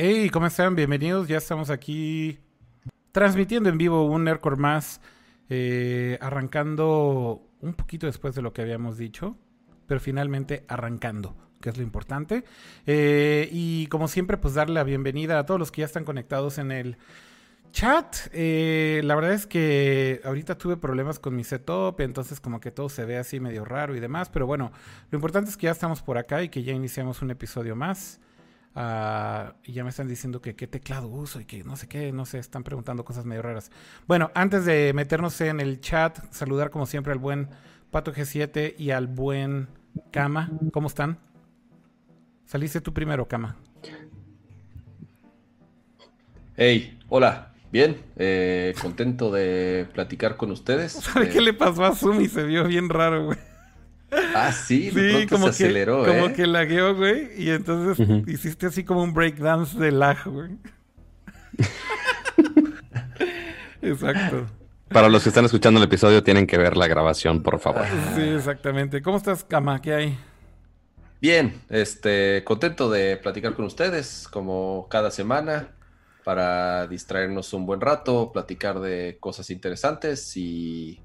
Hey, ¿cómo están? Bienvenidos. Ya estamos aquí transmitiendo en vivo un Aircore más, eh, arrancando un poquito después de lo que habíamos dicho, pero finalmente arrancando, que es lo importante. Eh, y como siempre, pues darle la bienvenida a todos los que ya están conectados en el chat. Eh, la verdad es que ahorita tuve problemas con mi setup, entonces como que todo se ve así medio raro y demás, pero bueno, lo importante es que ya estamos por acá y que ya iniciamos un episodio más. Ah, y ya me están diciendo que qué teclado uso y que no sé qué, no sé, están preguntando cosas medio raras. Bueno, antes de meternos en el chat, saludar como siempre al buen Pato G7 y al buen Kama. ¿Cómo están? Saliste tú primero, Kama. Hey, hola, bien, eh, contento de platicar con ustedes. ¿Sabe Eh, qué le pasó a Sumi? Se vio bien raro, güey. Ah, sí, de Sí, pronto como se que, aceleró, como ¿eh? que lagueó, güey. Y entonces hiciste así como un breakdance de lag, güey. Exacto. Para los que están escuchando el episodio, tienen que ver la grabación, por favor. Sí, exactamente. ¿Cómo estás, Kama? ¿Qué hay? Bien, este, contento de platicar con ustedes, como cada semana, para distraernos un buen rato, platicar de cosas interesantes y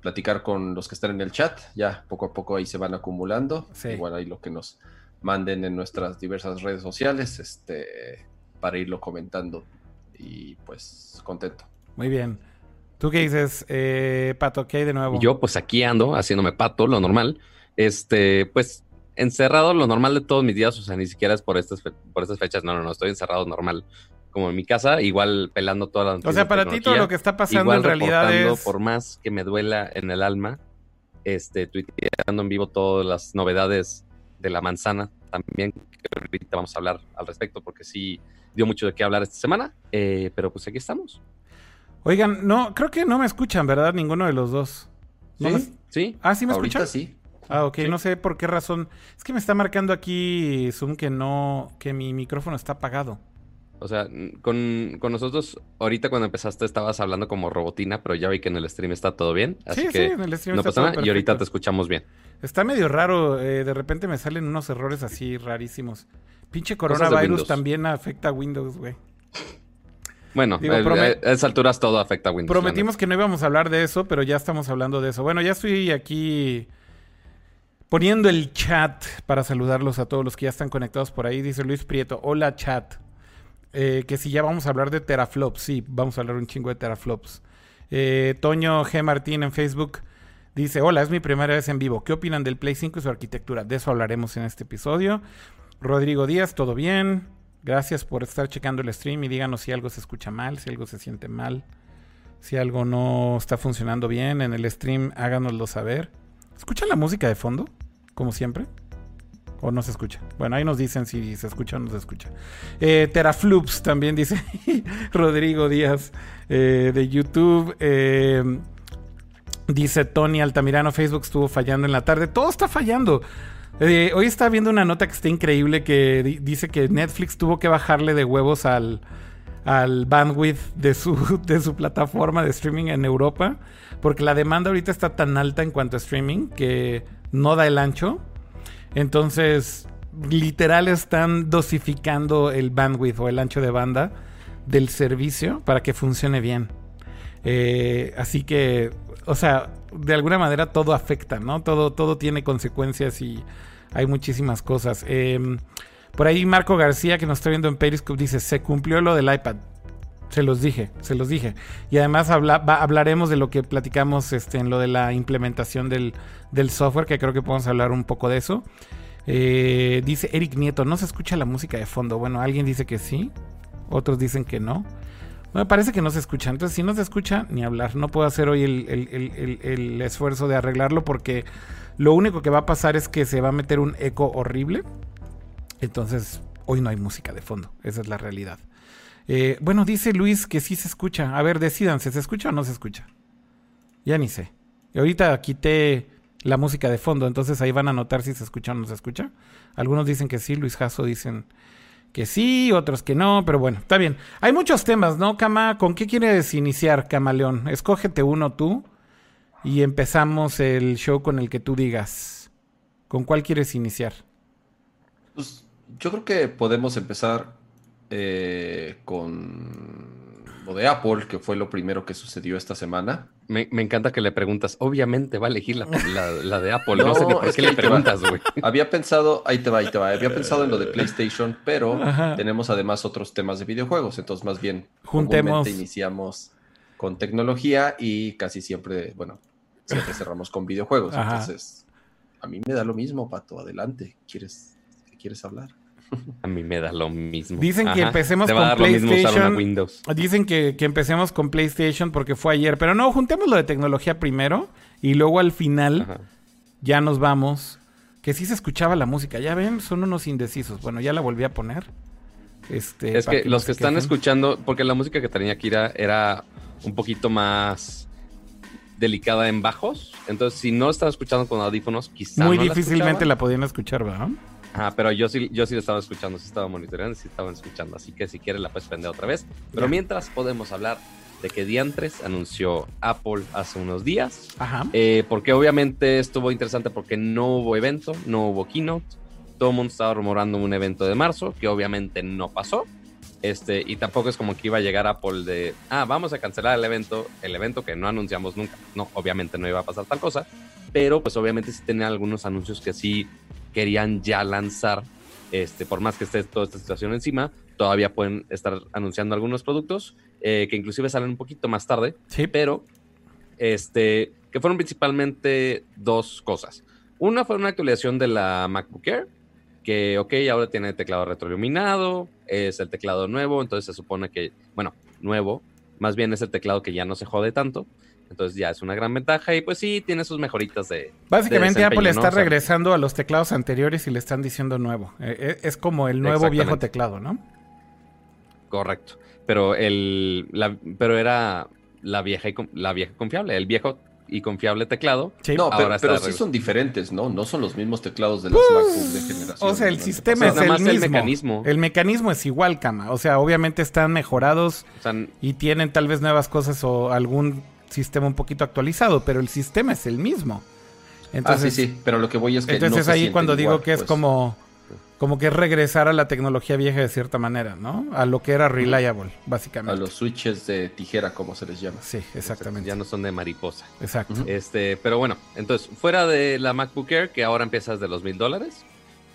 platicar con los que están en el chat. Ya poco a poco ahí se van acumulando. Sí. Igual ahí lo que nos manden en nuestras diversas redes sociales, este, para irlo comentando. Y pues contento. Muy bien. ¿Tú qué dices, eh, Pato? ¿Qué hay de nuevo? Yo, pues aquí ando, haciéndome pato, lo normal. Este, pues, encerrado, lo normal de todos mis días, o sea, ni siquiera es por estas, fe- por estas fechas, no, no, no, estoy encerrado normal, como en mi casa, igual pelando toda la o sea, para ti todo lo que está pasando igual en realidad reportando, es... por más que me duela en el alma, este, tuiteando en vivo todas las novedades de la manzana, también, que ahorita vamos a hablar al respecto, porque sí dio mucho de qué hablar esta semana, eh, pero pues aquí estamos. Oigan, no, creo que no me escuchan, ¿verdad? Ninguno de los dos. No me- ¿Sí? ¿Sí? Ah, ¿sí me Ahorita escuchan? sí. Ah, ok. Sí. No sé por qué razón. Es que me está marcando aquí Zoom que no... Que mi micrófono está apagado. O sea, con, con nosotros, ahorita cuando empezaste estabas hablando como robotina, pero ya vi que en el stream está todo bien. Así sí, sí, en el stream no está pasa todo nada y ahorita te escuchamos bien. Está medio raro. eh, de repente me salen unos errores así rarísimos. Pinche coronavirus también afecta a Windows, güey. Bueno, Digo, eh, a esas alturas todo afecta a Windows. Prometimos que no íbamos a hablar de eso, pero ya estamos hablando de eso. Bueno, ya estoy aquí poniendo el chat para saludarlos a todos los que ya están conectados por ahí. Dice Luis Prieto, hola chat. Eh, que si ya vamos a hablar de teraflops. Sí, vamos a hablar un chingo de teraflops. Eh, Toño G. Martín en Facebook dice, hola, es mi primera vez en vivo. ¿Qué opinan del Play 5 y su arquitectura? De eso hablaremos en este episodio. Rodrigo Díaz, ¿todo bien? Gracias por estar checando el stream y díganos si algo se escucha mal, si algo se siente mal, si algo no está funcionando bien en el stream, háganoslo saber. ¿Escuchan la música de fondo? Como siempre. ¿O no se escucha? Bueno, ahí nos dicen si se escucha o no se escucha. Eh, Terafloops también dice Rodrigo Díaz eh, de YouTube. Eh, dice Tony Altamirano, Facebook estuvo fallando en la tarde. Todo está fallando. Eh, hoy estaba viendo una nota que está increíble que di- dice que Netflix tuvo que bajarle de huevos al, al bandwidth de su, de su plataforma de streaming en Europa, porque la demanda ahorita está tan alta en cuanto a streaming que no da el ancho. Entonces, literal están dosificando el bandwidth o el ancho de banda del servicio para que funcione bien. Eh, así que, o sea, de alguna manera todo afecta, ¿no? Todo, todo tiene consecuencias y hay muchísimas cosas. Eh, por ahí Marco García, que nos está viendo en Periscope, dice, se cumplió lo del iPad. Se los dije, se los dije. Y además hablaremos de lo que platicamos este, en lo de la implementación del, software, que creo que podemos hablar un poco de eso. Eh, dice Eric Nieto, no se escucha la música de fondo. Bueno, alguien dice que sí, otros dicen que no. Me parece que no se escucha. Entonces, si no se escucha, ni hablar. No puedo hacer hoy el esfuerzo de arreglarlo porque lo único que va a pasar es que se va a meter un eco horrible. Entonces, hoy no hay música de fondo. Esa es la realidad. Eh, bueno, dice Luis que sí se escucha. A ver, decidanse, ¿se escucha o no se escucha? Ya ni sé. Y ahorita quité la música de fondo, entonces ahí van a notar si se escucha o no se escucha. Algunos dicen que sí, Luis Jasso dicen que sí, otros que no, pero bueno, está bien. Hay muchos temas, ¿no, Cama? ¿Con qué quieres iniciar, Camaleón? Escógete uno tú y empezamos el show con el que tú digas. ¿Con cuál quieres iniciar? Pues yo creo que podemos empezar eh, con lo de Apple, que fue lo primero que sucedió esta semana. Me, me encanta que le preguntas. Obviamente va a elegir la, la- la de Apple. No, sé ni por es qué que le preguntas, güey. Había pensado, ahí te va, ahí te va, había pensado en lo de PlayStation, pero Ajá. tenemos además otros temas de videojuegos, entonces más bien Juntemos. iniciamos con tecnología y casi siempre, bueno, siempre cerramos con videojuegos, Ajá. entonces a mí me da lo mismo, Pato, adelante, ¿quieres, ¿qué quieres hablar? A mí me da lo mismo. Dicen que empecemos Te va a con dar lo mismo usar una PlayStation. Windows. Dicen que, que empecemos con PlayStation porque fue ayer, pero no, juntemos lo de tecnología primero y luego al final Ajá. ya nos vamos. Que sí se escuchaba la música, ya ven, son unos indecisos. Bueno, ya la volví a poner. Este, Es que los que están quejen. escuchando, porque la música que tenía Kira era un poquito más delicada en bajos. Entonces, si no están escuchando con audífonos, quizá Muy no la difícilmente escuchaban. la podían escuchar, ¿verdad? Ajá, pero yo sí, yo sí la estaba escuchando, sí estaba monitoreando, sí estaban escuchando. Así que si quieres la puedes prender otra vez. Pero Ya. mientras podemos hablar de que Diantres anunció Apple hace unos días. Ajá. Eh, porque obviamente estuvo interesante porque no hubo evento, no hubo keynote. Todo el mundo estaba rumorando un evento de marzo, que obviamente no pasó. Este, y tampoco es como que iba a llegar Apple de, ah, vamos a cancelar el evento, el evento que no anunciamos nunca. No, obviamente no iba a pasar tal cosa, pero pues obviamente sí tenía algunos anuncios que sí querían ya lanzar. Este, por más que esté toda esta situación encima, todavía pueden estar anunciando algunos productos eh, que inclusive salen un poquito más tarde Sí. pero este, que fueron principalmente dos cosas. Una fue una actualización de la MacBook Air, que, ok, ahora tiene teclado retroiluminado, es el teclado nuevo, entonces se supone que, bueno, nuevo, más bien es el teclado que ya no se jode tanto, entonces ya es una gran ventaja y pues sí, tiene sus mejoritas de... Básicamente de Apple está ¿no? O sea, regresando a los teclados anteriores y le están diciendo nuevo. Eh, eh, es como el nuevo viejo teclado, ¿no? Correcto, pero, el, la- pero era la vieja, y, la vieja confiable, el viejo y confiable teclado. Sí. No, pero, pero sí son diferentes, ¿no? No son los mismos teclados de las MacBook de generación. O sea, el sistema O es el mismo. el mecanismo. El mecanismo es igual, cama. O sea, obviamente están mejorados O sea, y tienen tal vez nuevas cosas o algún sistema un poquito actualizado, pero el sistema es el mismo. Entonces, ah, sí, sí, pero lo que voy es que entonces no es se ahí cuando digo igual, que es pues. como como que es regresar a la tecnología vieja de cierta manera, ¿no? A lo que era reliable, A básicamente. los switches de tijera, como se les llama. Sí, exactamente. Ya no son de mariposa. Exacto. Este, pero bueno, entonces, fuera de la MacBook Air, que ahora empieza desde los mil dólares,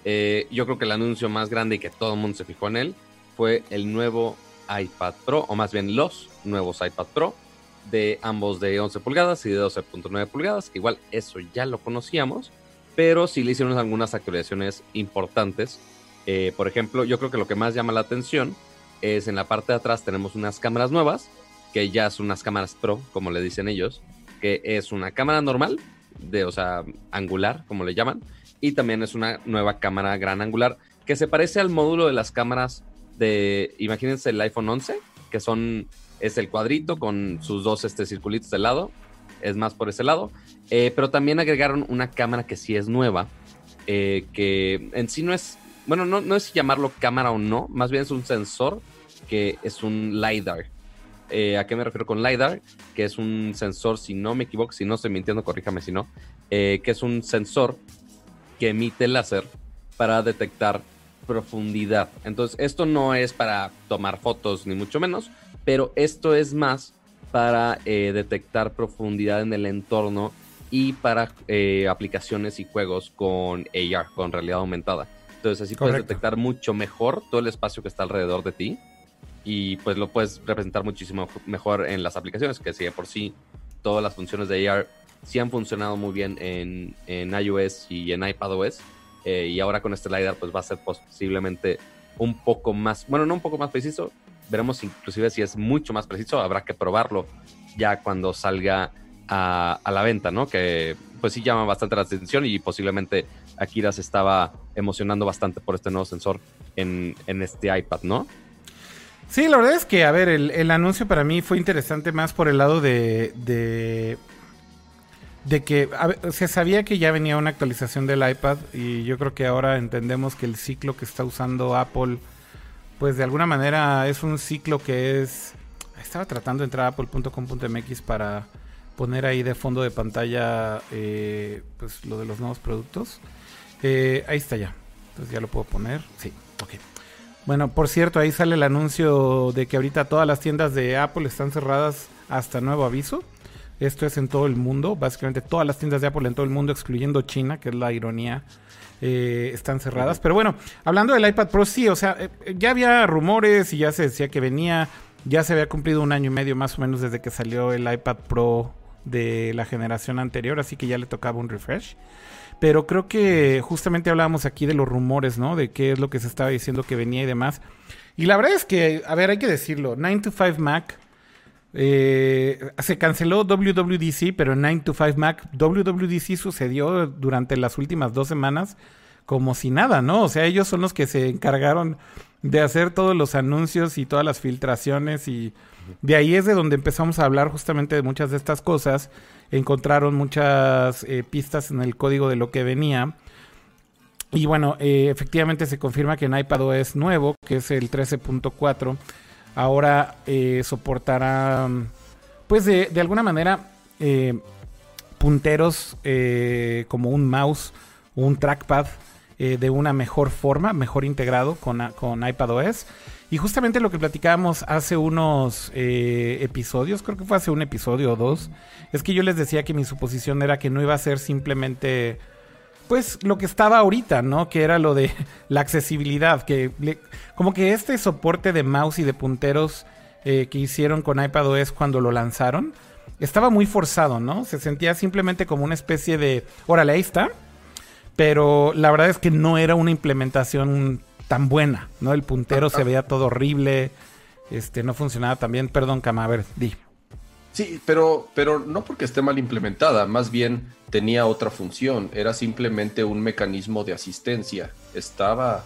eh, yo creo que el anuncio más grande y que todo el mundo se fijó en él fue el nuevo iPad Pro, o más bien los nuevos iPad Pro, de ambos de 11 pulgadas y de 12.9 pulgadas, igual eso ya lo conocíamos, pero sí le hicieron algunas actualizaciones importantes. Eh, por ejemplo, yo creo que lo que más llama la atención es en la parte de atrás tenemos unas cámaras nuevas, que ya son unas cámaras Pro, como le dicen ellos, que es una cámara normal, de, o sea, angular, como le llaman, y también es una nueva cámara gran angular, que se parece al módulo de las cámaras de, imagínense el iPhone 11, que son, es el cuadrito con sus dos este, circulitos de lado, es más por ese lado, eh, pero también agregaron una cámara que sí es nueva, eh, que en sí no es, bueno, no, no es llamarlo cámara o no, más bien es un sensor que es un LiDAR. Eh, ¿A qué me refiero con LiDAR? Que es un sensor, si no me equivoco, si no estoy mintiendo, corríjame si no, que es un sensor que emite láser para detectar profundidad. Entonces, esto no es para tomar fotos, ni mucho menos, pero esto es más para eh, detectar profundidad en el entorno y para eh, aplicaciones y juegos con AR, con realidad aumentada. Entonces, así puedes Correcto. detectar mucho mejor todo el espacio que está alrededor de ti y pues lo puedes representar muchísimo mejor en las aplicaciones, que si de por sí todas las funciones de AR sí han funcionado muy bien en, en iOS y en iPadOS. eh, y ahora con este LiDAR pues va a ser posiblemente un poco más, bueno, no un poco más preciso, veremos inclusive si es mucho más preciso, habrá que probarlo ya cuando salga a, a la venta, ¿no? Que pues sí llama bastante la atención y posiblemente Akira se estaba emocionando bastante por este nuevo sensor en, en este iPad, ¿no? Sí, la verdad es que, a ver, el, el anuncio para mí fue interesante más por el lado de. de, que se sabía que ya venía una actualización del iPad y yo creo que ahora entendemos que el ciclo que está usando Apple pues de alguna manera es un ciclo que es... Estaba tratando de entrar a apple.com.mx para poner ahí de fondo de pantalla eh, pues lo de los nuevos productos. Eh, ahí está ya. Entonces ya lo puedo poner. Sí, ok. Bueno, por cierto, ahí sale el anuncio de que ahorita todas las tiendas de Apple están cerradas hasta nuevo aviso. Esto es en todo el mundo. Básicamente todas las tiendas de Apple en todo el mundo, excluyendo China, que es la ironía, eh, están cerradas. Pero bueno, hablando del iPad Pro, sí, o sea, eh, ya había rumores y ya se decía que venía. Ya se había cumplido un año y medio más o menos desde que salió el iPad Pro de la generación anterior, así que ya le tocaba un refresh. Pero creo que justamente hablábamos aquí de los rumores, ¿no? De qué es lo que se estaba diciendo que venía y demás. Y la verdad es que, a ver, hay que decirlo, 9 to 5 Mac eh, se canceló WWDC, pero 9 to 5 Mac, WWDC sucedió durante las últimas dos semanas como si nada, ¿no? O sea, ellos son los que se encargaron de hacer todos los anuncios y todas las filtraciones y de ahí es de donde empezamos a hablar justamente de muchas de estas cosas. Encontraron muchas eh, pistas en el código de lo que venía. Y bueno, eh, efectivamente se confirma que en iPadOS nuevo, que es el 13.4, ahora eh, soportará, pues de, alguna manera, punteros como un mouse, un trackpad de una mejor forma, mejor integrado con, con iPadOS. Y justamente lo que platicábamos hace unos eh, episodios, creo que fue hace un episodio o dos, es que yo les decía que mi suposición era que no iba a ser simplemente, pues, lo que estaba ahorita, ¿no? Que era lo de la accesibilidad, que como que este soporte de mouse y de punteros eh, que hicieron con iPadOS cuando lo lanzaron, estaba muy forzado, ¿no? Se sentía simplemente como una especie de, órale, ahí está. Pero la verdad es que no era una implementación tan buena, ¿no? El puntero se veía todo horrible, este, no funcionaba tan bien. Perdón, Cama, a ver, di. Sí, pero, pero no porque esté mal implementada, más bien tenía otra función, era simplemente un mecanismo de asistencia. Estaba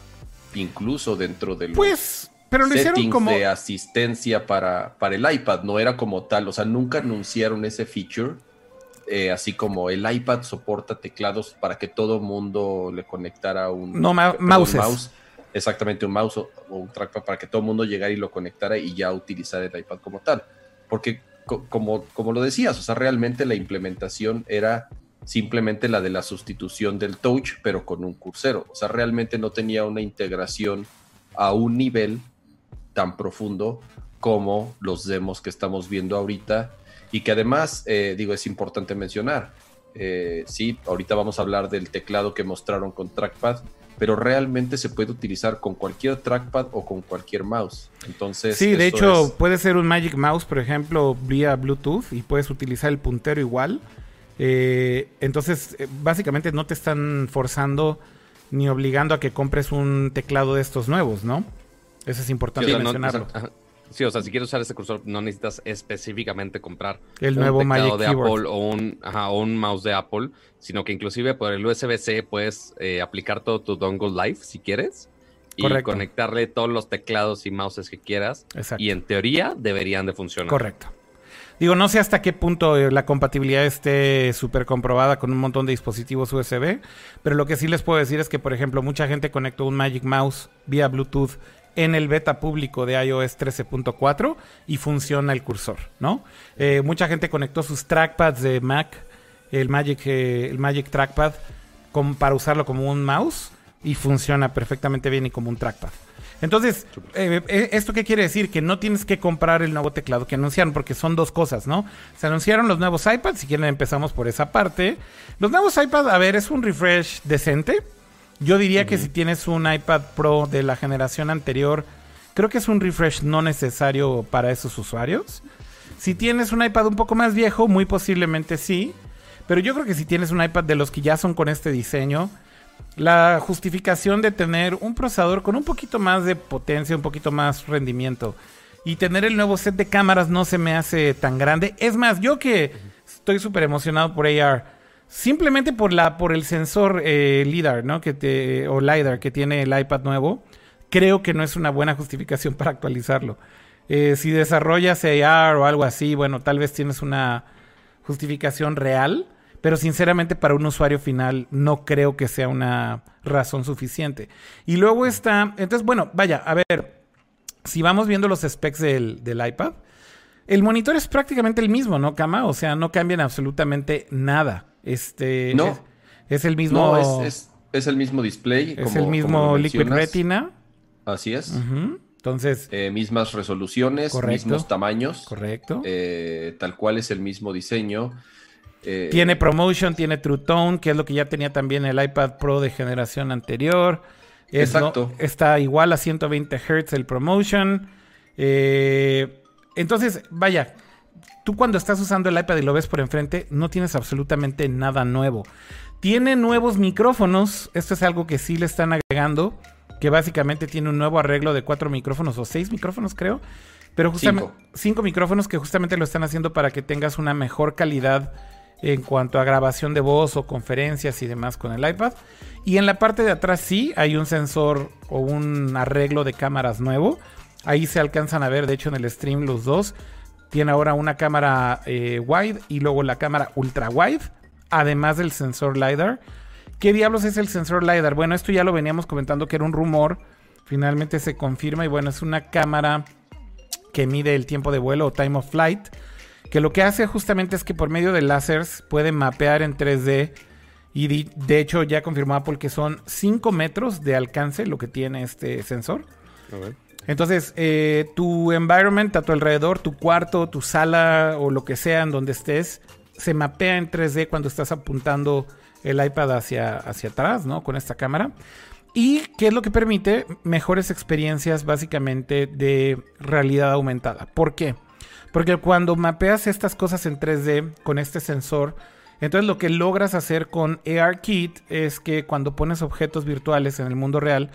incluso dentro del pues, pero lo hicieron como de asistencia para, para el iPad, no era como tal, o sea, nunca anunciaron ese feature. Eh, así como el iPad soporta teclados para que todo mundo le conectara un, no, mouse exactamente un mouse o, un trackpad para que todo el mundo llegara y lo conectara y ya utilizar el iPad como tal. Porque como, como lo decías, o sea, realmente la implementación era simplemente la de la sustitución del touch, pero con un cursero. O sea, realmente no tenía una integración a un nivel tan profundo como los demos que estamos viendo ahorita y que además, eh, digo, es importante mencionar. Eh, sí, ahorita vamos a hablar del teclado que mostraron con trackpad, pero realmente se puede utilizar con cualquier trackpad o con cualquier mouse. Entonces, sí, de hecho, puede ser un Magic Mouse, por ejemplo, vía Bluetooth y puedes utilizar el puntero igual. Eh, entonces, eh, básicamente no te están forzando ni obligando a que compres un teclado de estos nuevos, ¿no? Eso es importante mencionarlo. Sí, o sea, si quieres usar ese cursor, no necesitas específicamente comprar el nuevo Magic de Apple o un, un mouse de Apple, sino que inclusive por el USB-C puedes eh, aplicar todo tu dongle live si quieres y conectarle todos los teclados y mouses que quieras. Exacto. Y en teoría deberían de funcionar. Correcto. Digo, no sé hasta qué punto eh, la compatibilidad esté súper comprobada con un montón de dispositivos USB, pero lo que sí les puedo decir es que, por ejemplo, mucha gente conectó un Magic Mouse vía Bluetooth en el beta público de iOS 13.4 y funciona el cursor, ¿no? Eh, mucha gente conectó sus trackpads de Mac, el Magic, eh, el Magic Trackpad, para usarlo como un mouse y funciona perfectamente bien y como un trackpad. Entonces, eh, ¿esto qué quiere decir? Que no tienes que comprar el nuevo teclado que anunciaron, porque son dos cosas, ¿no? Se anunciaron los nuevos iPads, si quieren empezamos por esa parte. Los nuevos iPads, a ver, es un refresh decente. Yo diría que si tienes un iPad Pro de la generación anterior, creo que es un refresh no necesario para esos usuarios. Si tienes un iPad un poco más viejo, muy posiblemente sí. Pero yo creo que si tienes un iPad de los que ya son con este diseño, la justificación de tener un procesador con un poquito más de potencia, un poquito más rendimiento y tener el nuevo set de cámaras no se me hace tan grande. Es más, yo que estoy súper emocionado por AR Simplemente por la por el sensor eh, LIDAR, ¿no? Que te, o LIDAR que tiene el iPad nuevo, creo que no es una buena justificación para actualizarlo. Eh, si desarrollas AR o algo así, bueno, tal vez tienes una justificación real, pero sinceramente para un usuario final no creo que sea una razón suficiente. Y luego está, entonces, bueno, vaya, a ver, si vamos viendo los specs del, del iPad, el monitor es prácticamente el mismo, ¿no, Cama? O sea, no cambian absolutamente nada. Este, No. Es, es el mismo. No, es, es- es el mismo display. es como- el mismo como Liquid. Retina. Así es. Entonces, Eh, mismas resoluciones, Correcto. mismos tamaños. correcto. eh, tal cual es el mismo diseño. Eh, Tiene ProMotion, tiene True Tone, que es lo que ya tenía también el iPad Pro de generación anterior. Es, ¿no? Exacto. está igual a 120 Hz el ProMotion. Entonces, vaya, tú cuando estás usando el iPad y lo ves por enfrente, no tienes absolutamente nada nuevo. Tiene nuevos micrófonos. Esto es algo que sí le están agregando. Que básicamente tiene un nuevo arreglo de cuatro micrófonos o seis micrófonos, creo. Pero justamente Cinco. cinco micrófonos que justamente lo están haciendo para que tengas una mejor calidad en cuanto a grabación de voz o conferencias y demás con el iPad. Y en la parte de atrás sí hay un sensor o un arreglo de cámaras nuevo. Ahí se alcanzan a ver, de hecho en el stream los dos. Tiene ahora una cámara eh, wide y luego la cámara ultra wide, además del sensor LiDAR. ¿Qué diablos es el sensor LiDAR? Bueno, esto ya lo veníamos comentando que era un rumor. Finalmente se confirma y bueno, es una cámara que mide el tiempo de vuelo o time of flight, que lo que hace justamente es que por medio de láseres puede mapear en 3D y de hecho ya confirmó Apple que son 5 metros de alcance lo que tiene este sensor. Ok. Entonces, eh, tu environment a tu alrededor, tu cuarto, tu sala o lo que sea en donde estés, se mapea en 3D cuando estás apuntando el iPad hacia, hacia atrás, ¿no? Con esta cámara. ¿Y qué es lo que permite? Mejores experiencias básicamente de realidad aumentada. ¿Por qué? Porque cuando mapeas estas cosas en 3D con este sensor, entonces lo que logras hacer con ARKit es que cuando pones objetos virtuales en el mundo real,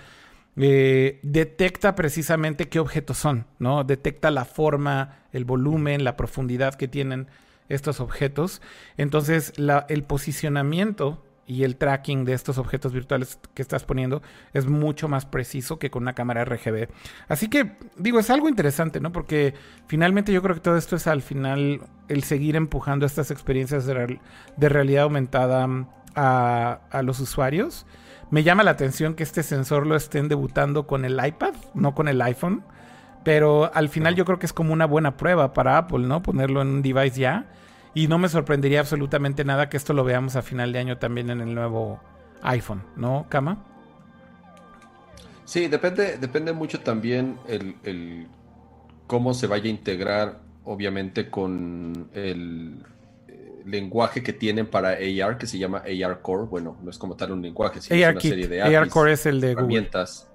eh, detecta precisamente qué objetos son, ¿no? Detecta la forma, el volumen, la profundidad que tienen estos objetos. Entonces, el posicionamiento y el tracking de estos objetos virtuales que estás poniendo es mucho más preciso que con una cámara RGB. Así que, digo, es algo interesante, ¿no? Porque finalmente yo creo que todo esto es al final el seguir empujando estas experiencias de, real- de realidad aumentada mm, a los usuarios. Me llama la atención que este sensor lo estén debutando con el iPad, no con el iPhone. Pero al final yo creo que es como una buena prueba para Apple, ¿no? Ponerlo en un device ya. Y no me sorprendería absolutamente nada que esto lo veamos a final de año también en el nuevo iPhone, ¿no, Kama? Sí, depende, depende mucho también el, el cómo se vaya a integrar, obviamente, con el lenguaje que tienen para AR, que se llama AR Core. Bueno, no es como tal un lenguaje, sino es una serie de AR APIs, Core es el de Google. herramientas.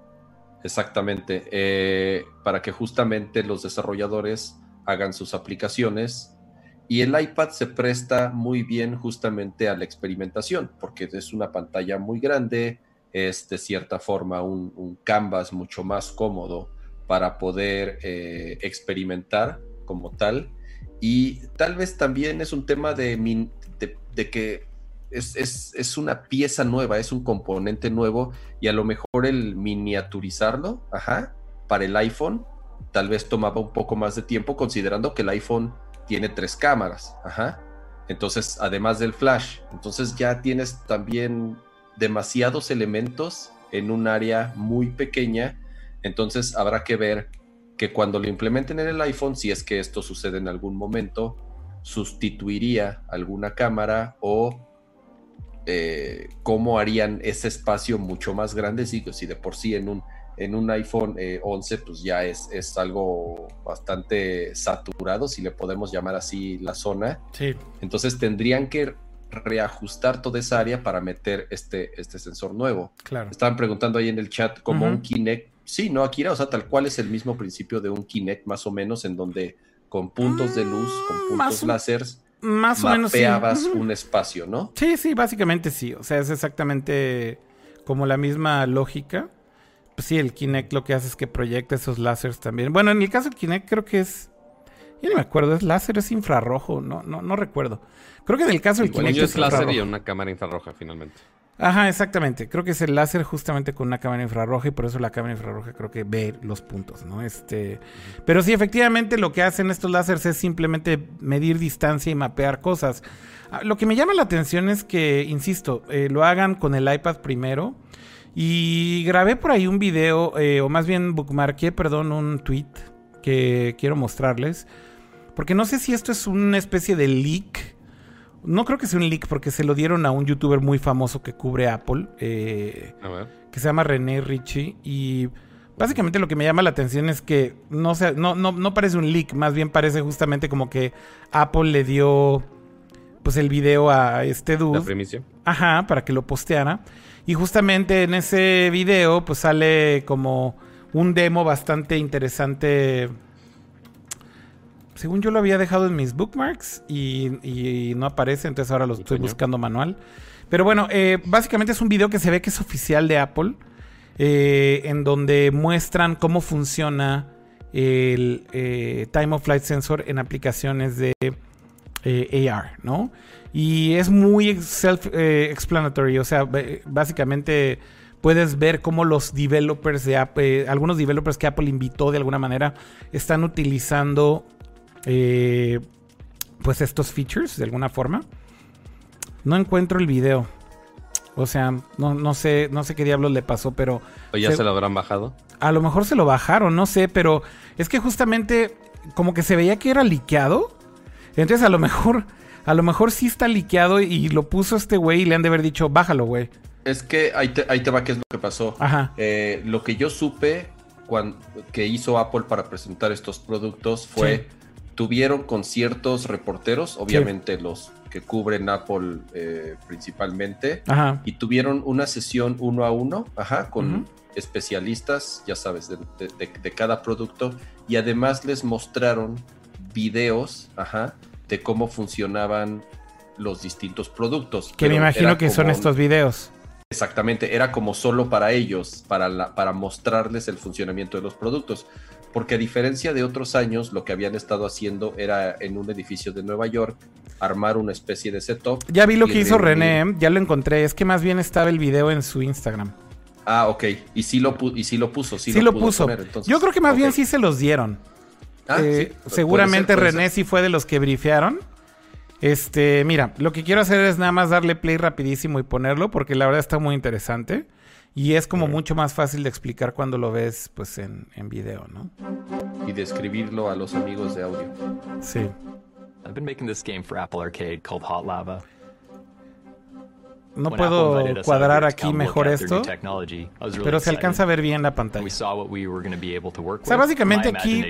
Exactamente. eh, para que justamente los desarrolladores hagan sus aplicaciones. Y el iPad se presta muy bien justamente a la experimentación, porque es una pantalla muy grande, es de cierta forma un, un canvas mucho más cómodo para poder eh, experimentar como tal. Y tal vez también es un tema de, de que es, es- es una pieza nueva, es un componente nuevo y a lo mejor el miniaturizarlo, ajá, para el iPhone, tal vez tomaba un poco más de tiempo considerando que el iPhone tiene tres cámaras, ajá. Entonces, además del flash, entonces ya tienes también demasiados elementos en un área muy pequeña, entonces habrá que ver que cuando lo implementen en el iPhone, si es que esto sucede en algún momento, sustituiría alguna cámara o eh, cómo harían ese espacio mucho más grande, si, si de por sí en un, en un iPhone eh, 11 pues ya es, es algo bastante saturado, si le podemos llamar así la zona, Sí. entonces tendrían que reajustar toda esa área para meter este, este sensor nuevo. Claro. Estaban preguntando ahí en el chat como un Kinect. Sí, no, Akira, o sea, tal cual es el mismo principio de un Kinect más o menos en donde con puntos de luz, con Mm, puntos láseres, Más o menos sí. mapeabas un espacio, ¿no? Sí, sí, básicamente sí. O sea, es exactamente como la misma lógica. Pues sí, el Kinect lo que hace es que proyecta esos láseres también. Bueno, en el caso del Kinect creo que es... Yo no me acuerdo, es láser, es infrarrojo, no, no, no recuerdo. Creo que en el caso del Igual Kinect yo es es láser y una cámara infrarroja, finalmente. Ajá, exactamente. Creo que es el láser justamente con una cámara infrarroja y por eso la cámara infrarroja creo que ve los puntos, ¿no? Este, pero sí, efectivamente lo que hacen estos láseres es simplemente medir distancia y mapear cosas. Ah, Lo que me llama la atención es que, insisto, eh, lo hagan con el iPad primero Y grabé por ahí un video, eh, o más bien bookmarqué, perdón, un tweet que quiero mostrarles. Porque no sé si esto es una especie de leak. No creo que sea un leak porque se lo dieron a un youtuber muy famoso que cubre Apple, eh, A ver. que se llama René Ritchie. Y básicamente lo que me llama la atención es que no, no, no, no parece un leak, más bien parece justamente como que Apple le dio pues el video a este La dude. primicia. Ajá, para que lo posteara. Y justamente en ese video, pues sale como un demo bastante interesante. Según yo lo había dejado en mis bookmarks y, y no aparece, entonces ahora lo ¿Y estoy coño? buscando manual. Pero bueno, eh, básicamente es un video que se ve que es oficial de Apple, eh, en donde muestran cómo funciona el eh, Time of Flight Sensor en aplicaciones de AR, ¿no? Y es muy self-explanatory, o sea, básicamente puedes ver cómo los developers de Apple, algunos developers que Apple invitó de alguna manera, están utilizando eh, pues estos features de alguna forma. No encuentro el video. O sea, no, no sé, no sé qué diablos le pasó, pero ¿O ya Se- se lo habrán bajado? a lo mejor se lo bajaron, no sé, pero es que justamente como que se veía que era liqueado. Entonces a lo mejor, a lo mejor sí está liqueado y lo puso este güey y le han de haber dicho, bájalo, güey. Es que ahí te, ahí te va qué es lo que pasó. Ajá. Eh, lo que yo supe cuan- que hizo Apple para presentar estos productos fue, Sí. Tuvieron con ciertos reporteros, obviamente los que cubren Apple eh, principalmente, Ajá. y tuvieron una sesión uno a uno, ajá, con especialistas, ya sabes, de, de- de- de cada producto, y además les mostraron videos, ajá, de cómo funcionaban los distintos productos. Que me imagino que son estos videos. Exactamente, era como solo para ellos, para, la- para mostrarles el funcionamiento de los productos. Porque a diferencia de otros años, lo que habían estado haciendo era en un edificio de Nueva York, armar una especie de setup. Ya vi lo que hizo René, ¿eh? ya lo encontré. Es que más bien estaba el video en su Instagram. Ah, ok. Y sí lo, pu- y sí lo puso, sí, Sí, lo puso. poner, entonces, Yo creo que más bien sí se los dieron. Ah, Eh, sí, puede seguramente ser, puede René ser. sí fue de los que brifearon. Este, mira, lo que quiero hacer es nada más darle play rapidísimo y ponerlo porque la verdad está muy interesante y es como mucho más fácil de explicar cuando lo ves pues en, en video, ¿no? Y describirlo a los amigos de audio. Sí. I've been making this game for Apple Arcade called Hot Lava. No puedo cuadrar aquí mejor esto, pero se alcanza a ver bien la pantalla. O sea, básicamente aquí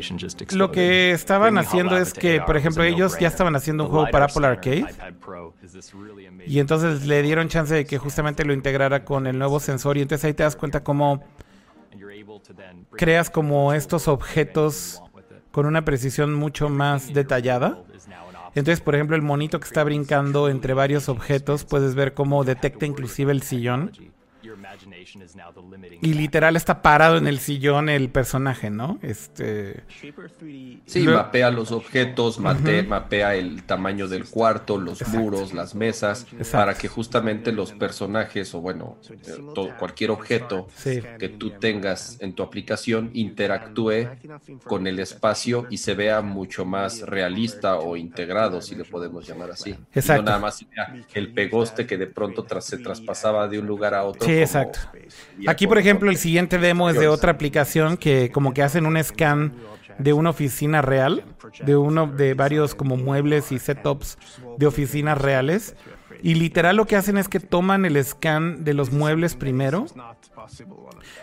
lo que estaban haciendo es que, por ejemplo, ellos ya estaban haciendo un juego para Apple Arcade y entonces le dieron chance de que justamente lo integrara con el nuevo sensor y entonces ahí te das cuenta cómo creas como to estos objetos con una precisión mucho más detallada. Entonces, por ejemplo, el monito que está brincando entre varios objetos, puedes ver cómo detecta inclusive el sillón. Y literal está parado en el sillón el personaje, ¿no? Este. Sí, Lo- mapea los objetos, mate- mapea el tamaño del cuarto, los muros, las mesas, Exacto. para que justamente los personajes o bueno, eh, cualquier objeto Sí. que tú tengas en tu aplicación interactúe con el espacio y se vea mucho más realista o integrado, si le podemos llamar así. Y Exacto. no nada más el pegoste que de pronto tras- se traspasaba de un lugar a otro. Sí, exacto. Aquí, por ejemplo, el siguiente demo es de otra aplicación que como que hacen un scan de una oficina real, de uno de varios como muebles y setups de oficinas reales. Y literal lo que hacen es que toman el scan de los muebles primero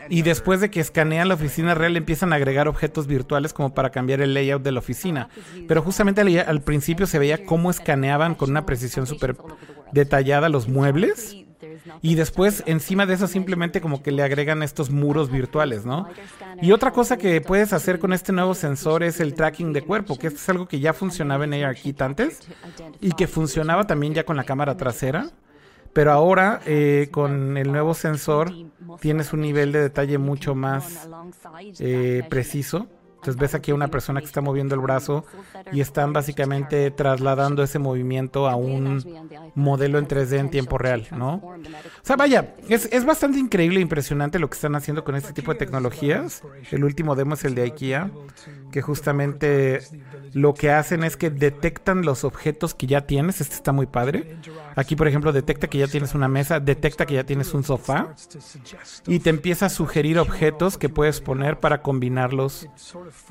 y después de que escanean la oficina real empiezan a agregar objetos virtuales como para cambiar el layout de la oficina. Pero justamente al, al principio se veía cómo escaneaban con una precisión súper detallada los muebles. Y después encima de eso simplemente como que le agregan estos muros virtuales, ¿no? Y otra cosa que puedes hacer con este nuevo sensor es el tracking de cuerpo, que esto es algo que ya funcionaba en ARKit antes y que funcionaba también ya con la cámara trasera. Pero ahora eh, con el nuevo sensor tienes un nivel de detalle mucho más eh, preciso Entonces ves aquí a una persona que está moviendo el brazo y están básicamente trasladando ese movimiento a un modelo en 3D en tiempo real, ¿no? O sea, vaya, es, es bastante increíble e impresionante lo que están haciendo con este tipo de tecnologías. El último demo es el de IKEA, que justamente lo que hacen es que detectan los objetos que ya tienes. Este está muy padre. Aquí, por ejemplo, detecta que ya tienes una mesa, detecta que ya tienes un sofá y te empieza a sugerir objetos que puedes poner para combinarlos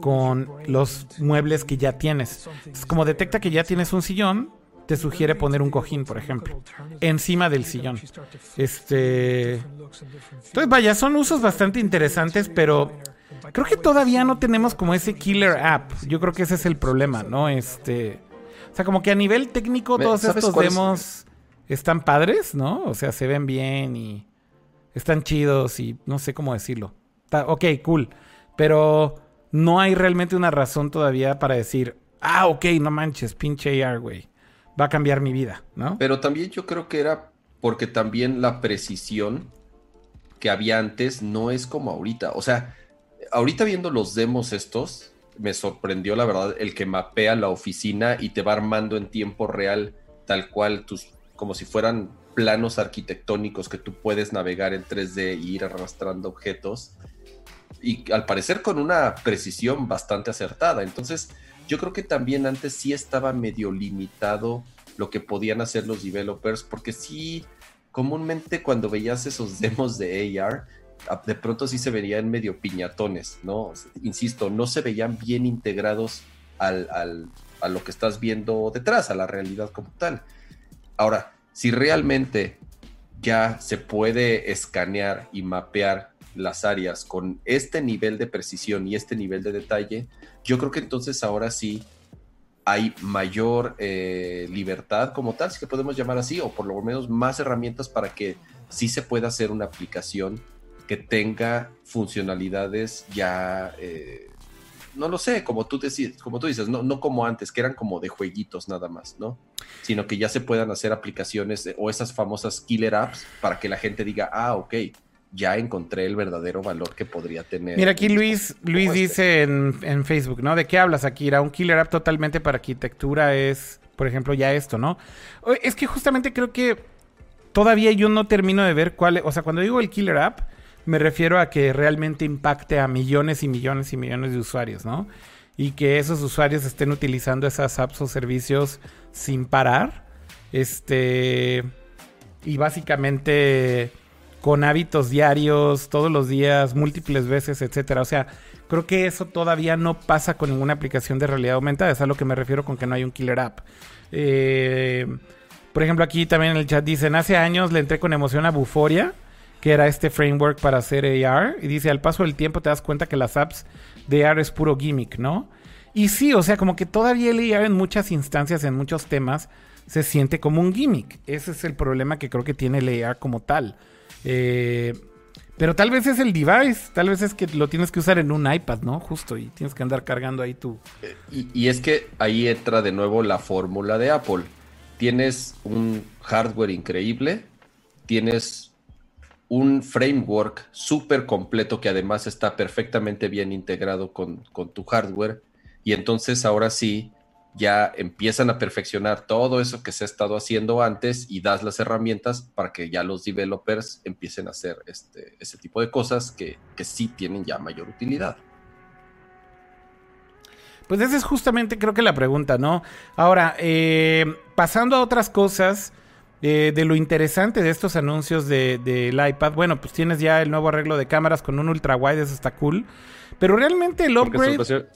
con los muebles que ya tienes. Es como detecta que ya tienes un sillón, te sugiere poner un cojín, por ejemplo, encima del sillón. Este, entonces vaya, son usos bastante interesantes, pero creo que todavía no tenemos como ese killer app. Yo creo que ese es el problema, ¿no? Este, o sea, como que a nivel técnico todos ¿sabes estos es? demos están padres, ¿no? O sea, se ven bien y están chidos y no sé cómo decirlo. Está- ok, cool. Pero no hay realmente una razón todavía para decir, ah, ok, no manches, pinche AR, güey. Va a cambiar mi vida, ¿no? Pero también yo creo que era porque también la precisión que había antes no es como ahorita. O sea, ahorita viendo los demos estos, me sorprendió la verdad el que mapea la oficina y te va armando en tiempo real tal cual tus como si fueran planos arquitectónicos que tú puedes navegar en 3D e ir arrastrando objetos y al parecer con una precisión bastante acertada. Entonces, yo creo que también antes sí estaba medio limitado lo que podían hacer los developers, porque sí, comúnmente cuando veías esos demos de AR, de pronto sí se veían medio piñatones, ¿no? Insisto, no se veían bien integrados al, al- a lo que estás viendo detrás, a la realidad como tal. Ahora, si realmente ya se puede escanear y mapear las áreas con este nivel de precisión y este nivel de detalle, yo creo que entonces ahora sí hay mayor eh, libertad como tal, si que podemos llamar así, o por lo menos más herramientas para que sí se pueda hacer una aplicación que tenga funcionalidades ya, eh, no lo sé, como tú, decís, como tú dices, no, no como antes, que eran como de jueguitos nada más, ¿no? Sino que ya se puedan hacer aplicaciones o esas famosas killer apps para que la gente diga, ah, ok, ya encontré el verdadero valor que podría tener. Mira, aquí Luis, Luis este. dice en, en Facebook, ¿no? ¿De qué hablas, Akira? Un killer app totalmente para arquitectura es, por ejemplo, ya esto, ¿no? Es que justamente creo que todavía yo no termino de ver cuál, o sea, cuando digo el killer app, me refiero a que realmente impacte a millones y millones y millones de usuarios, ¿no? Y que esos usuarios estén utilizando esas apps o servicios sin parar. Este. Y básicamente con hábitos diarios, todos los días, múltiples veces, etcétera. O sea, creo que eso todavía no pasa con ninguna aplicación de realidad aumentada. Es a lo que me refiero con que no hay un killer app. Eh, por ejemplo, aquí también en el chat dicen, hace años le entré con emoción a Buforia, que era este framework para hacer AR. Y dice, al paso del tiempo te das cuenta que las apps de AR es puro gimmick, ¿no? Y sí, o sea, como que todavía el AR en muchas instancias, en muchos temas, se siente como un gimmick. Ese es el problema que creo que tiene el AR como tal. Eh, pero tal vez es el device, tal vez es que lo tienes que usar en un iPad, ¿no? Justo, y tienes que andar cargando ahí tu... Y, y es que ahí entra de nuevo la fórmula de Apple. Tienes un hardware increíble, tienes un framework súper completo que además está perfectamente bien integrado con, con tu hardware. Y entonces ahora sí, ya empiezan a perfeccionar todo eso que se ha estado haciendo antes y das las herramientas para que ya los developers empiecen a hacer este, ese tipo de cosas que, que sí tienen ya mayor utilidad. Pues esa es justamente creo que la pregunta, ¿no? Ahora, eh, pasando a otras cosas, eh, de lo interesante de estos anuncios del de, del iPad, bueno, pues tienes ya el nuevo arreglo de cámaras con un ultra wide, eso está cool. Pero realmente el upgrade...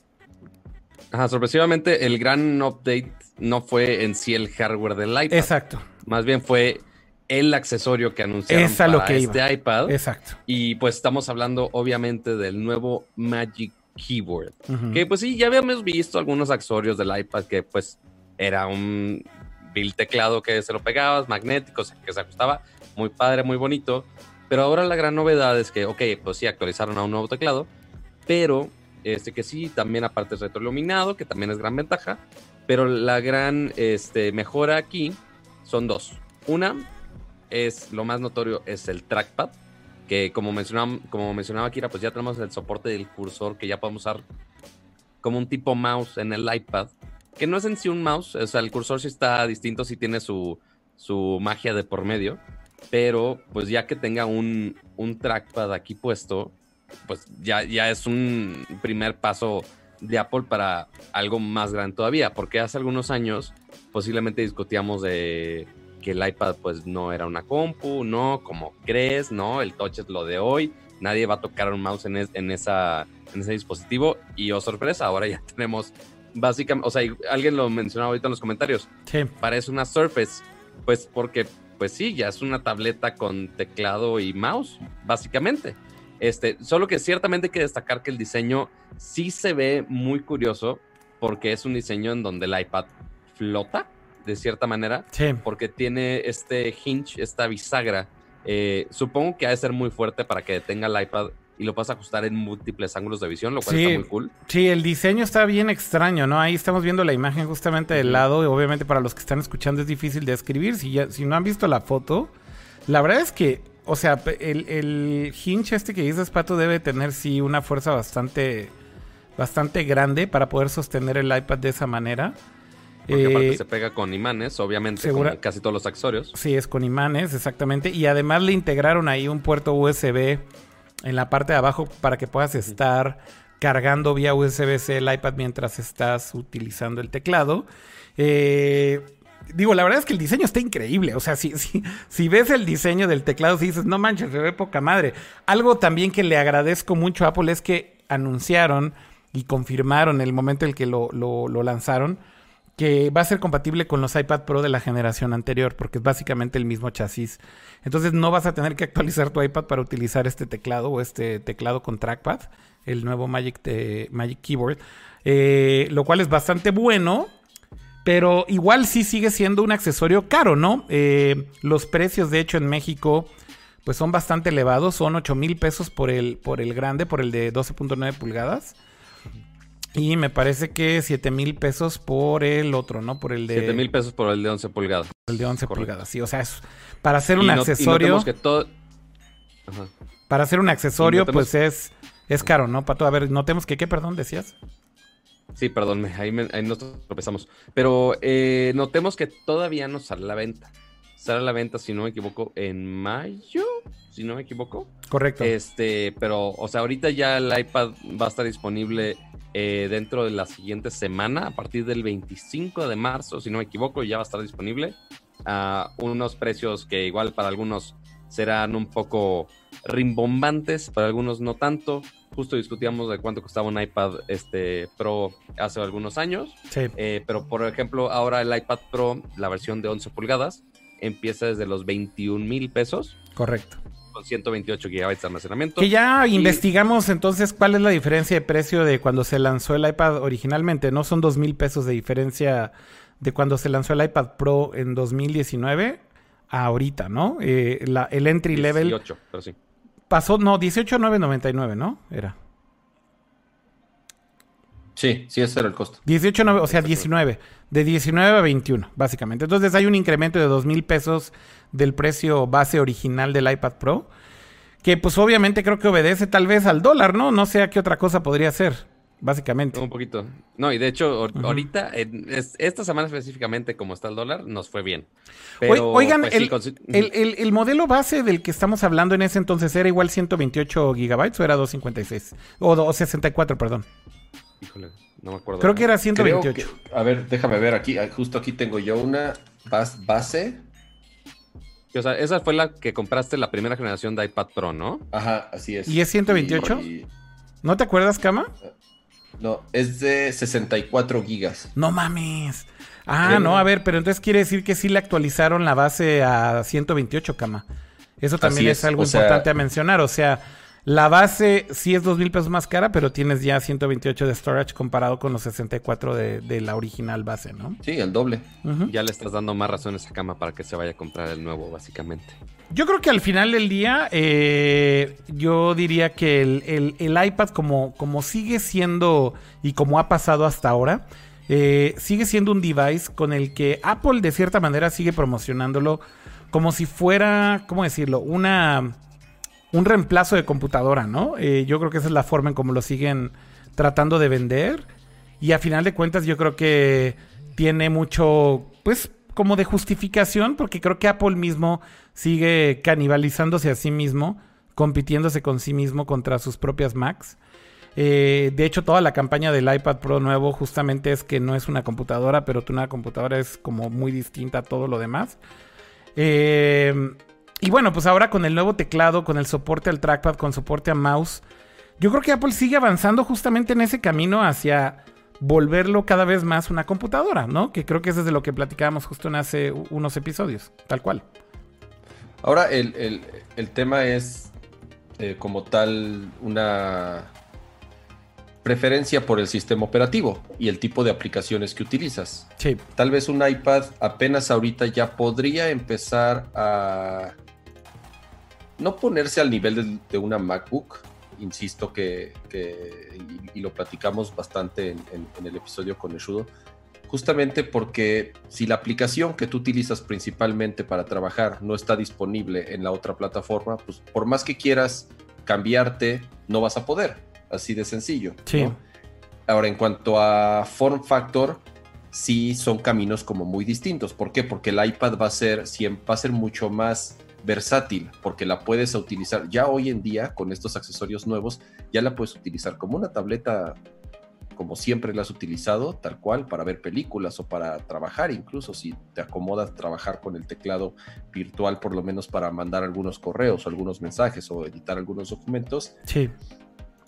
Ajá, sorpresivamente el gran update no fue en sí el hardware del iPad. Exacto, Más bien fue el accesorio que anunciaron Es a lo para que este iba. iPad. exacto. Y pues estamos hablando obviamente del nuevo Magic Keyboard. Que pues sí, ya habíamos visto algunos accesorios del iPad que pues era un vil teclado que se lo pegabas, magnético, que se ajustaba, muy padre, muy bonito. Pero ahora la gran novedad es que, ok, pues sí, actualizaron a un nuevo teclado, pero este que sí, también aparte es retroiluminado, que también es gran ventaja. Pero la gran este, mejora aquí son dos. Una es, lo más notorio, es el trackpad, que como mencionaba, como mencionaba Kira, pues ya tenemos el soporte del cursor que ya podemos usar como un tipo mouse en el iPad, que no es en sí un mouse, o sea, el cursor sí está distinto, sí tiene su, su magia de por medio, pero pues ya que tenga un, un trackpad aquí puesto, pues ya, ya es un primer paso de Apple para algo más grande todavía, porque hace algunos años posiblemente discutíamos de que el iPad pues no era una compu, no, como crees, no, el touch es lo de hoy, nadie va a tocar un mouse en, es- en esa, en ese dispositivo y oh sorpresa, ahora ya tenemos básicamente, o sea, alguien lo mencionaba ahorita en los comentarios, Sí. parece una Surface, pues porque, pues sí, ya es una tableta con teclado y mouse, básicamente. Este, solo que ciertamente hay que destacar que el diseño sí se ve muy curioso, porque es un diseño en donde el iPad flota, de cierta manera, Sí. porque tiene este hinge, esta bisagra. Eh, supongo que ha de ser muy fuerte para que detenga el iPad y lo puedas ajustar en múltiples ángulos de visión, lo cual Sí. está muy cool. Sí, el diseño está bien extraño, ¿no? Ahí estamos viendo la imagen justamente del lado y obviamente para los que están escuchando es difícil de escribir. Si, ya, si no han visto la foto, la verdad es que, o sea, el, el hinge este que dices, Pato, debe tener sí una fuerza bastante, bastante grande para poder sostener el iPad de esa manera. Porque Eh, aparte se pega con imanes, obviamente, segura- como casi todos los accesorios. Sí, es con imanes, exactamente. Y además le integraron ahí un puerto USB en la parte de abajo para que puedas estar cargando vía USB-C el iPad mientras estás utilizando el teclado. Eh, digo, la verdad es que el diseño está increíble. O sea, si, si, si ves el diseño del teclado, si dices, no manches, se ve poca madre. Algo también que le agradezco mucho a Apple es que anunciaron y confirmaron el momento en el que lo, lo- lo lanzaron que va a ser compatible con los iPad Pro de la generación anterior, porque es básicamente el mismo chasis. Entonces no vas a tener que actualizar tu iPad para utilizar este teclado o este teclado con trackpad, el nuevo Magic, Magic Keyboard, eh, lo cual es bastante bueno. Pero igual sí sigue siendo un accesorio caro, ¿no? Eh, los precios, de hecho, en México, pues son bastante elevados. Son 8 mil pesos por el, por el grande, por el de 12.9 pulgadas. Y me parece que 7 mil pesos por el otro, ¿no? Por el de, 7 mil pesos por el de 11 pulgadas. el de 11 correcto. pulgadas. Sí, o sea, es, para hacer un Y no- y accesorio, notemos que todo... Ajá. para hacer un accesorio, pues es, es caro, ¿no, Pato? A ver, notemos que, ¿qué, perdón, decías? Sí, perdón, ahí, me- ahí nos tropezamos. Pero eh, notemos que todavía no sale a la venta. Sale a la venta, si no me equivoco, en mayo, si no me equivoco. Correcto. Este, pero, o sea, ahorita ya el iPad va a estar disponible eh, dentro de la siguiente semana, a partir del 25 de marzo, si no me equivoco, ya va a estar disponible a unos precios que igual para algunos serán un poco rimbombantes, para algunos no tanto. Justo discutíamos de cuánto costaba un iPad este, Pro hace algunos años, sí. eh, pero por ejemplo, ahora el iPad Pro, la versión de 11 pulgadas, empieza desde los 21 mil pesos Correcto. con 128 gigabytes de almacenamiento. Que ya Y- investigamos entonces cuál es la diferencia de precio de cuando se lanzó el iPad originalmente. No son dos mil pesos de diferencia de cuando se lanzó el iPad Pro en 2019 a ahorita, ¿no? Eh, la- el entry level 18, pero sí. pasó, no, 18,999, ¿no? Era. Sí, sí, ese era el costo. 18, o sea, 19. De 19 a 21, básicamente. Entonces hay un incremento de 2 mil pesos del precio base original del iPad Pro. Que pues obviamente creo que obedece tal vez al dólar, ¿no? No sé a qué otra cosa podría ser, básicamente. Un poquito. No, y de hecho, ahorita, en es- esta semana específicamente, como está el dólar, nos fue bien. Pero, oigan, pues, el, el- el- el modelo base del que estamos hablando en ese entonces era igual 128 gigabytes o era 256? O, do- o 64, perdón. Híjole, no me acuerdo. Creo que era Creo 128. que- a ver, déjame ver aquí. ah, Justo aquí tengo yo una bas- base. O sea, esa fue la que compraste la primera generación de iPad Pro, ¿no? Ajá, así es. ¿Y es 128? Y- ¿No te acuerdas, Cama? no, es de 64 gigas. No mames. Ah, no, a ver, pero entonces quiere decir que sí le actualizaron la base a 128, Cama. Eso también es, es, algo o sea- importante a mencionar. O sea, la base sí es dos mil pesos más cara, pero tienes ya 128 de storage comparado con los 64 de, de la original base, ¿no? Sí, el doble. Ya le estás dando más razones a Cama para que se vaya a comprar el nuevo, básicamente. Yo creo que al final del día, eh, yo diría que el, el- el iPad, como, como sigue siendo y como ha pasado hasta ahora, eh, sigue siendo un device con el que Apple de cierta manera sigue promocionándolo como si fuera, ¿cómo decirlo? Una, un reemplazo de computadora, ¿no? Eh, yo creo que esa es la forma en cómo lo siguen tratando de vender. Y a final de cuentas yo creo que tiene mucho, pues, como de justificación, porque creo que Apple mismo sigue canibalizándose a sí mismo, compitiéndose con sí mismo contra sus propias Macs. Eh, de hecho, toda la campaña del iPad Pro nuevo justamente es que no es una computadora, pero una computadora es como muy distinta a todo lo demás. Eh, y bueno, pues ahora con el nuevo teclado, con el soporte al trackpad, con soporte a mouse, yo creo que Apple sigue avanzando justamente en ese camino hacia volverlo cada vez más una computadora, ¿no? Que creo que eso es de lo que platicábamos justo en hace unos episodios, tal cual. Ahora, el, tema es eh, como tal una preferencia por el sistema operativo y el tipo de aplicaciones que utilizas. Sí. Tal vez un iPad apenas ahorita ya podría empezar a no ponerse al nivel de, una MacBook, insisto que, y, lo platicamos bastante en, el episodio con el Shudo, justamente porque si la aplicación que tú utilizas principalmente para trabajar no está disponible en la otra plataforma, pues por más que quieras cambiarte, no vas a poder, así de sencillo. Sí. Ahora, en cuanto a form factor, sí son caminos como muy distintos. ¿Por qué? Porque el iPad va a ser, va a ser mucho más versátil porque la puedes utilizar ya hoy en día con estos accesorios nuevos, ya la puedes utilizar como una tableta como siempre la has utilizado, tal cual, para ver películas o para trabajar, incluso si te acomodas trabajar con el teclado virtual, por lo menos para mandar algunos correos o algunos mensajes o editar algunos documentos. Sí.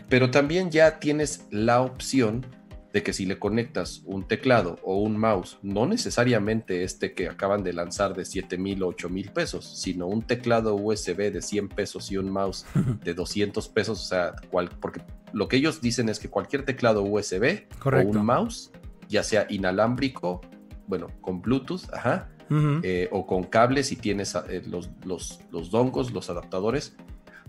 Pero también ya tienes la opción de que si le conectas un teclado o un mouse, no necesariamente este que acaban de lanzar de 7 mil o 8 mil pesos, sino un teclado USB de 100 pesos y un mouse de 200 pesos, o sea, porque lo que ellos dicen es que cualquier teclado USB o un mouse, ya sea inalámbrico, bueno, con Bluetooth, ajá, eh, o con cables si tienes eh, los, los, los dongos, los adaptadores,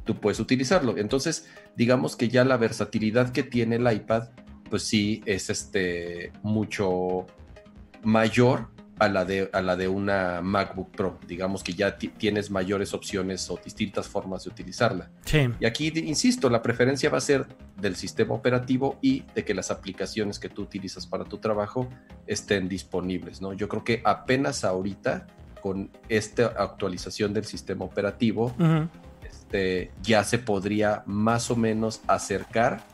tú puedes utilizarlo. Entonces, digamos que ya la versatilidad que tiene el iPad pues sí es este mucho mayor a la de, a la de una MacBook Pro. Digamos que ya tienes mayores opciones o distintas formas de utilizarla. Sí. Y aquí, insisto, la preferencia va a ser del sistema operativo y de que las aplicaciones que tú utilizas para tu trabajo estén disponibles, ¿no? Yo creo que apenas ahorita, con esta actualización del sistema operativo, este, ya se podría más o menos acercar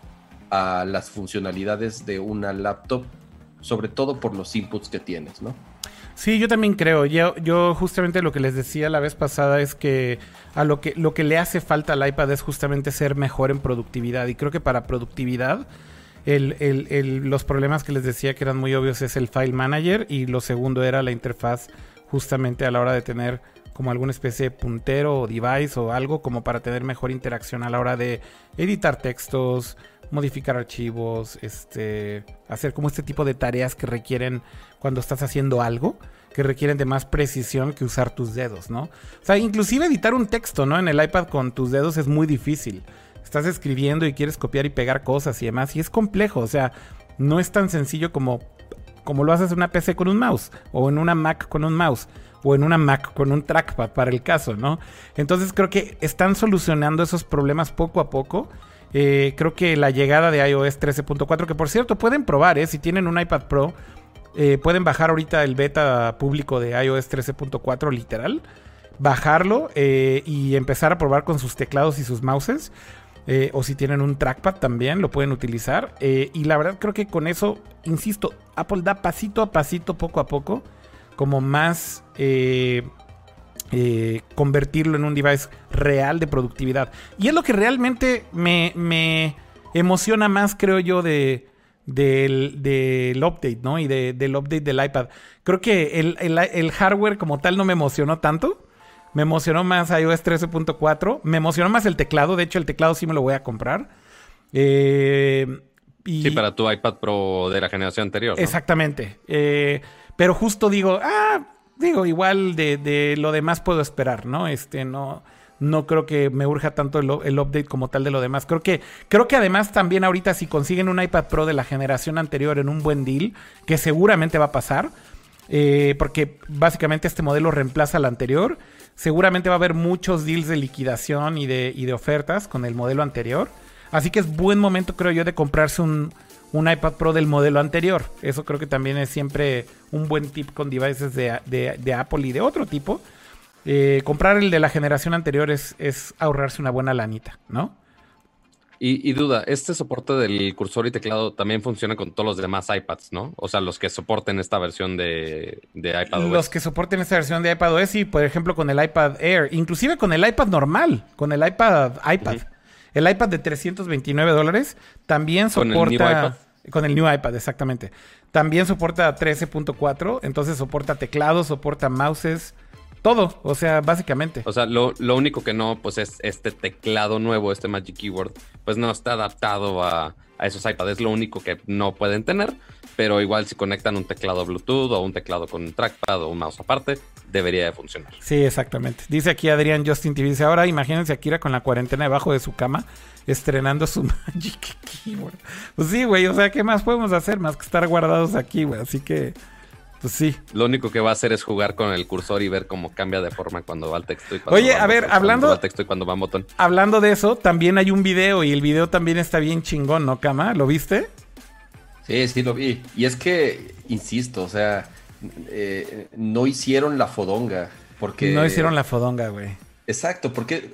a las funcionalidades de una laptop, sobre todo por los inputs que tienes, ¿no? Sí, yo también creo. Yo, yo justamente lo que les decía la vez pasada es que a lo que lo que le hace falta al iPad es justamente ser mejor en productividad. Y creo que para productividad, los problemas que les decía que eran muy obvios es el file manager y lo segundo era la interfaz justamente a la hora de tener como alguna especie de puntero o device o algo como para tener mejor interacción a la hora de editar textos, modificar archivos, este, hacer como este tipo de tareas que requieren cuando estás haciendo algo, que requieren de más precisión que usar tus dedos, ¿no? O sea, inclusive editar un texto, ¿no? En el iPad con tus dedos es muy difícil. Estás escribiendo y quieres copiar y pegar cosas y demás, y es complejo, o sea, no es tan sencillo como, como lo haces en una PC con un mouse, o en una Mac con un mouse, o en una Mac con un trackpad para el caso, ¿no? Entonces creo que están solucionando esos problemas poco a poco eh, creo que la llegada de iOS 13.4, que por cierto pueden probar, eh, si tienen un iPad Pro, eh, pueden bajar ahorita el beta público de iOS 13.4 literal, bajarlo y empezar a probar con sus teclados y sus mouses. o si tienen un trackpad también lo pueden utilizar. y la verdad creo que con eso, insisto, Apple da pasito a pasito, poco a poco, como más eh, convertirlo en un device real de productividad. Y es lo que realmente me, emociona más, creo yo, de, del, update, ¿no? Y del update del iPad. Creo que el, hardware como tal no me emocionó tanto. Me emocionó más iOS 13.4. Me emocionó más el teclado. De hecho, el teclado sí me lo voy a comprar. Eh, sí, para tu iPad Pro de la generación anterior. Exactamente. Eh, pero justo digo, ah, digo, igual de, lo demás puedo esperar, ¿no? Este, no, no creo que me urja tanto el, update como tal de lo demás. Creo que, creo que además también ahorita si consiguen un iPad Pro de la generación anterior en un buen deal, que seguramente va a pasar, eh, porque básicamente este modelo reemplaza al anterior, seguramente va a haber muchos deals de liquidación y de, y de ofertas con el modelo anterior. Así que es buen momento, creo yo, de comprarse un, un iPad Pro del modelo anterior. Eso creo que también es siempre un buen tip con devices de, de- de Apple y de otro tipo. Eh, comprar el de la generación anterior es, es ahorrarse una buena lanita, ¿no? Y, y duda, este soporte del cursor y teclado también funciona con todos los demás iPads, ¿no? O sea, los que soporten esta versión de, de iPad Los que soporten esta versión de iPadOS y, por ejemplo, con el iPad Air, inclusive con el iPad normal, con el iPad iPad. El iPad de 329 dólares también ¿Con soporta... el new iPad? Con el new iPad, exactamente. También soporta 13.4, entonces soporta teclados, soporta mouses, todo, o sea, básicamente. O sea, lo, lo único que no, pues es este teclado nuevo, este Magic Keyboard, pues no está adaptado a, a esos iPads. Es lo único que no pueden tener, pero igual si conectan un teclado Bluetooth o un teclado con un trackpad o un mouse aparte, debería de funcionar. Sí, exactamente. Dice aquí Adrián Justin TV. Dice, ahora imagínense a Kira con la cuarentena debajo de su cama, estrenando su Magic Keyboard. Pues sí, güey, o sea, ¿qué más podemos hacer más que estar guardados aquí, güey? Así que, pues sí. Lo único que va a hacer es jugar con el cursor y ver cómo cambia de forma cuando va al texto y cuando Oye, va a ver, botón, hablando- Cuando va al texto y cuando va botón. Hablando de eso, también hay un video y el video también está bien chingón, ¿no, Cama? ¿Lo viste? Sí, sí lo vi. Y es que, insisto, o sea, eh, no hicieron la fodonga. Porque... No hicieron la fodonga, güey. Exacto, porque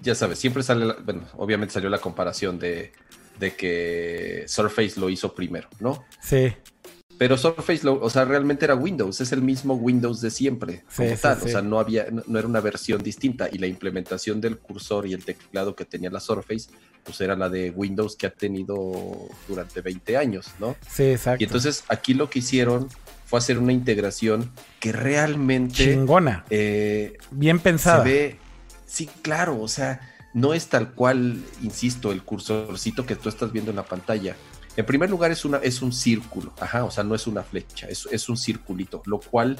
ya sabes, siempre sale, la- bueno, obviamente salió la comparación de, de que Surface lo hizo primero, ¿no? Sí, Pero Surface, lo, o sea, realmente era Windows, es el mismo Windows de siempre, Sí, como sí, tal, sí. o sea, no había, no, no era una versión distinta y la implementación del cursor y el teclado que tenía la Surface, pues era la de Windows que ha tenido durante 20 años, ¿no? sí, exacto. Y entonces aquí lo que hicieron fue hacer una integración que realmente Chingona. eh, Bien se pensada. ve, sí, claro, o sea, no es tal cual, insisto, el cursorcito que tú estás viendo en la pantalla. En primer lugar es, una, es un círculo, ajá, o sea, no es una flecha, es, es un circulito, lo cual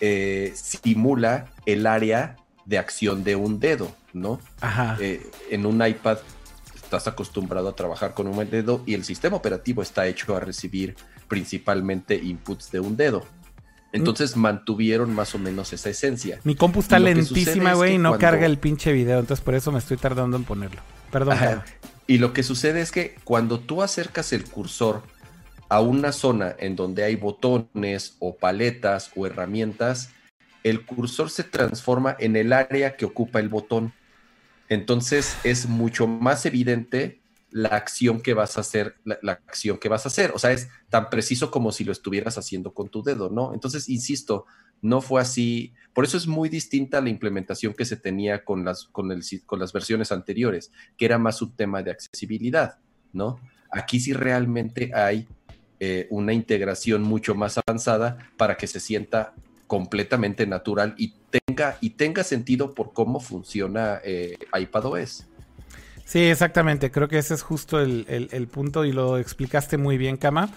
eh, simula el área de acción de un dedo, ¿no? Ajá. Eh, en un iPad estás acostumbrado a trabajar con un dedo y el sistema operativo está hecho a recibir principalmente inputs de un dedo. Entonces mantuvieron más o menos esa esencia. Mi compu está lentísima, es güey, y no cuando- carga el pinche video, entonces por eso me estoy tardando en ponerlo. Perdón. Ajá. Y lo que sucede es que cuando tú acercas el cursor a una zona en donde hay botones o paletas o herramientas, el cursor se transforma en el área que ocupa el botón. Entonces es mucho más evidente la acción que vas a hacer, la acción que vas a hacer. O sea, es tan preciso como si lo estuvieras haciendo con tu dedo, ¿no? Entonces, insisto, no fue así. Por eso es muy distinta la implementación que se tenía con las, con el, con las versiones anteriores, que era más un tema de accesibilidad, ¿no? Aquí sí realmente hay eh, una integración mucho más avanzada para que se sienta completamente natural y tenga, y tenga sentido por cómo funciona eh, iPadOS. Sí, exactamente. Creo que ese es justo el, el- punto y lo explicaste muy bien, Kama.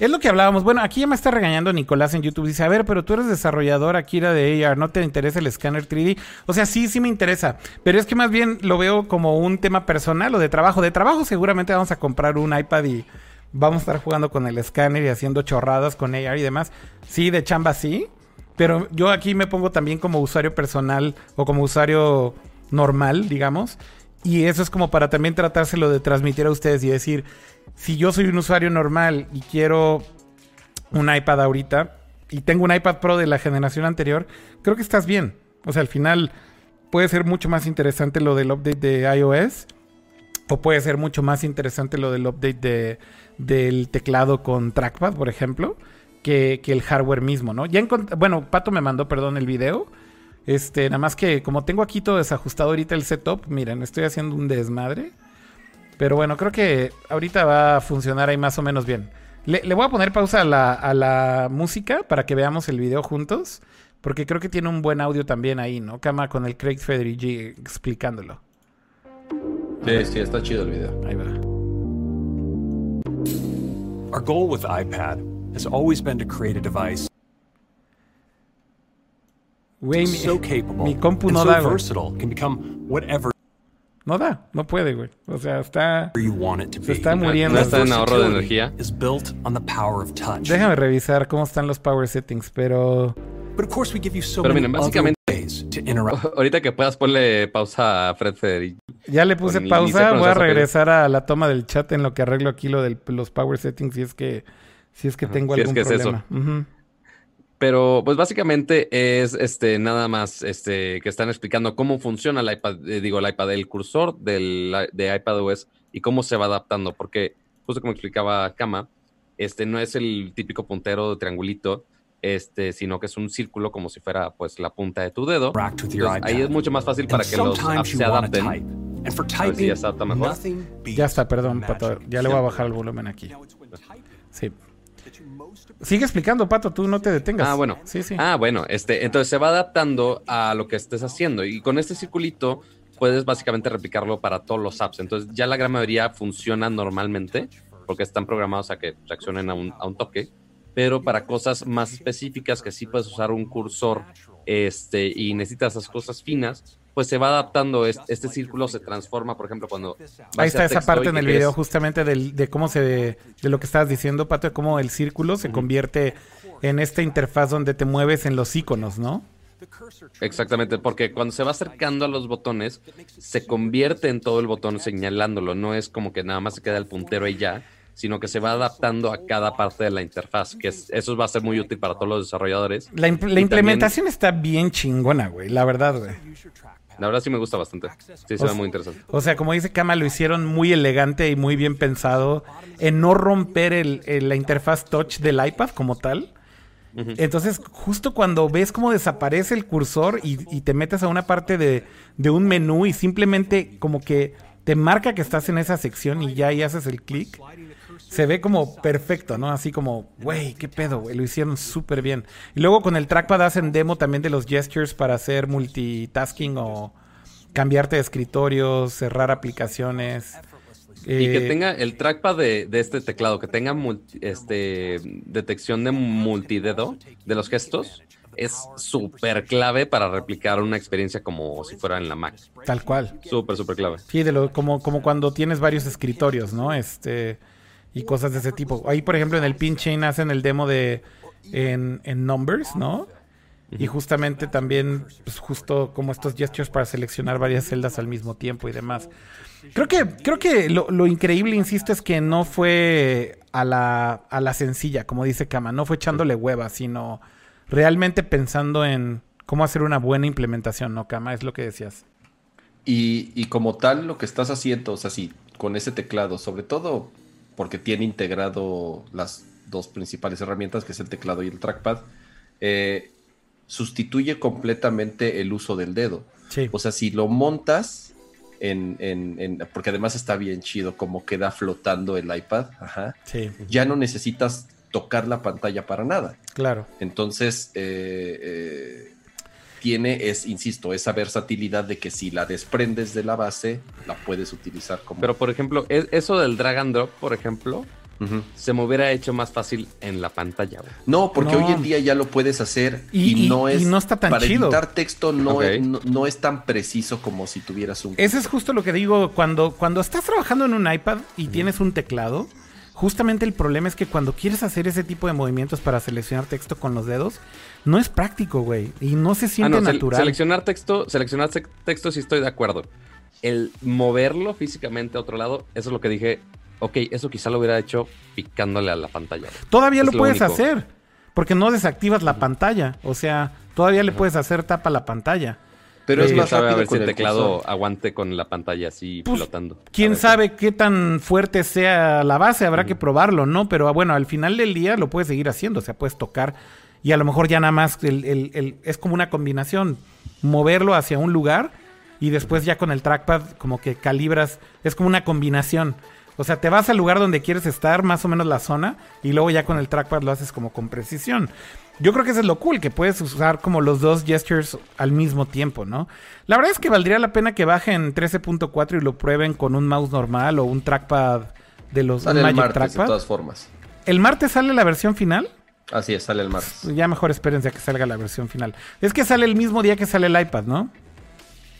Es lo que hablábamos. Bueno, aquí ya me está regañando Nicolás en YouTube. Dice, a ver, pero tú eres desarrollador, Akira, de AR. ¿No te interesa el escáner 3D? O sea, sí, sí me interesa. Pero es que más bien lo veo como un tema personal o de trabajo. De trabajo seguramente vamos a comprar un iPad y vamos a estar jugando con el escáner y haciendo chorradas con AR y demás. Sí, de chamba sí. Pero yo aquí me pongo también como usuario personal o como usuario normal, digamos. Y eso es como para también tratárselo de transmitir a ustedes y decir, si yo soy un usuario normal y quiero un iPad ahorita y tengo un iPad Pro de la generación anterior, creo que estás bien. O sea, al final puede ser mucho más interesante lo del update de iOS o puede ser mucho más interesante lo del update de, del teclado con trackpad, por ejemplo, que, que el hardware mismo, ¿no? Ya bueno, Pato me mandó, perdón, el video. Este, nada más que como tengo aquí todo desajustado ahorita el setup, miren, estoy haciendo un desmadre. Pero bueno, creo que ahorita va a funcionar ahí más o menos bien. Le, le voy a poner pausa a la, a la música para que veamos el video juntos. Porque creo que tiene un buen audio también ahí, ¿no? Cama con el Craig Federici explicándolo. Sí, sí, está chido el video. Ahí va. Our goal with iPad has always been to create a device Güey, mi, so capable mi compu and no so da, güey. versatile, can become whatever No da, no puede, güey. O sea, está... Se está muriendo. No está en ahorro de energía. Déjame revisar cómo están los power settings, pero Pero miren, básicamente-. Ahorita que puedas ponle pausa a Fred Federici. Ya le puse pausa. Voy a regresar a la toma del chat en lo que arreglo aquí lo de los power settings si es que, si es que Ajá, tengo si es algún que es eso. problema. Pero pues básicamente es este nada más este que están explicando cómo funciona el iPad, eh, digo el iPad, el cursor del, i- de iPadOS y cómo se va adaptando, porque justo como explicaba Kama, este no es el típico puntero de triangulito, este, sino que es un círculo como si fuera pues la punta de tu dedo. Entonces, ahí es mucho más fácil And para que los apps se adapten. type. And for A ver si typing, ya está mejor. Ya está, perdón. Pato. Ya le voy a bajar el volumen aquí. Sigue explicando, Pato, tú no te detengas. Ah, bueno. Sí, sí. Ah, bueno, este, entonces se va adaptando a lo que estés haciendo y con este circulito puedes básicamente replicarlo para todos los apps. Entonces ya la gran mayoría funciona normalmente porque están programados a que reaccionen a un, a un toque, pero para cosas más específicas que sí puedes usar un cursor este, y necesitas esas cosas finas, pues se va adaptando. Este, este círculo se transforma, por ejemplo, cuando... Ahí está esa parte en el video justamente del- de cómo se de lo que estabas diciendo, Pato, de cómo el círculo se convierte en esta interfaz donde te mueves en los iconos, ¿no? Exactamente, porque cuando se va acercando a los botones, se convierte en todo el botón señalándolo. No es como que nada más se queda el puntero y ya, sino que se va adaptando a cada parte de la interfaz, que es- eso va a ser muy útil para todos los desarrolladores. La, imp- la implementación está bien chingona, güey, la verdad, güey. La verdad sí me gusta bastante. Sí, se O ve muy interesante. O sea, como dice Kama, lo hicieron muy elegante y muy bien pensado en no romper el- el- la interfaz touch del iPad como tal. Entonces, justo cuando ves cómo desaparece el cursor y, y te metes a una parte de, de un menú y simplemente como que te marca que estás en esa sección y ya ahí haces el clic, se ve como perfecto, ¿no? Así como, güey, qué pedo, güey, lo hicieron súper bien. Y luego con el trackpad hacen demo también de los gestures para hacer multitasking o cambiarte de escritorio, cerrar aplicaciones. Y que Eh, tenga el trackpad de, de este teclado, que tenga multi- este, detección de multidedo de los gestos, es súper clave para replicar una experiencia como si fuera en la Mac. Tal cual. Súper, súper clave. Sí, de lo, como, como cuando tienes varios escritorios, ¿no? Este, y cosas de ese tipo. Ahí, por ejemplo, en el Pinchain hacen el demo de en, en Numbers, ¿no? Y justamente también, pues justo como estos gestures para seleccionar varias celdas al mismo tiempo y demás. Creo que, creo que lo, lo increíble, insisto, es que no fue a la, a la sencilla, como dice Kama, no fue echándole hueva, sino realmente pensando en cómo hacer una buena implementación, ¿no, Kama? Es lo que decías. Y, y como tal, lo que estás haciendo, o sea, sí, con ese teclado, sobre todo porque tiene integrado las dos principales herramientas, que es el teclado y el trackpad, eh, sustituye completamente el uso del dedo. Sí. O sea, si lo montas en, en- en- porque además está bien chido como queda flotando el iPad, ajá, Sí, ya no necesitas tocar la pantalla para nada. claro. Entonces, eh, eh, tiene, es, insisto, esa versatilidad de que si la desprendes de la base, la puedes utilizar como... Pero, por ejemplo, e- eso del drag and drop, por ejemplo, se me hubiera hecho más fácil en la pantalla. güey. No, porque No. hoy en día ya lo puedes hacer Y- no y es... no está tan para chido. editar texto no, es, no, no es tan preciso como si tuvieras un... Ese es justo lo que digo, cuando, cuando estás trabajando en un iPad y tienes un teclado, justamente el problema es que cuando quieres hacer ese tipo de movimientos para seleccionar texto con los dedos, no es práctico, güey, y no se Ah, siente no, sel- natural. seleccionar texto, seleccionar texto sí estoy de acuerdo. El moverlo físicamente a otro lado, eso es lo que dije. Ok, eso quizá lo hubiera hecho picándole a la pantalla. Todavía es lo lo puedes hacer, porque no desactivas la pantalla, o sea, todavía le puedes hacer tapa a la pantalla. Pero es más a rápido ver si con el el teclado cursor. aguante con la pantalla así Pues, flotando. Quién sabe qué tan fuerte sea la base, habrá que probarlo, ¿no? Pero ah, bueno, al final del día lo puedes seguir haciendo, o sea, puedes tocar y a lo mejor ya nada más el- el- el- es como una combinación, moverlo hacia un lugar y después ya con el trackpad como que calibras, es como una combinación. O sea, te vas al lugar donde quieres estar, más o menos la zona, y luego ya con el trackpad lo haces como con precisión. Yo creo que eso es lo cool, que puedes usar como los dos gestures al mismo tiempo, ¿no? La verdad es que valdría la pena que bajen 13.4 y lo prueben con un mouse normal o un trackpad de los un el Magic martes, de todas formas. ¿El martes sale la versión final? Así es, sale el martes. Ya mejor espérense a que salga la versión final. Es que sale el mismo día que sale el iPad, ¿no?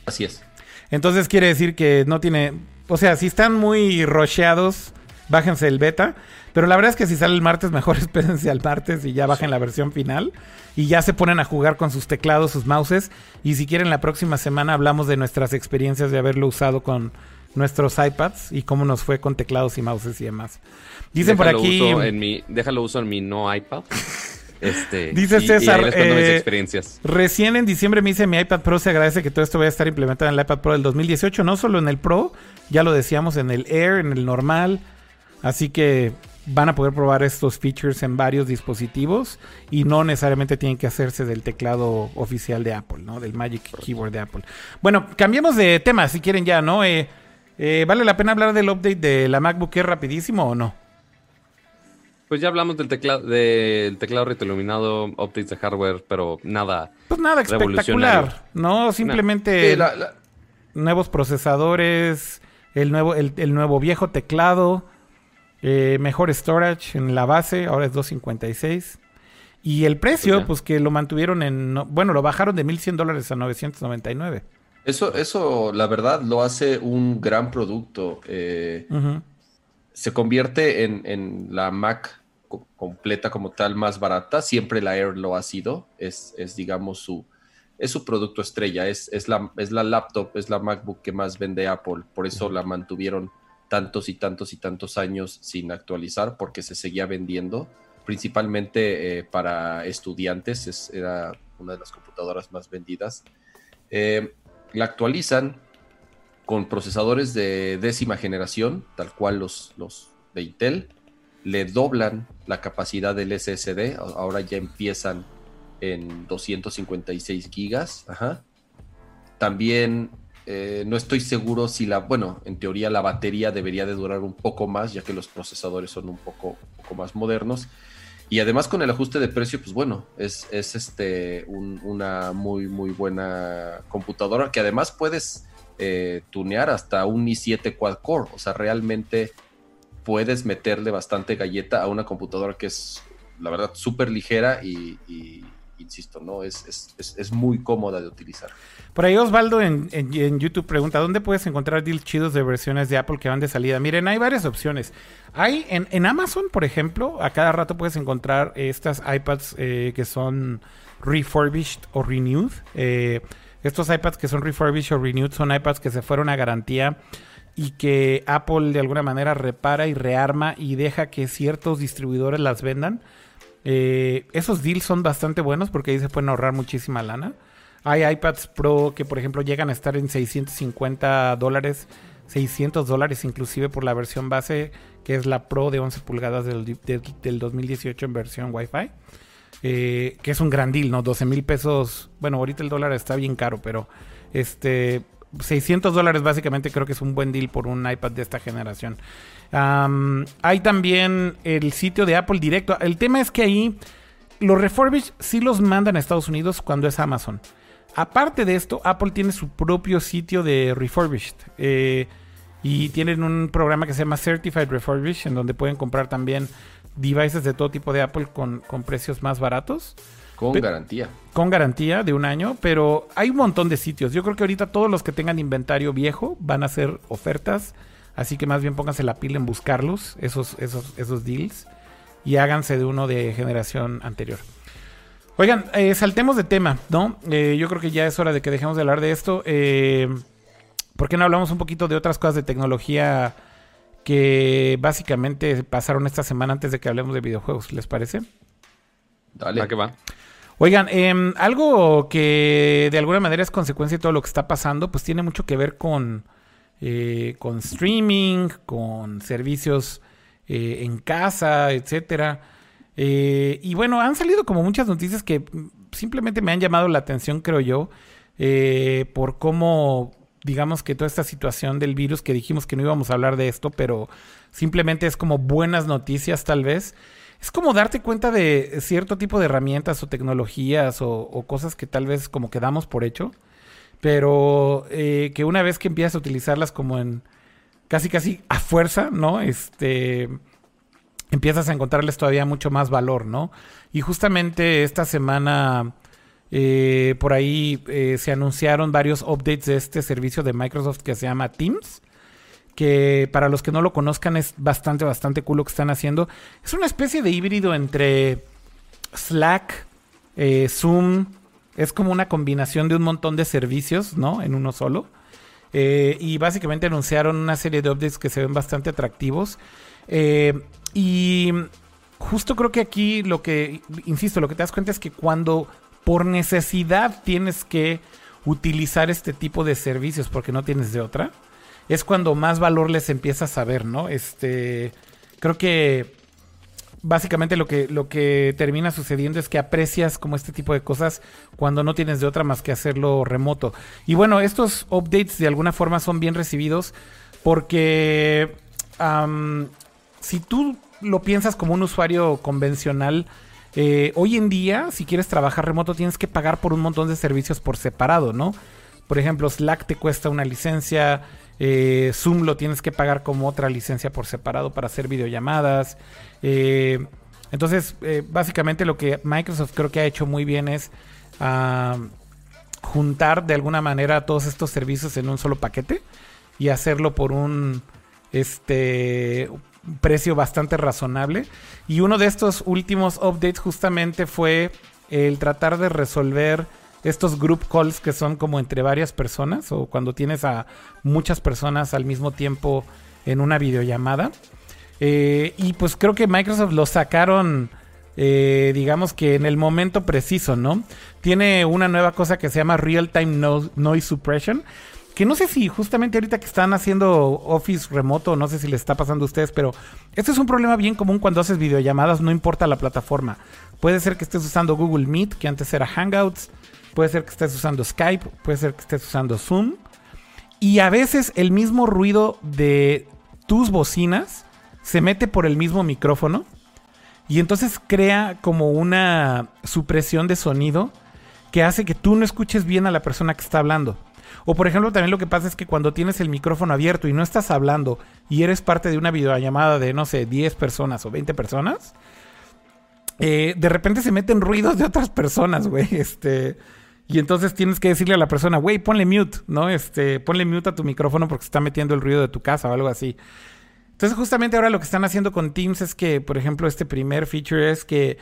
Así es. Entonces quiere decir que no tiene. O sea, si están muy rocheados bájense el beta. Pero la verdad es que si sale el martes, mejor espérense al martes y ya bajen la versión final. Y ya se ponen a jugar con sus teclados, sus mouses. Y si quieren, la próxima semana hablamos de nuestras experiencias de haberlo usado con nuestros iPads y cómo nos fue con teclados y mouses y demás. Dicen por aquí. uso en mi, déjalo uso en mi no iPad. Este, Dice y- César, mis eh, experiencias. Recién en diciembre me hice mi iPad Pro. Se agradece que todo esto vaya a estar implementado en el iPad Pro del 2018. No solo en el Pro, ya lo decíamos, en el Air, en el normal. Así que van a poder probar estos features en varios dispositivos y no necesariamente tienen que hacerse del teclado oficial de Apple, ¿no? Del Magic Keyboard de Apple. Bueno, cambiemos de tema si quieren ya, ¿no? Eh, eh, ¿Vale la pena hablar del update de la MacBook Air rapidísimo o no? Pues ya hablamos del teclado, del teclado retroiluminado, updates de hardware, pero nada. Pues nada espectacular, ¿no? Simplemente... Sí, la- la- nuevos procesadores, el nuevo, el, el nuevo viejo teclado, eh, mejor storage en la base, ahora es 256. Y el precio, Pues pues que lo mantuvieron en, no- bueno, lo bajaron de 1100 dólares a 999. Eso, eso, la verdad, lo hace un gran producto. Eh, se convierte en, en la Mac co- completa como tal más barata. Siempre la Air lo ha sido. Es, es digamos, su, es su producto estrella. Es, es, la, es la laptop, es la MacBook que más vende Apple. Por eso la mantuvieron tantos y tantos y tantos años sin actualizar, porque se seguía vendiendo, principalmente eh, para estudiantes. Es- era una de las computadoras más vendidas. Eh, la actualizan con procesadores de décima generación, tal cual los, los de Intel, le doblan la capacidad del SSD, ahora ya empiezan en 256 gigas. Ajá. También eh, no estoy seguro si la, bueno, en teoría la batería debería de durar un poco más, ya que los procesadores son un poco, un poco más modernos. Y además con el ajuste de precio, pues bueno, es, es este un- una muy, muy buena computadora que además puedes eh, tunear hasta un i7 quad core. O sea, realmente puedes meterle bastante galleta a una computadora que es, la verdad, súper ligera y, insisto, ¿no? Es, es, es, muy cómoda de utilizar. Por ahí Osvaldo en, en- en YouTube pregunta, ¿dónde puedes encontrar deals chidos de versiones de Apple que van de salida? Miren, hay varias opciones. Hay en, en Amazon, por ejemplo, a cada rato puedes encontrar estas iPads eh, que son refurbished o renewed. Eh, estos iPads que son refurbished o renewed son iPads que se fueron a garantía y que Apple de alguna manera repara y rearma y deja que ciertos distribuidores las vendan. Eh, esos deals son bastante buenos porque ahí se pueden ahorrar muchísima lana. Hay iPads Pro que, por ejemplo, llegan a estar en 650 dólares, 600 dólares inclusive por la versión base, que es la Pro de 11 pulgadas del, de- del 2018 en versión Wi-Fi. Eh, que es un gran deal, ¿no? 12 mil pesos. Bueno, ahorita el dólar está bien caro, pero este 600 dólares básicamente creo que es un buen deal por un iPad de esta generación. Hay también el sitio de Apple directo. El tema es que ahí los refurbished sí los mandan a Estados Unidos cuando es Amazon. Aparte de esto, Apple tiene su propio sitio de refurbished. eh, y tienen un programa que se llama Certified Refurbished, en donde pueden comprar también devices de todo tipo de Apple con, con precios más baratos Con Pe- garantía. con garantía de un año, pero hay un montón de sitios. Yo creo que ahorita todos los que tengan inventario viejo van a hacer ofertas, así que más bien pónganse la pila en buscarlos, esos, esos, esos deals, y háganse de uno de generación anterior. Oigan, eh, saltemos de tema, ¿no? Eh, yo creo que ya es hora de que dejemos de hablar de esto. Eh, ¿Por qué no hablamos un poquito de otras cosas de tecnología que básicamente pasaron esta semana antes de que hablemos de videojuegos? ¿Les parece? Dale. ¿A qué va? Oigan, em, algo que de alguna manera es consecuencia de todo lo que está pasando, pues tiene mucho que ver con, eh, con streaming, con servicios eh, en casa, etcétera. Eh, y bueno, han salido como muchas noticias que simplemente me han llamado la atención, creo yo, por cómo, digamos que toda esta situación del virus, que dijimos que no íbamos a hablar de esto, pero simplemente es como buenas noticias tal vez. Es como darte cuenta de cierto tipo de herramientas o tecnologías o, o cosas que tal vez como que damos por hecho, pero eh, que una vez que empiezas a utilizarlas como en casi casi a fuerza, ¿no? Este empiezas a encontrarles todavía mucho más valor, ¿no? Y justamente esta semana eh, por ahí eh, se anunciaron varios updates de este servicio de Microsoft que se llama Teams que para los que no lo conozcan es bastante, bastante cool que están haciendo. Es una especie de híbrido entre Slack, Zoom, es como una combinación de un montón de servicios, ¿no? En uno solo. Eh, y básicamente anunciaron una serie de updates que se ven bastante atractivos. Eh, y justo creo que aquí lo que, insisto, lo que te das cuenta es que cuando por necesidad tienes que utilizar este tipo de servicios porque no tienes de otra, es cuando más valor les empiezas a ver, ¿no? Este, creo que básicamente lo que, lo que termina sucediendo es que aprecias como este tipo de cosas cuando no tienes de otra más que hacerlo remoto. Y bueno, estos updates de alguna forma son bien recibidos porque si tú lo piensas como un usuario convencional, eh, hoy en día, si quieres trabajar remoto, tienes que pagar por un montón de servicios por separado, ¿no? Por ejemplo, Slack te cuesta una licencia, eh, Zoom lo tienes que pagar como otra licencia por separado para hacer videollamadas. Eh, entonces, básicamente lo que Microsoft creo que ha hecho muy bien es ah, juntar de alguna manera todos estos servicios en un solo paquete y hacerlo por un este precio bastante razonable. Y uno de estos últimos updates justamente fue el tratar de resolver estos group calls que son como entre varias personas o cuando tienes a muchas personas al mismo tiempo en una videollamada. Eh, y pues creo que Microsoft lo sacaron, eh, digamos que en el momento preciso, ¿no? Tiene una nueva cosa que se llama Real Time Noise Suppression, que no sé si justamente ahorita que están haciendo Office remoto, no sé si les está pasando a ustedes, pero este es un problema bien común cuando haces videollamadas, no importa la plataforma. Puede ser que estés usando Google Meet, que antes era Hangouts, puede ser que estés usando Skype, puede ser que estés usando Zoom. Y a veces el mismo ruido de tus bocinas se mete por el mismo micrófono y entonces crea como una supresión de sonido que hace que tú no escuches bien a la persona que está hablando. O por ejemplo, también lo que pasa es que cuando tienes el micrófono abierto y no estás hablando y eres parte de una videollamada de, no sé, 10 personas o 20 personas, eh, de repente se meten ruidos de otras personas, güey. Este. Y entonces tienes que decirle a la persona, güey, ponle mute, ¿no? Este, ponle mute a tu micrófono porque se está metiendo el ruido de tu casa o algo así. Entonces, justamente ahora lo que están haciendo con Teams es que, por ejemplo, este primer feature es que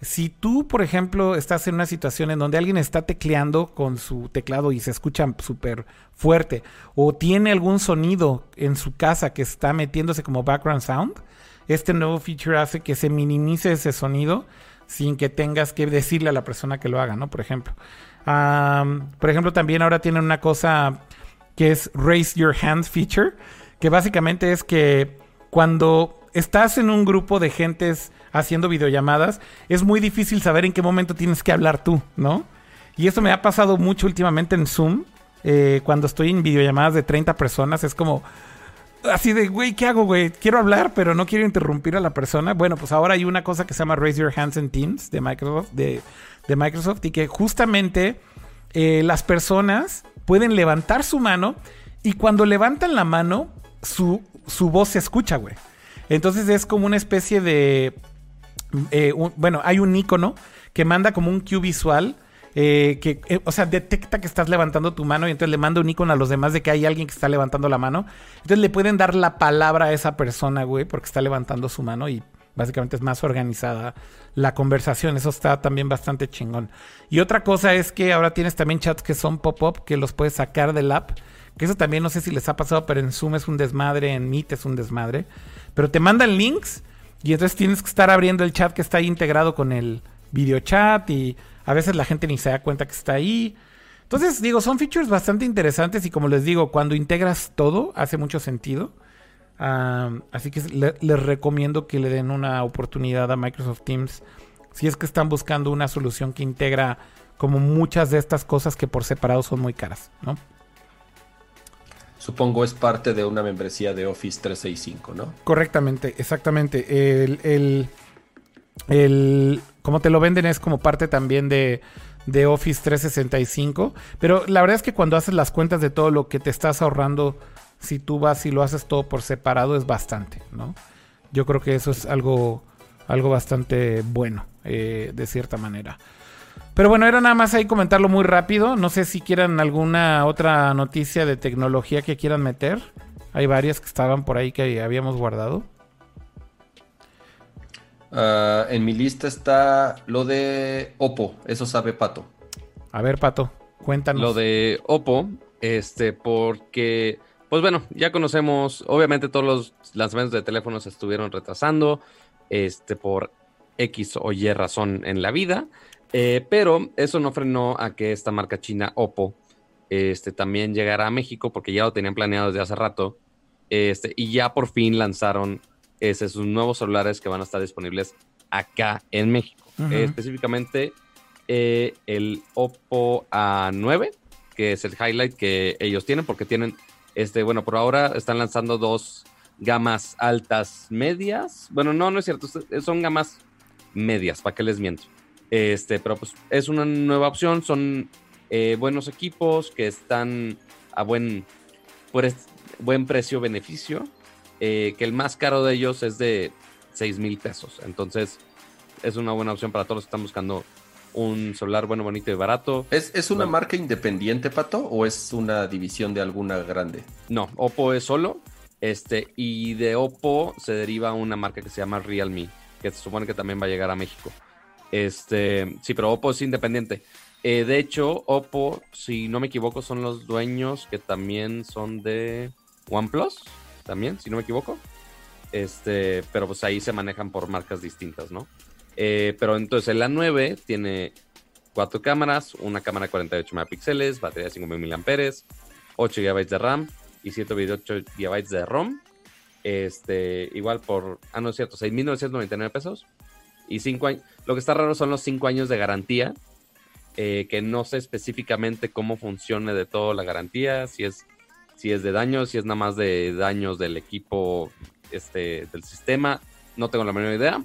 si tú, por ejemplo, estás en una situación en donde alguien está tecleando con su teclado y se escucha súper fuerte, o tiene algún sonido en su casa que está metiéndose como background sound, este nuevo feature hace que se minimice ese sonido sin que tengas que decirle a la persona que lo haga, ¿no? Por ejemplo. Por ejemplo, también ahora tienen una cosa que es Raise Your Hand feature, que básicamente es que cuando estás en un grupo de gentes haciendo videollamadas, es muy difícil saber en qué momento tienes que hablar tú, ¿no? Y eso me ha pasado mucho últimamente en Zoom. Eh, cuando estoy en videollamadas de 30 personas, es como así de, güey, ¿qué hago, güey? Quiero hablar, pero no quiero interrumpir a la persona. Bueno, pues ahora hay una cosa que se llama Raise Your Hands in Teams de Microsoft, de, Microsoft y que justamente eh, las personas pueden levantar su mano y cuando levantan la mano, su, su voz se escucha, güey. Entonces es como una especie de eh, bueno, hay un icono que manda como un cue visual. Eh, que, o sea, detecta que estás levantando tu mano y entonces le manda un icono a los demás de que hay alguien que está levantando la mano. Entonces le pueden dar la palabra a esa persona, güey, porque está levantando su mano y básicamente es más organizada la conversación. Eso está también bastante chingón. Y otra cosa es que ahora tienes también chats que son pop-up que los puedes sacar del app. Que eso también no sé si les ha pasado, pero en Zoom es un desmadre, en Meet es un desmadre. Pero te mandan links y entonces tienes que estar abriendo el chat que está ahí integrado con el video chat y a veces la gente ni se da cuenta que está ahí. Entonces, digo, son features bastante interesantes y como les digo, cuando integras todo, hace mucho sentido. Así que les recomiendo que le den una oportunidad a Microsoft Teams si es que están buscando una solución que integra como muchas de estas cosas que por separado son muy caras, ¿no? Supongo es parte de una membresía de Office 365, ¿no? Correctamente, exactamente. El, el, como te lo venden es como parte también de, de Office 365. Pero la verdad es que cuando haces las cuentas de todo lo que te estás ahorrando, si tú vas y lo haces todo por separado, es bastante, ¿no? Yo creo que eso es algo, algo bastante bueno, eh, de cierta manera. Pero bueno, era nada más ahí comentarlo muy rápido. No sé si quieran alguna otra noticia de tecnología que quieran meter. Hay varias que estaban por ahí que habíamos guardado. Ah, en mi lista está lo de Oppo, eso sabe Pato. A ver, Pato, cuéntanos. Lo de Oppo, este, porque, pues bueno, ya conocemos, obviamente todos los lanzamientos de teléfonos se estuvieron retrasando, este, por X o Y razón en la vida, eh, pero eso no frenó a que esta marca china Oppo, este, también llegara a México, porque ya lo tenían planeado desde hace rato, este, y ya por fin lanzaron ese, sus nuevos celulares que van a estar disponibles acá en México. Eh, específicamente eh, el Oppo A9, que es el highlight que ellos tienen, porque tienen, este, bueno, por ahora están lanzando dos gamas altas medias. Bueno, no, no es cierto, son gamas medias, ¿para qué les miento? Este, pero pues es una nueva opción, son eh, buenos equipos que están a buen, buen precio-beneficio, eh, que el más caro de ellos es de 6 mil pesos. Entonces, es una buena opción para todos los que están buscando un celular bueno, bonito y barato. ¿Es, es una Bueno. marca independiente, Pato, o es una división de alguna grande? No, Oppo es solo. Este, y de Oppo se deriva una marca que se llama Realme, que se supone que también va a llegar a México. Este, sí, pero Oppo es independiente. Eh, de hecho, Oppo, si no me equivoco, son los dueños que también son de OnePlus, también, si no me equivoco. Este, pero pues ahí se manejan por marcas distintas, ¿no? Eh, pero entonces el A9 tiene cuatro cámaras, una cámara de 48 megapíxeles, batería de 5000 mAh, 8 GB de RAM y 128 GB de ROM. Este, igual por, ah, no es cierto, 6.999 pesos. Y 5 años, lo que está raro son los 5 años de garantía, eh, que no sé específicamente cómo funcione de todo la garantía, si es, si es de daños, si es nada más de daños del equipo, este, del sistema, no tengo la menor idea.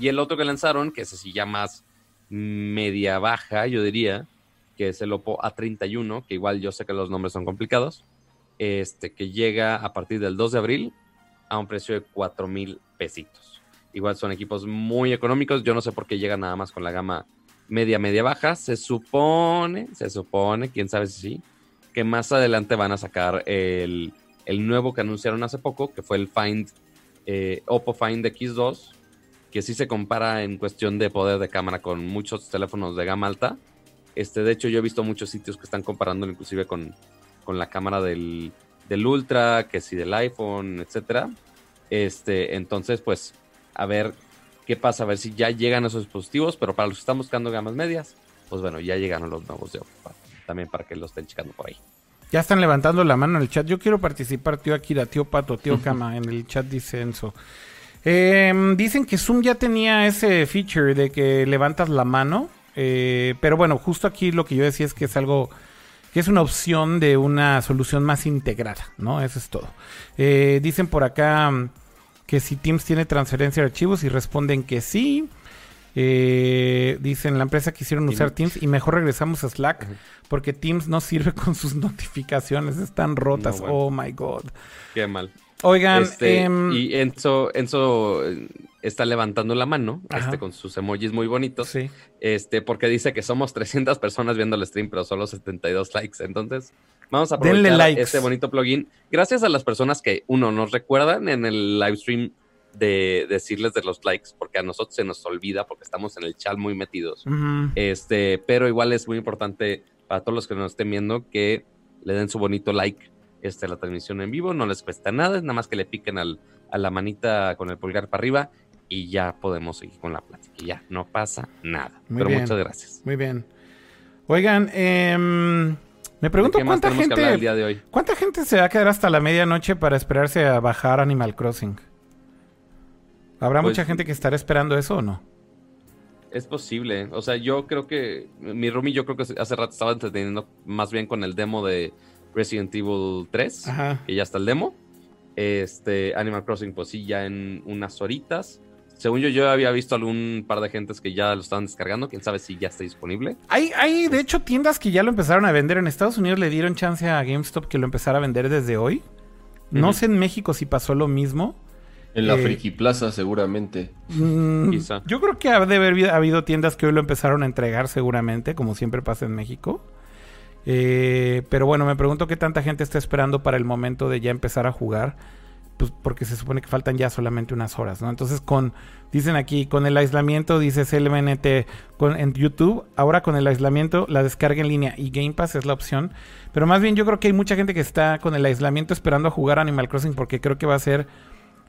Y el otro que lanzaron, que es así ya más media baja, yo diría, que es el Oppo A31, que igual yo sé que los nombres son complicados, este, que llega a partir del 2 de abril a un precio de 4 mil pesitos. Igual son equipos muy económicos, yo no sé por qué llegan nada más con la gama media, media baja. Se supone, se supone, quién sabe si sí, que más adelante van a sacar el, el nuevo que anunciaron hace poco, que fue el Find, eh, Oppo Find X2, que sí se compara en cuestión de poder de cámara con muchos teléfonos de gama alta. Este, de hecho, yo he visto muchos sitios que están comparándolo inclusive con, con la cámara del, del Ultra, que sí del iPhone, etcétera. Este, entonces, pues, a ver qué pasa, a ver si ya llegan esos dispositivos, pero para los que están buscando gamas medias, pues bueno, ya llegaron los nuevos de Oppo, también para que los estén checando por ahí. Ya están levantando la mano en el chat. Yo quiero participar, tío Akira, tío Pato, tío Kama. En el chat dice Enzo. Eh, dicen que Zoom ya tenía ese feature de que levantas la mano. eh, pero bueno, justo aquí lo que yo decía es que es algo que es una opción de una solución más integrada, ¿no? Eso es todo. Eh, dicen por acá mm, que si Teams tiene transferencia de archivos y responden que sí. Eh, dicen la empresa quisieron usar Teams y mejor regresamos a Slack porque Teams no sirve con sus notificaciones, están rotas. No, bueno. Oh my god. Qué mal. Oigan, Este, em, y Enzo, Enzo eh, está levantando la mano este, con sus emojis muy bonitos. sí. Este, porque dice que somos 300 personas viendo el stream, pero solo 72 likes. Entonces, vamos a aprovechar likes. este bonito plugin. Gracias a las personas que, uno, nos recuerdan en el live stream de decirles de los likes, porque a nosotros se nos olvida porque estamos en el chat muy metidos. Este, pero igual es muy importante para todos los que nos estén viendo que le den su bonito like este, la transmisión en vivo. No les cuesta nada, es nada más que le piquen al, a la manita con el pulgar para arriba y ya podemos seguir con la plática. Y ya, no pasa nada. Muy pero bien. muchas gracias. Muy bien. Oigan, em, me pregunto ¿De qué más cuánta el gente, día de hoy? cuánta gente se va a quedar hasta la medianoche para esperarse a bajar Animal Crossing. ¿Habrá Pues- mucha gente que estará esperando eso o no? Es posible. O sea, yo creo que mi roomie yo creo que hace rato estaba entreteniendo más bien con el demo de Resident Evil 3, Ajá. que ya está el demo. Este Animal Crossing, pues sí, ya en unas horitas. Según yo, yo había visto algún par de gentes que ya lo estaban descargando. Quién sabe si ya está disponible. Hay, hay, de hecho, tiendas que ya lo empezaron a vender. En Estados Unidos le dieron chance a GameStop que lo empezara a vender desde hoy. No sé en México si pasó lo mismo. En la Eh, Friki Plaza, seguramente. Mm, Quizá. Yo creo que ha de haber habido tiendas que hoy lo empezaron a entregar seguramente, como siempre pasa en México. Eh, pero bueno, me pregunto qué tanta gente está esperando para el momento de ya empezar a jugar. Pues porque se supone que faltan ya solamente unas horas, ¿no? Entonces con, dicen aquí, con el aislamiento, dice CLMNT con, en YouTube, ahora con el aislamiento, la descarga en línea y Game Pass es la opción. Pero más bien yo creo que hay mucha gente que está con el aislamiento esperando a jugar Animal Crossing porque creo que va a ser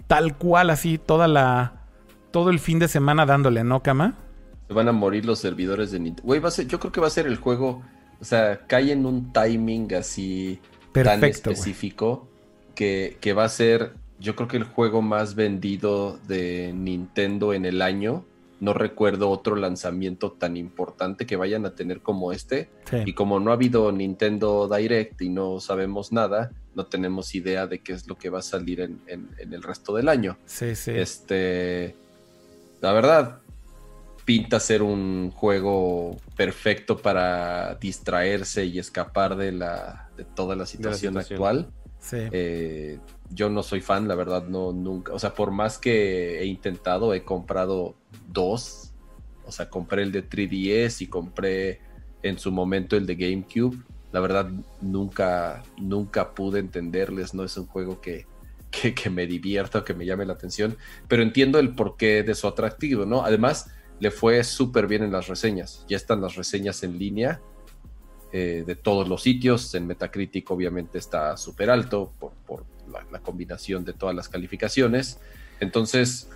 tal cual así toda la, todo el fin de semana dándole, ¿no, Kama? Se van a morir los servidores de Nintendo. Güey, va a ser, yo creo que va a ser el juego, o sea, cae en un timing así tan Perfecto, específico que, que va a ser, yo creo que el juego más vendido de Nintendo en el año. No recuerdo otro lanzamiento tan importante que vayan a tener como este. Sí. Y como no ha habido Nintendo Direct y no sabemos nada, no tenemos idea de qué es lo que va a salir en, en- en el resto del año. Sí, sí. Este, la verdad, pinta ser un juego perfecto para distraerse y escapar de la de toda la situación, situación. actual. sí. Eh, yo no soy fan, la verdad, no nunca. O sea, por más que he intentado, he comprado dos. O sea, compré el de 3DS y compré en su momento el de GameCube. La verdad, nunca, nunca pude entenderles. No es un juego que, que, que me divierta o que me llame la atención. Pero entiendo el porqué de su atractivo, ¿no? Además, le fue súper bien en las reseñas. Ya están las reseñas en línea eh, de todos los sitios. En Metacritic obviamente está súper alto por, por la, la combinación de todas las calificaciones. Entonces,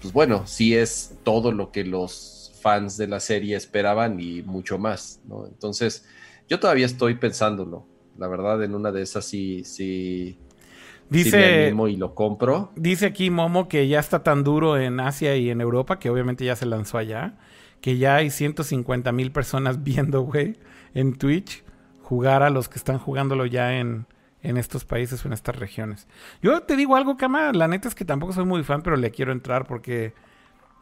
pues bueno, sí es todo lo que los fans de la serie esperaban y mucho más, ¿no? Entonces, yo todavía estoy pensándolo. La verdad, en una de esas sí, sí, Dice, y lo compro. dice aquí Momo que ya está tan duro en Asia y en Europa, que obviamente ya se lanzó allá, que ya hay 150 mil personas viendo, güey, en Twitch jugar a los que están jugándolo ya en, en estos países o en estas regiones. Yo te digo algo, Kama, la neta es que tampoco soy muy fan, pero le quiero entrar porque,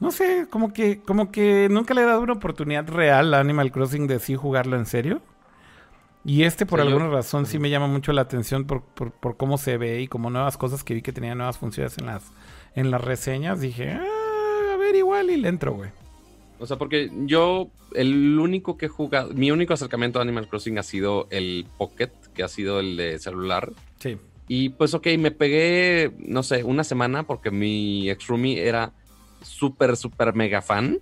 no sé, como que, como que nunca le he dado una oportunidad real a Animal Crossing de sí jugarlo en serio. Y este por Sí, yo- alguna razón sí me llama mucho la atención por, por, por cómo se ve y como nuevas cosas que vi que tenía nuevas funciones en las, en las reseñas. Dije, "Ah, a ver, igual y le entro, güey. O sea, porque yo, el único que he jugado, mi único acercamiento a Animal Crossing ha sido el Pocket, que ha sido el de celular. Sí. Y pues, ok, me pegué, no sé, una semana porque mi ex roomie era súper, súper mega fan.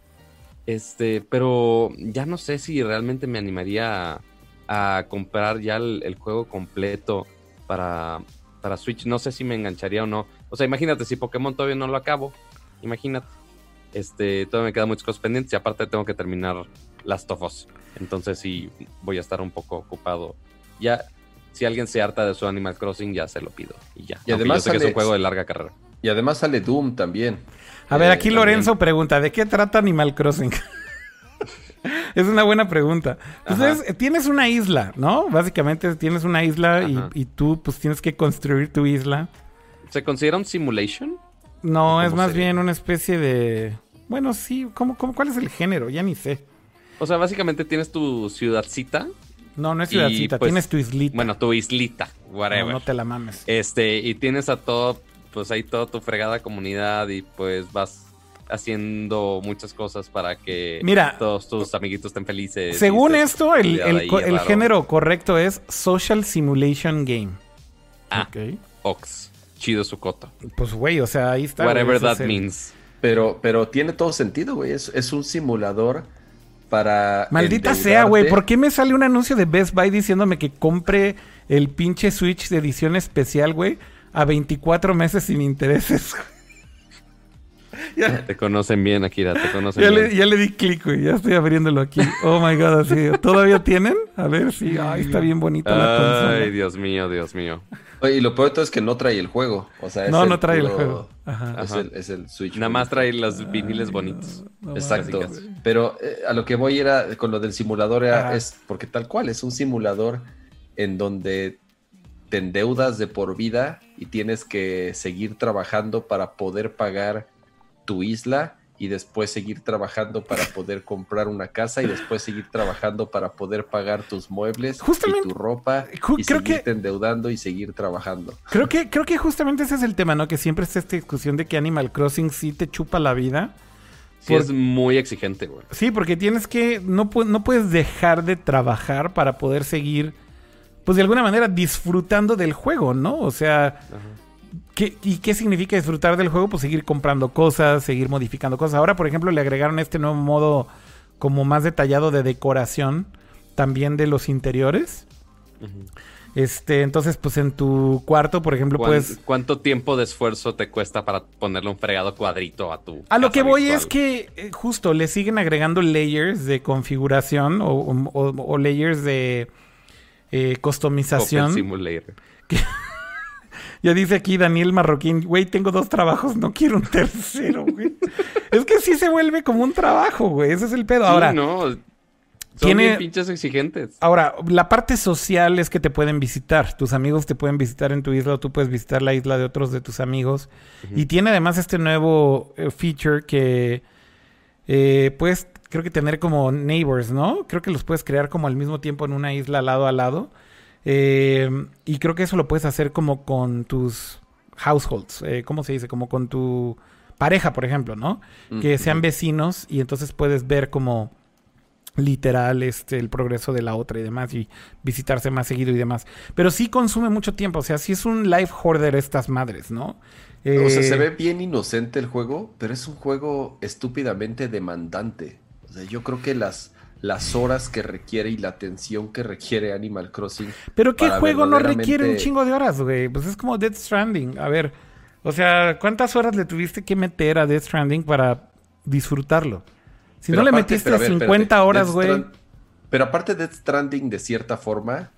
Este, pero ya no sé si realmente me animaría a, a comprar ya el, el juego completo para, para Switch. No sé si me engancharía o no. O sea, imagínate, si Pokémon todavía no lo acabo, imagínate. Este, todavía me quedan muchas cosas pendientes y aparte tengo que terminar Last of Us. Entonces sí, voy a estar un poco ocupado. Ya, si alguien se harta de su Animal Crossing, ya se lo pido. Y ya. Y Aunque además yo sé que es un juego de larga carrera. Y además sale Doom también. A ver, Eh, aquí también. Lorenzo pregunta, ¿de qué trata Animal Crossing? es una buena pregunta. Entonces, eh, tienes una isla, ¿no? Básicamente tienes una isla y, tú pues tienes que construir tu isla. ¿Se considera un simulation? No, ¿Cómo es más sería? bien una especie de... Bueno, sí, ¿cómo, cómo, cuál es el género? Ya ni sé. O sea, básicamente tienes tu ciudadcita. No, no es ciudadcita, pues, tienes tu islita. Bueno, tu islita, whatever. no, no te la mames. Este, y tienes a todo, pues ahí toda tu fregada comunidad y pues vas haciendo muchas cosas para que Mira, todos tus amiguitos estén felices. Según estés esto, el, ahí género correcto es Social Simulation Game. Ah. Ok. Ox, chido su coto. Pues, güey, o sea, ahí está. güey, Whatever that el- means. Pero, pero tiene todo sentido, güey. Es, es un simulador para. Maldita sea, güey. ¿Por qué me sale un anuncio de Best Buy diciéndome que compre el pinche Switch de edición especial, güey? A 24 meses sin intereses. ya, Te conocen bien, Akira, te conocen ya bien. le, ya le di clic, güey. Ya estoy abriéndolo aquí. Oh my god, así. ¿Todavía tienen? A ver si. Ay, está bien bonita la consola. Ay, Dios mío, Dios mío. Oye, y lo peor de todo es que no trae el juego. O sea, es No, el no trae el juego. Ajá. Es, Ajá. el, es el Switch. Nada más trae los viniles bonitos. No Exacto. Pero eh, a lo que voy era con lo del simulador era, es porque tal cual es un simulador en donde te endeudas de por vida y tienes que seguir trabajando para poder pagar tu isla y después seguir trabajando para poder comprar una casa y después seguir trabajando para poder pagar tus muebles Justamente- y tu ropa y creo seguirte que- endeudando y seguir trabajando. Creo que, creo que justamente ese es el tema, ¿no? Que siempre está esta discusión de que Animal Crossing sí te chupa la vida. Sí, Por- es muy exigente, güey. Sí, porque tienes que. No, no puedes dejar de trabajar para poder seguir. Pues de alguna manera disfrutando del juego, ¿no? O sea. ¿Qué, ¿Y qué significa disfrutar del juego? Pues seguir comprando cosas, seguir modificando cosas. Ahora, por ejemplo, le agregaron este nuevo modo como más detallado de decoración. También de los interiores. Este, entonces, pues en tu cuarto, por ejemplo, ¿Cuán- puedes. ¿Cuánto tiempo de esfuerzo te cuesta para ponerle un fregado cuadrito a tu A lo que voy virtual? es que eh, justo le siguen agregando layers de configuración o, o- o layers de eh, customización. Simulator. Ya dice aquí Daniel Marroquín, güey, tengo dos trabajos, no quiero un tercero, güey. es que sí se vuelve como un trabajo, güey. Ese es el pedo. Sí, Ahora, no. Son tiene- bien pinches exigentes. ahora, la parte social es que te pueden visitar. Tus amigos te pueden visitar en tu isla o tú puedes visitar la isla de otros de tus amigos. Y tiene además este nuevo eh, feature que eh, puedes, creo que tener como neighbors, ¿no? Creo que los puedes crear como al mismo tiempo en una isla lado a lado. Eh, y creo que eso lo puedes hacer como con tus households, eh, ¿cómo se dice? Como con tu pareja, por ejemplo, ¿no? Que sean vecinos y entonces puedes ver como literal este el progreso de la otra y demás y visitarse más seguido y demás. Pero sí consume mucho tiempo, o sea, sí es un life hoarder estas madres, ¿no? O sea, Eh, se ve bien inocente el juego, pero es un juego estúpidamente demandante. O sea, yo creo que las, las horas que requiere y la atención que requiere Animal Crossing. Pero ¿qué juego no requiere un chingo de horas, güey? Pues es como Death Stranding. A ver, o sea, ¿cuántas horas le tuviste que meter a Death Stranding para disfrutarlo? Si Pero no le metiste pero a ver, 50 espérate, horas, güey. Strand- Pero aparte Death Stranding, de cierta forma,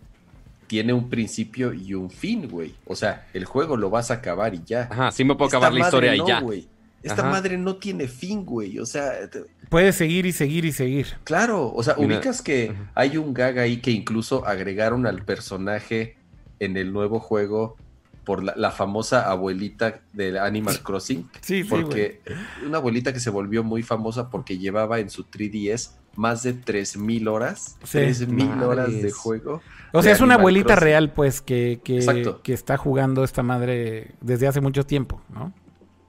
tiene un principio y un fin, güey. O sea, el juego lo vas a acabar y ya. Ajá, sí me puedo Esta acabar la madre historia no, y ya. güey. Esta Ajá. madre no tiene fin, güey. O sea, te- Puedes seguir y seguir y seguir. claro. O sea, Mira, ubicas que ajá. hay un gag ahí que incluso agregaron al personaje en el nuevo juego por la, la famosa abuelita del Animal Crossing. Sí, sí, Porque una abuelita que se volvió muy famosa porque llevaba en su 3DS más de 3000 horas. Sí. 3000 horas de juego. O sea, es una Animal abuelita Crossing. real, pues, que, que, que está jugando esta madre desde hace mucho tiempo, ¿no?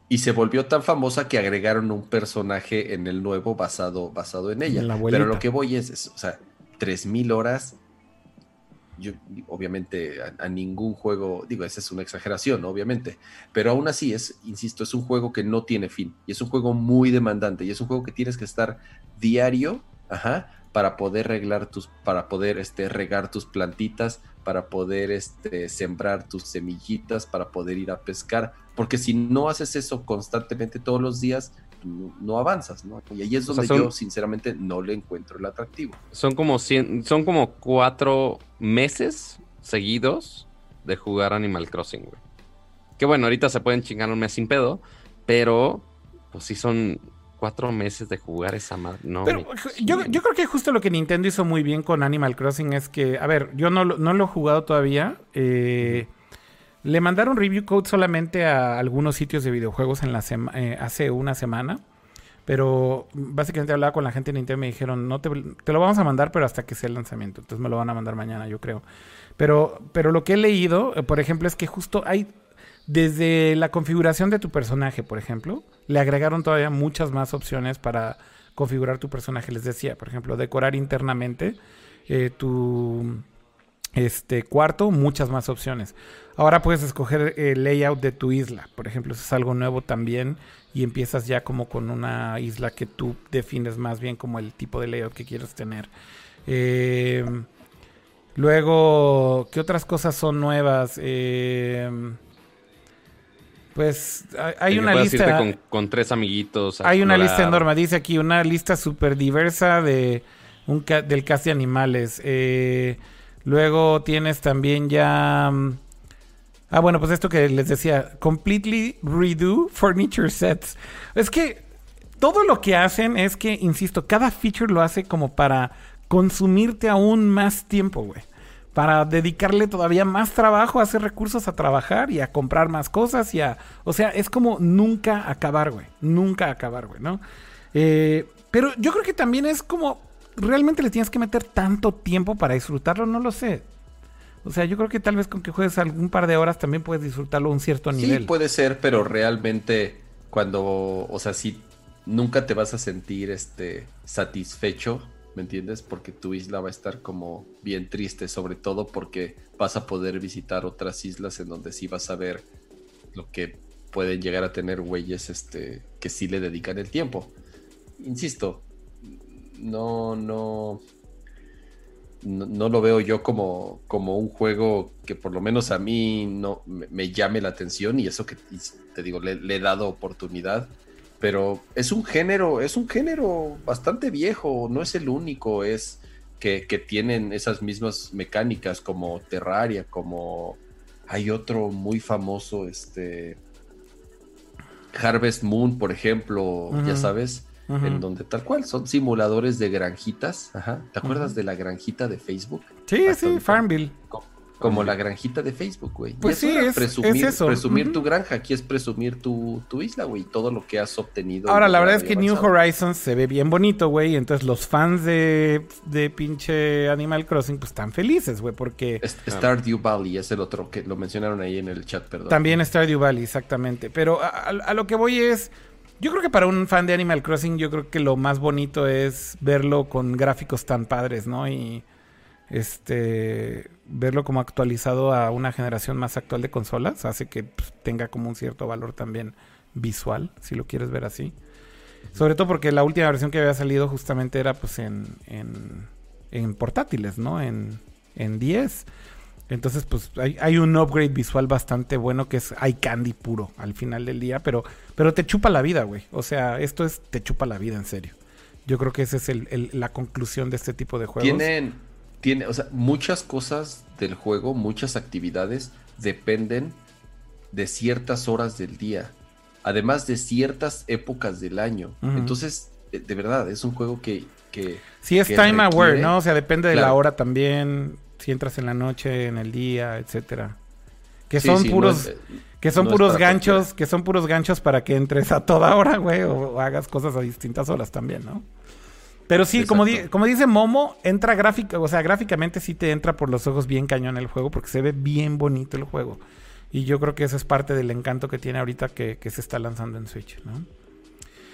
Y se volvió tan famosa que agregaron un personaje en el nuevo basado, basado en ella. La. Pero lo que voy es, es, o sea, 3000 horas. Yo, obviamente, a, a ningún juego, digo, esa es una exageración, obviamente, pero aún así es, insisto, es un juego que no tiene fin y es un juego muy demandante y es un juego que tienes que estar diario, ajá, para poder reglar tus, para poder este, regar tus plantitas, para poder este, sembrar tus semillitas, para poder ir a pescar, porque si no haces eso constantemente todos los días, no, no avanzas, ¿no? Y ahí es O sea, donde son- yo sinceramente no le encuentro el atractivo. Son como cien- son como cuatro meses seguidos de jugar Animal Crossing, güey. Que bueno, ahorita se pueden chingar un mes sin pedo, pero pues sí son cuatro meses de jugar esa madre. No, Pero yo, creo que justo lo que Nintendo hizo muy bien con Animal Crossing es que, a ver, yo no, lo- no lo he jugado todavía. eh, le mandaron review code solamente a algunos sitios de videojuegos en la eh, hace una semana. Pero básicamente hablaba con la gente de Nintendo y me dijeron, no te, te lo vamos a mandar, pero hasta que sea el lanzamiento. Entonces me lo van a mandar mañana, yo creo. Pero, pero lo que he leído, eh, por ejemplo, es que justo hay, desde la configuración de tu personaje, por ejemplo, le agregaron todavía muchas más opciones para configurar tu personaje. Les decía, por ejemplo, decorar internamente eh, tu este cuarto, muchas más opciones. Ahora puedes escoger el layout de tu isla, por ejemplo, eso es algo nuevo también y empiezas ya como con una isla que tú defines más bien como el tipo de layout que quieres tener. Eh, luego, ¿qué otras cosas son nuevas? Eh, pues hay, una lista. con, con tres amiguitos. Hay una lista enorme, dice aquí, una lista súper diversa de un ca- del cast de animales. Eh, luego tienes también ya... Ah, bueno, pues esto que les decía, completely redo furniture sets. Es que todo lo que hacen es que, insisto, cada feature lo hace como para consumirte aún más tiempo, güey. Para dedicarle todavía más trabajo hacer recursos a trabajar y a comprar más cosas y a... O sea, es como nunca acabar, güey. Nunca acabar, güey, ¿no? Eh, pero yo creo que también es como... ¿Realmente le tienes que meter tanto tiempo para disfrutarlo? No lo sé. O sea, yo creo que tal vez con que juegues algún par de horas también puedes disfrutarlo a un cierto Sí, nivel. puede ser, pero realmente cuando, o sea, si nunca te vas a sentir este satisfecho, ¿me entiendes? Porque tu isla va a estar como bien triste, sobre todo porque vas a poder visitar otras islas en donde sí vas a ver lo que pueden llegar a tener güeyes este, que sí le dedican el tiempo. Insisto, no, no, no, no lo veo yo como, como un juego que por lo menos a mí no me, me llame la atención y eso que y te digo, le, le he dado oportunidad. Pero es un género, es un género bastante viejo, no es el único, es que, que tienen esas mismas mecánicas como Terraria, como hay otro muy famoso, este Harvest Moon, por ejemplo, ya Ujú. En donde tal cual son simuladores de granjitas. Ajá. ¿Te acuerdas de la granjita de Facebook? Sí, Hasta sí. Farmville. Co- Como la granjita de Facebook, güey. Y Pues eso sí, es- presumir, es eso. presumir tu granja. Aquí es presumir tu, tu isla, güey. Todo lo que has obtenido. Ahora, la verdad es que New. Horizons se ve bien bonito, güey. Entonces los fans de, de pinche Animal Crossing, pues están felices, güey, porque Es- Stardew Valley es el otro que lo mencionaron ahí en el chat, perdón. también Stardew Valley, exactamente. Pero a, a- a lo que voy es, yo creo que para un fan de Animal Crossing, yo creo que lo más bonito es verlo con gráficos tan padres, ¿no? Y este verlo como actualizado a una generación más actual de consolas hace que pues, tenga como un cierto valor también visual, si lo quieres ver así. Sobre todo porque la última versión que había salido justamente era pues en, en, en portátiles, ¿no? En, en 10. Entonces, pues hay, hay un upgrade visual bastante bueno que es eye candy puro al final del día, pero, pero te chupa la vida, güey. O sea, esto es te chupa la vida en serio. Yo creo que esa es el- el- la conclusión de este tipo de juegos. Tienen, tiene, o sea, muchas cosas del juego, muchas actividades dependen de ciertas horas del día, además de ciertas épocas del año. Entonces, eh, de verdad, es un juego que, que Sí, es que time aware, ¿no? O sea, depende de la hora también. Si entras en la noche, en el día, etcétera. Que sí, son sí, no puros, es- que son no puros ganchos, cualquiera. que son puros ganchos para que entres a toda hora, güey, o, o hagas cosas a distintas horas también, ¿no? Pero sí, como, di- como dice Momo, entra gráfica, o sea, gráficamente sí te entra por los ojos bien cañón el juego, porque se ve bien bonito el juego. Y yo creo que eso es parte del encanto que tiene ahorita que, que se está lanzando en Switch, ¿no?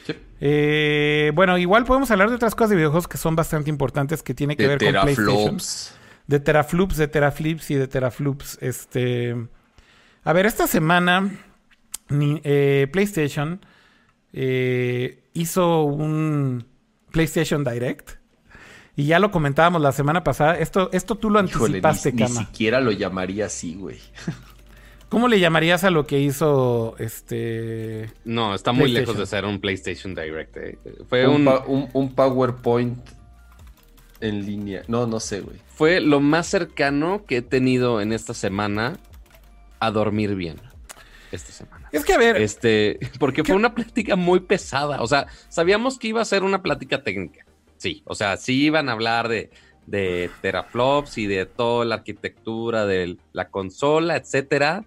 Sí. Eh, bueno, igual podemos hablar de otras cosas de videojuegos que son bastante importantes que tiene que de ver con PlayStation. teraflops. De teraflops, de teraflips y de teraflops. Este. A ver, esta semana ni- eh, PlayStation eh, hizo un PlayStation Direct. Y ya lo comentábamos la semana pasada. Esto, esto tú lo Híjole, ni, anticipaste, ni Cama. siquiera lo llamaría así, güey. ¿Cómo le llamarías a lo que hizo este. No, está muy PlayStation. lejos de ser un PlayStation Direct. eh. Fue Un, un, pa- un- un PowerPoint en línea. No, no sé, güey. fue lo más cercano que he tenido en esta semana a dormir bien. Esta semana. Es que a ver. Este, porque fue una plática muy pesada. O sea, sabíamos que iba a ser una plática técnica. Sí, o sea, sí iban a hablar de, de teraflops y de toda la arquitectura de la consola, etcétera.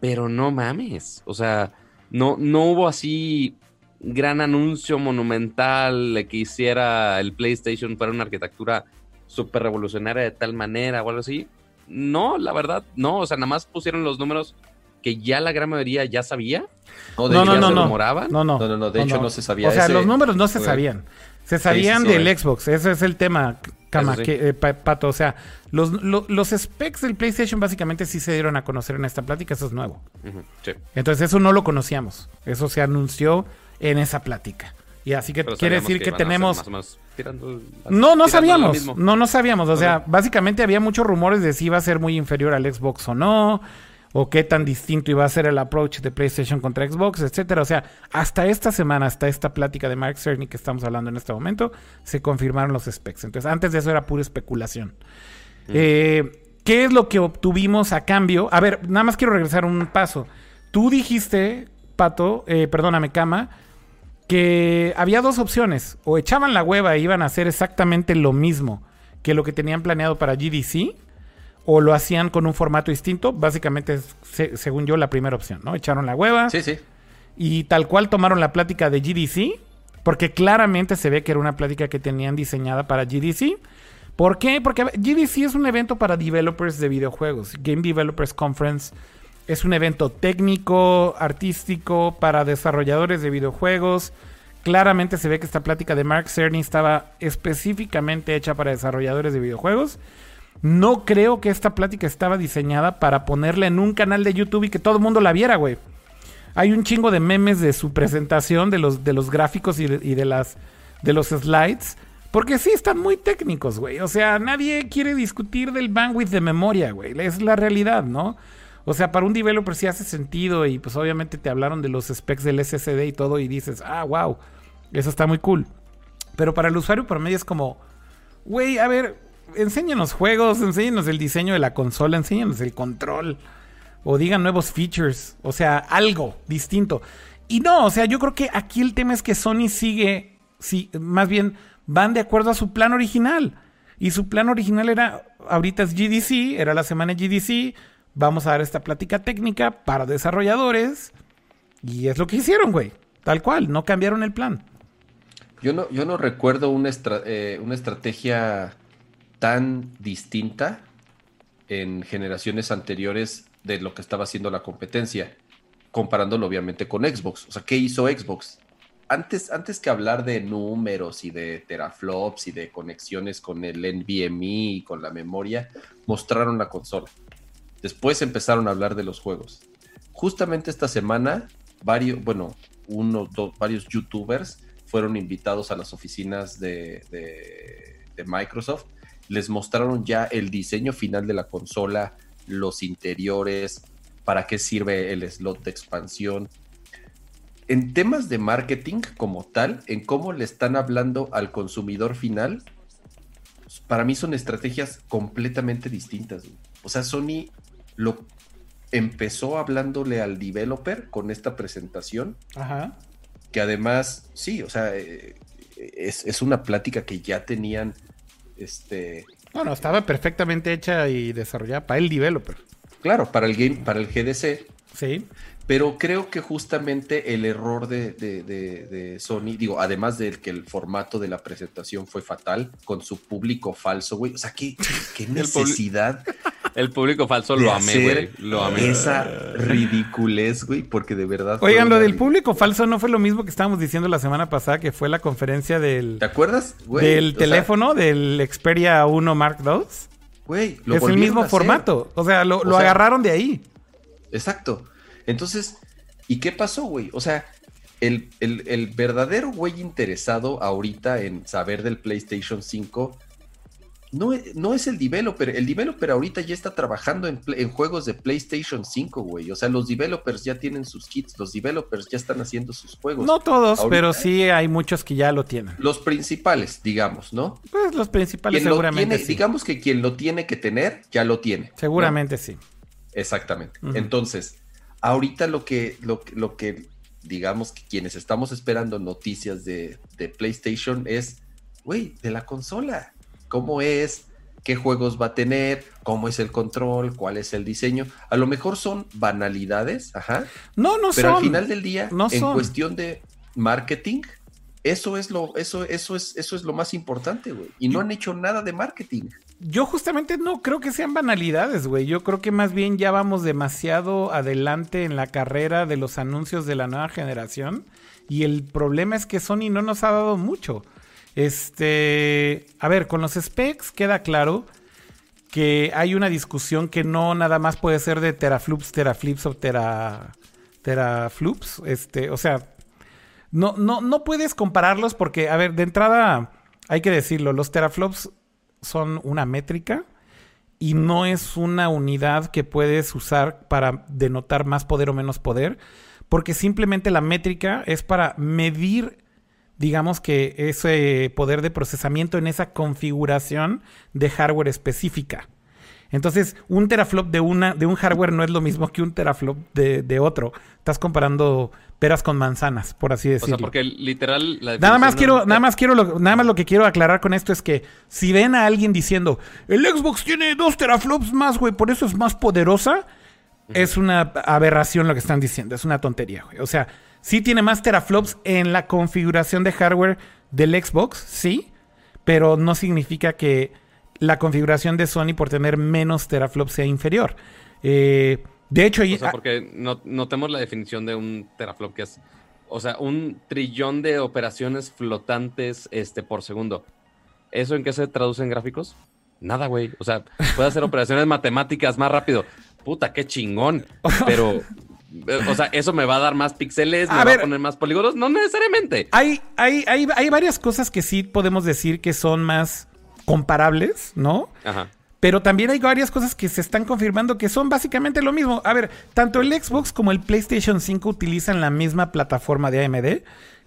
Pero no mames. O sea, no, no hubo así gran anuncio monumental de que hiciera el PlayStation para una arquitectura súper revolucionaria de tal manera o algo así. No, la verdad, no. O sea, nada más pusieron los números que ya la gran mayoría ya sabía. No, de No, hecho, no, ya no, se no. rumoraban. No, no. No, no, no, de hecho no se sabía O sea, ese- los números no se sabían. Se sabían sí, sí. del Xbox. Ese es el tema, Cama, que, eh, Pa- Pato. O sea, los, lo- los specs del PlayStation básicamente sí se dieron a conocer en esta plática. Eso es nuevo. Entonces, eso no lo conocíamos. Eso se anunció en esa plática. Y así que Pero quiere decir que, tenemos. Tirando No, no tirando sabíamos. No, no sabíamos. O sea, básicamente había muchos rumores de si iba a ser muy inferior al Xbox o no. O qué tan distinto iba a ser el approach de PlayStation contra Xbox, etcétera. O sea, hasta esta semana, hasta esta plática de Mark Cerny que estamos hablando en este momento, se confirmaron los specs. Entonces, antes de eso era pura especulación. Eh, ¿Qué es lo que obtuvimos a cambio? A ver, nada más quiero regresar un paso. Tú dijiste, Pato, eh, perdóname, Cama, que había dos opciones. O echaban la hueva e iban a hacer exactamente lo mismo que lo que tenían planeado para GDC, o lo hacían con un formato distinto. Básicamente, es, se- según yo, la primera opción, ¿no? Echaron la hueva Sí, sí. y tal cual tomaron la plática de GDC, porque claramente se ve que era una plática que tenían diseñada para GDC. ¿Por qué? Porque GDC es un evento para developers de videojuegos. Game Developers Conference es un evento técnico, artístico, para desarrolladores de videojuegos, Claramente se ve que esta plática de Mark Cerny estaba específicamente hecha para desarrolladores de videojuegos. No creo que esta plática estaba diseñada para ponerla en un canal de YouTube y que todo el mundo la viera, güey. Hay un chingo de memes de su presentación, de los, de los gráficos y de, y de las, de los slides. Porque sí están muy técnicos, güey. O sea, nadie quiere discutir del bandwidth de memoria, güey. Es la realidad, ¿no? O sea, para un developer sí hace sentido y pues obviamente te hablaron de los specs del SSD y todo y dices, ah, wow, eso está muy cool. Pero para el usuario promedio es como, güey, a ver, enséñanos juegos, enséñanos el diseño de la consola, enséñanos el control. O digan nuevos features. O sea, algo distinto. Y no, o sea, yo creo que aquí el tema es que Sony sigue, sí, más bien van de acuerdo a su plan original. Y su plan original era, ahorita es GDC, era la semana GDC, vamos a dar esta plática técnica para desarrolladores. Y es lo que hicieron, güey. Tal cual, no cambiaron el plan. Yo no, yo no recuerdo una, eh, una estrategia tan distinta en generaciones anteriores de lo que estaba haciendo la competencia, comparándolo obviamente con Xbox. O sea, ¿qué hizo Xbox? Antes, antes que hablar de números y de teraflops y de conexiones con el NVMe y con la memoria, mostraron la consola. Después empezaron a hablar de los juegos. Justamente esta semana, varios, bueno, dos, varios youtubers fueron invitados a las oficinas de, de- Microsoft. Les mostraron ya el diseño final de la consola, los interiores, para qué sirve el slot de expansión. En temas de marketing como tal, en cómo le están hablando al consumidor final, para mí son estrategias completamente distintas. O sea, Sony lo empezó hablándole al developer con esta presentación Ajá. que además, sí, o sea, eh, es, es una plática que ya tenían, este, Bueno, estaba perfectamente hecha y desarrollada para el developer. claro, para el game, para el GDC, Sí. pero creo que justamente el error de, de- de- de Sony, digo, además de que el formato de la presentación fue fatal, con su público falso, güey, o sea, qué, qué necesidad El público falso lo amé, güey. Lo amé. esa ridiculez, güey, porque de verdad... Oigan, lo del público falso no fue lo mismo que estábamos diciendo la semana pasada, que fue la conferencia del, ¿Te acuerdas, güey? del sea, teléfono, del Xperia 1 Mark II. Güey, lo Es el mismo formato. O sea, lo, O lo sea, agarraron de ahí. Exacto. Entonces, ¿y qué pasó, güey? O sea, el, el- el verdadero güey interesado ahorita en saber del PlayStation 5 no, e- no es el developer. El developer ahorita ya está trabajando en, juegos de PlayStation 5, güey. O sea, los developers ya tienen sus kits, los developers ya están haciendo sus juegos. No todos, ahorita- pero sí hay muchos que ya lo tienen. Los principales, digamos, ¿no? Pues los principales Quien seguramente tiene- sí. Digamos que quien lo tiene que tener, ya lo tiene. ¿no? Seguramente sí. Exactamente. Entonces, ahorita lo que, lo, que- lo que, digamos, que quienes estamos esperando noticias de, de PlayStation es, güey, de la consola. ¿Cómo es? ¿Qué juegos va a tener? ¿Cómo es el control? ¿Cuál es el diseño? A lo mejor son banalidades, ajá. No, no Pero son. al final del día, no en son. cuestión de marketing, eso es lo, eso, eso es, eso es lo más importante, güey. Y no han hecho nada de marketing. Yo justamente no creo que sean banalidades, güey. Yo creo que más bien ya vamos demasiado adelante en la carrera de los anuncios de la nueva generación. Y el problema es que Sony no nos ha dado mucho. Este, a ver, con los specs queda claro que hay una discusión que no nada más puede ser de teraflops, teraflips o tera, teraflops. Este, o sea, no, no, no puedes compararlos porque, a ver, de entrada hay que decirlo, los teraflops son una métrica y no es una unidad que puedes usar para denotar más poder o menos poder, porque simplemente la métrica es para medir, digamos que ese poder de procesamiento en esa configuración de hardware específica. Entonces, un teraflop de, una, de un hardware no es lo mismo que un teraflop de, de otro. Estás comparando peras con manzanas, por así O decirlo. sea, porque literal. la Nada más quiero, nada más quiero, lo, nada más lo que quiero aclarar con esto es que si ven a alguien diciendo el Xbox tiene dos teraflops más, güey, por eso es más poderosa, es una aberración lo que están diciendo, es una tontería, güey. O sea, sí tiene más teraflops en la configuración de hardware del Xbox, sí, pero no significa que la configuración de Sony por tener menos teraflops sea inferior. Eh, de hecho, O sea, porque no, notemos la definición de un teraflop que es O sea, un trillón de operaciones flotantes este, por segundo. ¿Eso en qué se traduce en gráficos? Nada, güey. O sea, puede hacer operaciones matemáticas más rápido. Puta, qué chingón. Pero, o sea, ¿eso me va a dar más píxeles? ¿Me A va ver. a poner más polígonos? No necesariamente. Hay, hay, hay, hay varias cosas que sí podemos decir que son más comparables, ¿no? Ajá. Pero también hay varias cosas que se están confirmando que son básicamente lo mismo. A ver, tanto el Xbox como el PlayStation 5 utilizan la misma plataforma de AMD,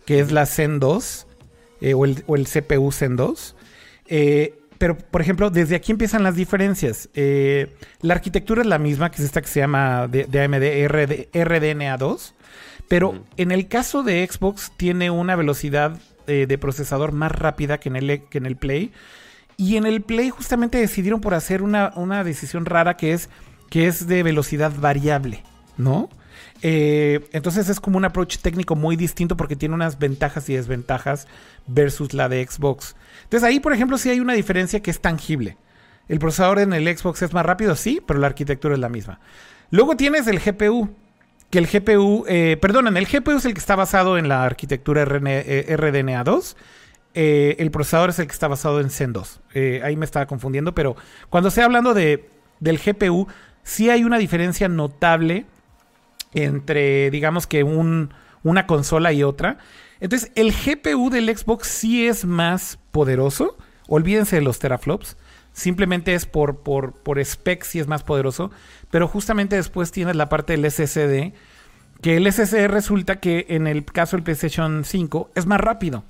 que es la Zen 2, eh, o, el, o el CPU Zen 2. Eh, pero, por ejemplo, desde aquí empiezan las diferencias. Eh, la arquitectura es la misma, que es esta que se llama de, de AMD RD RDNA2. Pero en el caso de Xbox tiene una velocidad eh, de procesador más rápida que en el, que en el Play. Y en el Play justamente decidieron por hacer una, una decisión rara que es, que es de velocidad variable, ¿no? Eh, entonces es como un approach técnico muy distinto porque tiene unas ventajas y desventajas versus la de Xbox. Entonces ahí, por ejemplo, sí hay una diferencia que es tangible. El procesador en el Xbox es más rápido, sí, pero la arquitectura es la misma. Luego tienes el GPU, que el GPU, eh, perdonen, el GPU es el que está basado en la arquitectura RN eh, RDNA2. Eh, el procesador es el que está basado en Zen 2. Eh, ahí me estaba confundiendo, pero cuando estoy hablando de, del GPU, sí hay una diferencia notable entre, digamos que un- una consola y otra. Entonces, el GPU del Xbox sí es más poderoso. Olvídense de los teraflops. Simplemente es por, por, por spec sí es más poderoso. Pero justamente después tienes la parte del SSD. Que el SSD resulta que en el caso del PlayStation 5 es más rápido.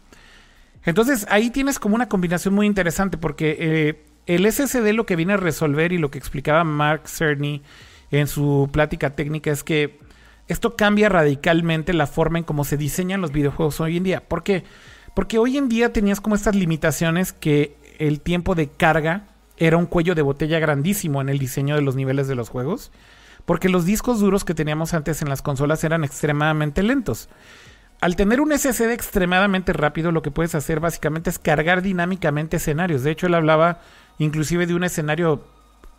Entonces ahí tienes como una combinación muy interesante porque eh, el SSD lo que viene a resolver y lo que explicaba Mark Cerny en su plática técnica es que esto cambia radicalmente la forma en cómo se diseñan los videojuegos hoy en día. ¿Por qué? Porque hoy en día tenías como estas limitaciones que el tiempo de carga era un cuello de botella grandísimo en el diseño de los niveles de los juegos. Porque los discos duros que teníamos antes en las consolas eran extremadamente lentos. Al tener un SSD extremadamente rápido, lo que puedes hacer básicamente es cargar dinámicamente escenarios. De hecho, él hablaba inclusive de un escenario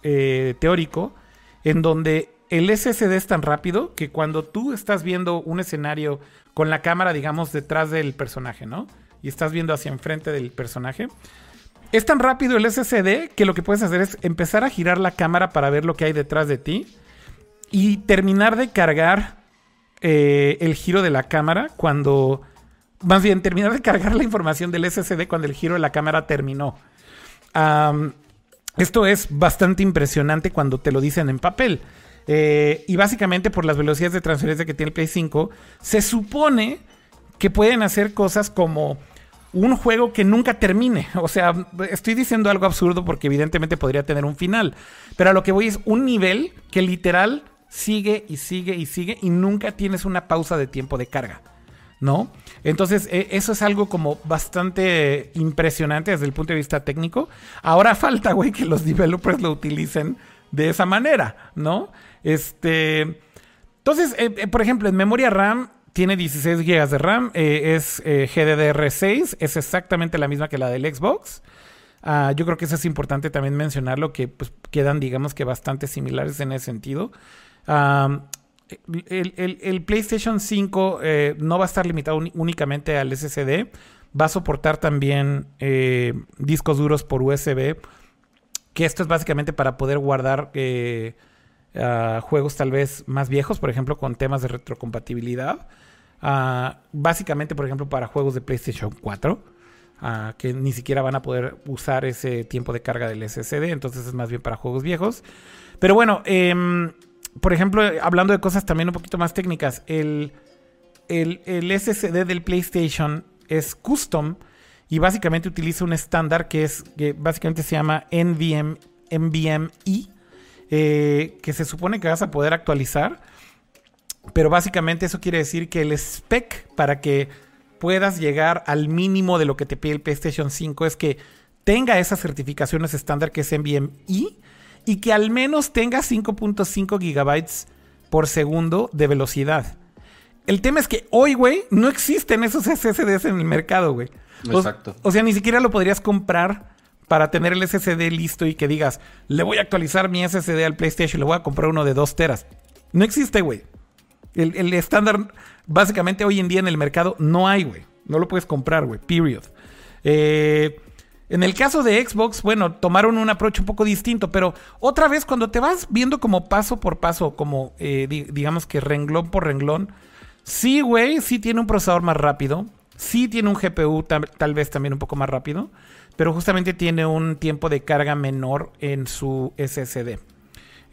eh, teórico en donde el SSD es tan rápido que cuando tú estás viendo un escenario con la cámara, digamos, detrás del personaje, ¿no? Y estás viendo hacia enfrente del personaje. Es tan rápido el SSD que lo que puedes hacer es empezar a girar la cámara para ver lo que hay detrás de ti y terminar de cargar eh, el giro de la cámara cuando... Más bien, terminar de cargar la información del SSD cuando el giro de la cámara terminó. Esto es bastante impresionante cuando te lo dicen en papel. Eh, y básicamente por las velocidades de transferencia que tiene el Play 5, se supone que pueden hacer cosas como un juego que nunca termine. O sea, estoy diciendo algo absurdo porque evidentemente podría tener un final. Pero a lo que voy es un nivel que literal sigue y sigue y sigue y nunca tienes una pausa de tiempo de carga. ¿No? Entonces, eh, eso es algo como bastante impresionante desde el punto de vista técnico. Ahora falta, güey, que los developers lo utilicen de esa manera, ¿no? Este. Entonces, eh, eh, por ejemplo, en memoria RAM tiene 16 GB de RAM, eh, es eh, GDDR6, es exactamente la misma que la del Xbox. Ah, yo creo que eso es importante también mencionarlo, que pues, quedan, digamos que bastante similares en ese sentido. El, PlayStation 5 eh, no va a estar limitado únicamente al SSD, va a soportar también discos duros por USB, que esto es básicamente para poder guardar ah, juegos tal vez más viejos, por ejemplo, con temas de retrocompatibilidad. Ah, básicamente, por ejemplo, para juegos de PlayStation 4, ah, que ni siquiera van a poder usar ese tiempo de carga del SSD, entonces es más bien para juegos viejos. Pero bueno, em, por ejemplo, hablando de cosas también un poquito más técnicas, el, el, el SSD del PlayStation es custom y básicamente utiliza un estándar que es que básicamente se llama NVM, NVMe, eh, que se supone que vas a poder actualizar. Pero básicamente eso quiere decir que el spec para que puedas llegar al mínimo de lo que te pide el PlayStation 5 es que tenga esas certificaciones estándar que es NVMe y que al menos tenga 5.5 gigabytes por segundo de velocidad. El tema es que hoy, güey, no existen esos SSDs en el mercado, güey. O- Exacto. O, sea, ni siquiera lo podrías comprar para tener el SSD listo y que digas, le voy a actualizar mi SSD al PlayStation, le voy a comprar uno de 2 teras. No existe, güey. El, el estándar, básicamente hoy en día en el mercado, no hay, güey. No lo puedes comprar, güey. Period. Eh, en el caso de Xbox, bueno, tomaron un approach un poco distinto, pero otra vez cuando te vas viendo como paso por paso, como eh, di- digamos que renglón por renglón, sí, güey, sí tiene un procesador más rápido, sí tiene un GPU tal vez también un poco más rápido, pero justamente tiene un tiempo de carga menor en su SSD.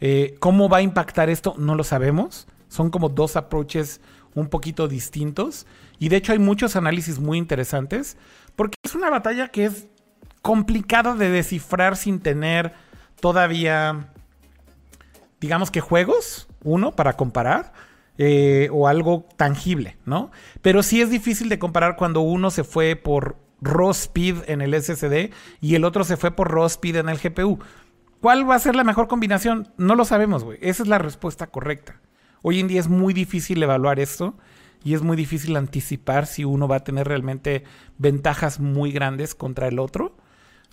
Eh, ¿Cómo va a impactar esto? No lo sabemos. Son como dos approaches un poquito distintos. Y de hecho hay muchos análisis muy interesantes. Porque es una batalla que es complicada de descifrar sin tener todavía, digamos que juegos, uno, para comparar. eh, o algo tangible, ¿no? Pero sí es difícil de comparar cuando uno se fue por raw speed en el SSD y el otro se fue por raw speed en el GPU. ¿Cuál va a ser la mejor combinación? No lo sabemos, güey. Esa es la respuesta correcta. Hoy en día es muy difícil evaluar esto y es muy difícil anticipar si uno va a tener realmente ventajas muy grandes contra el otro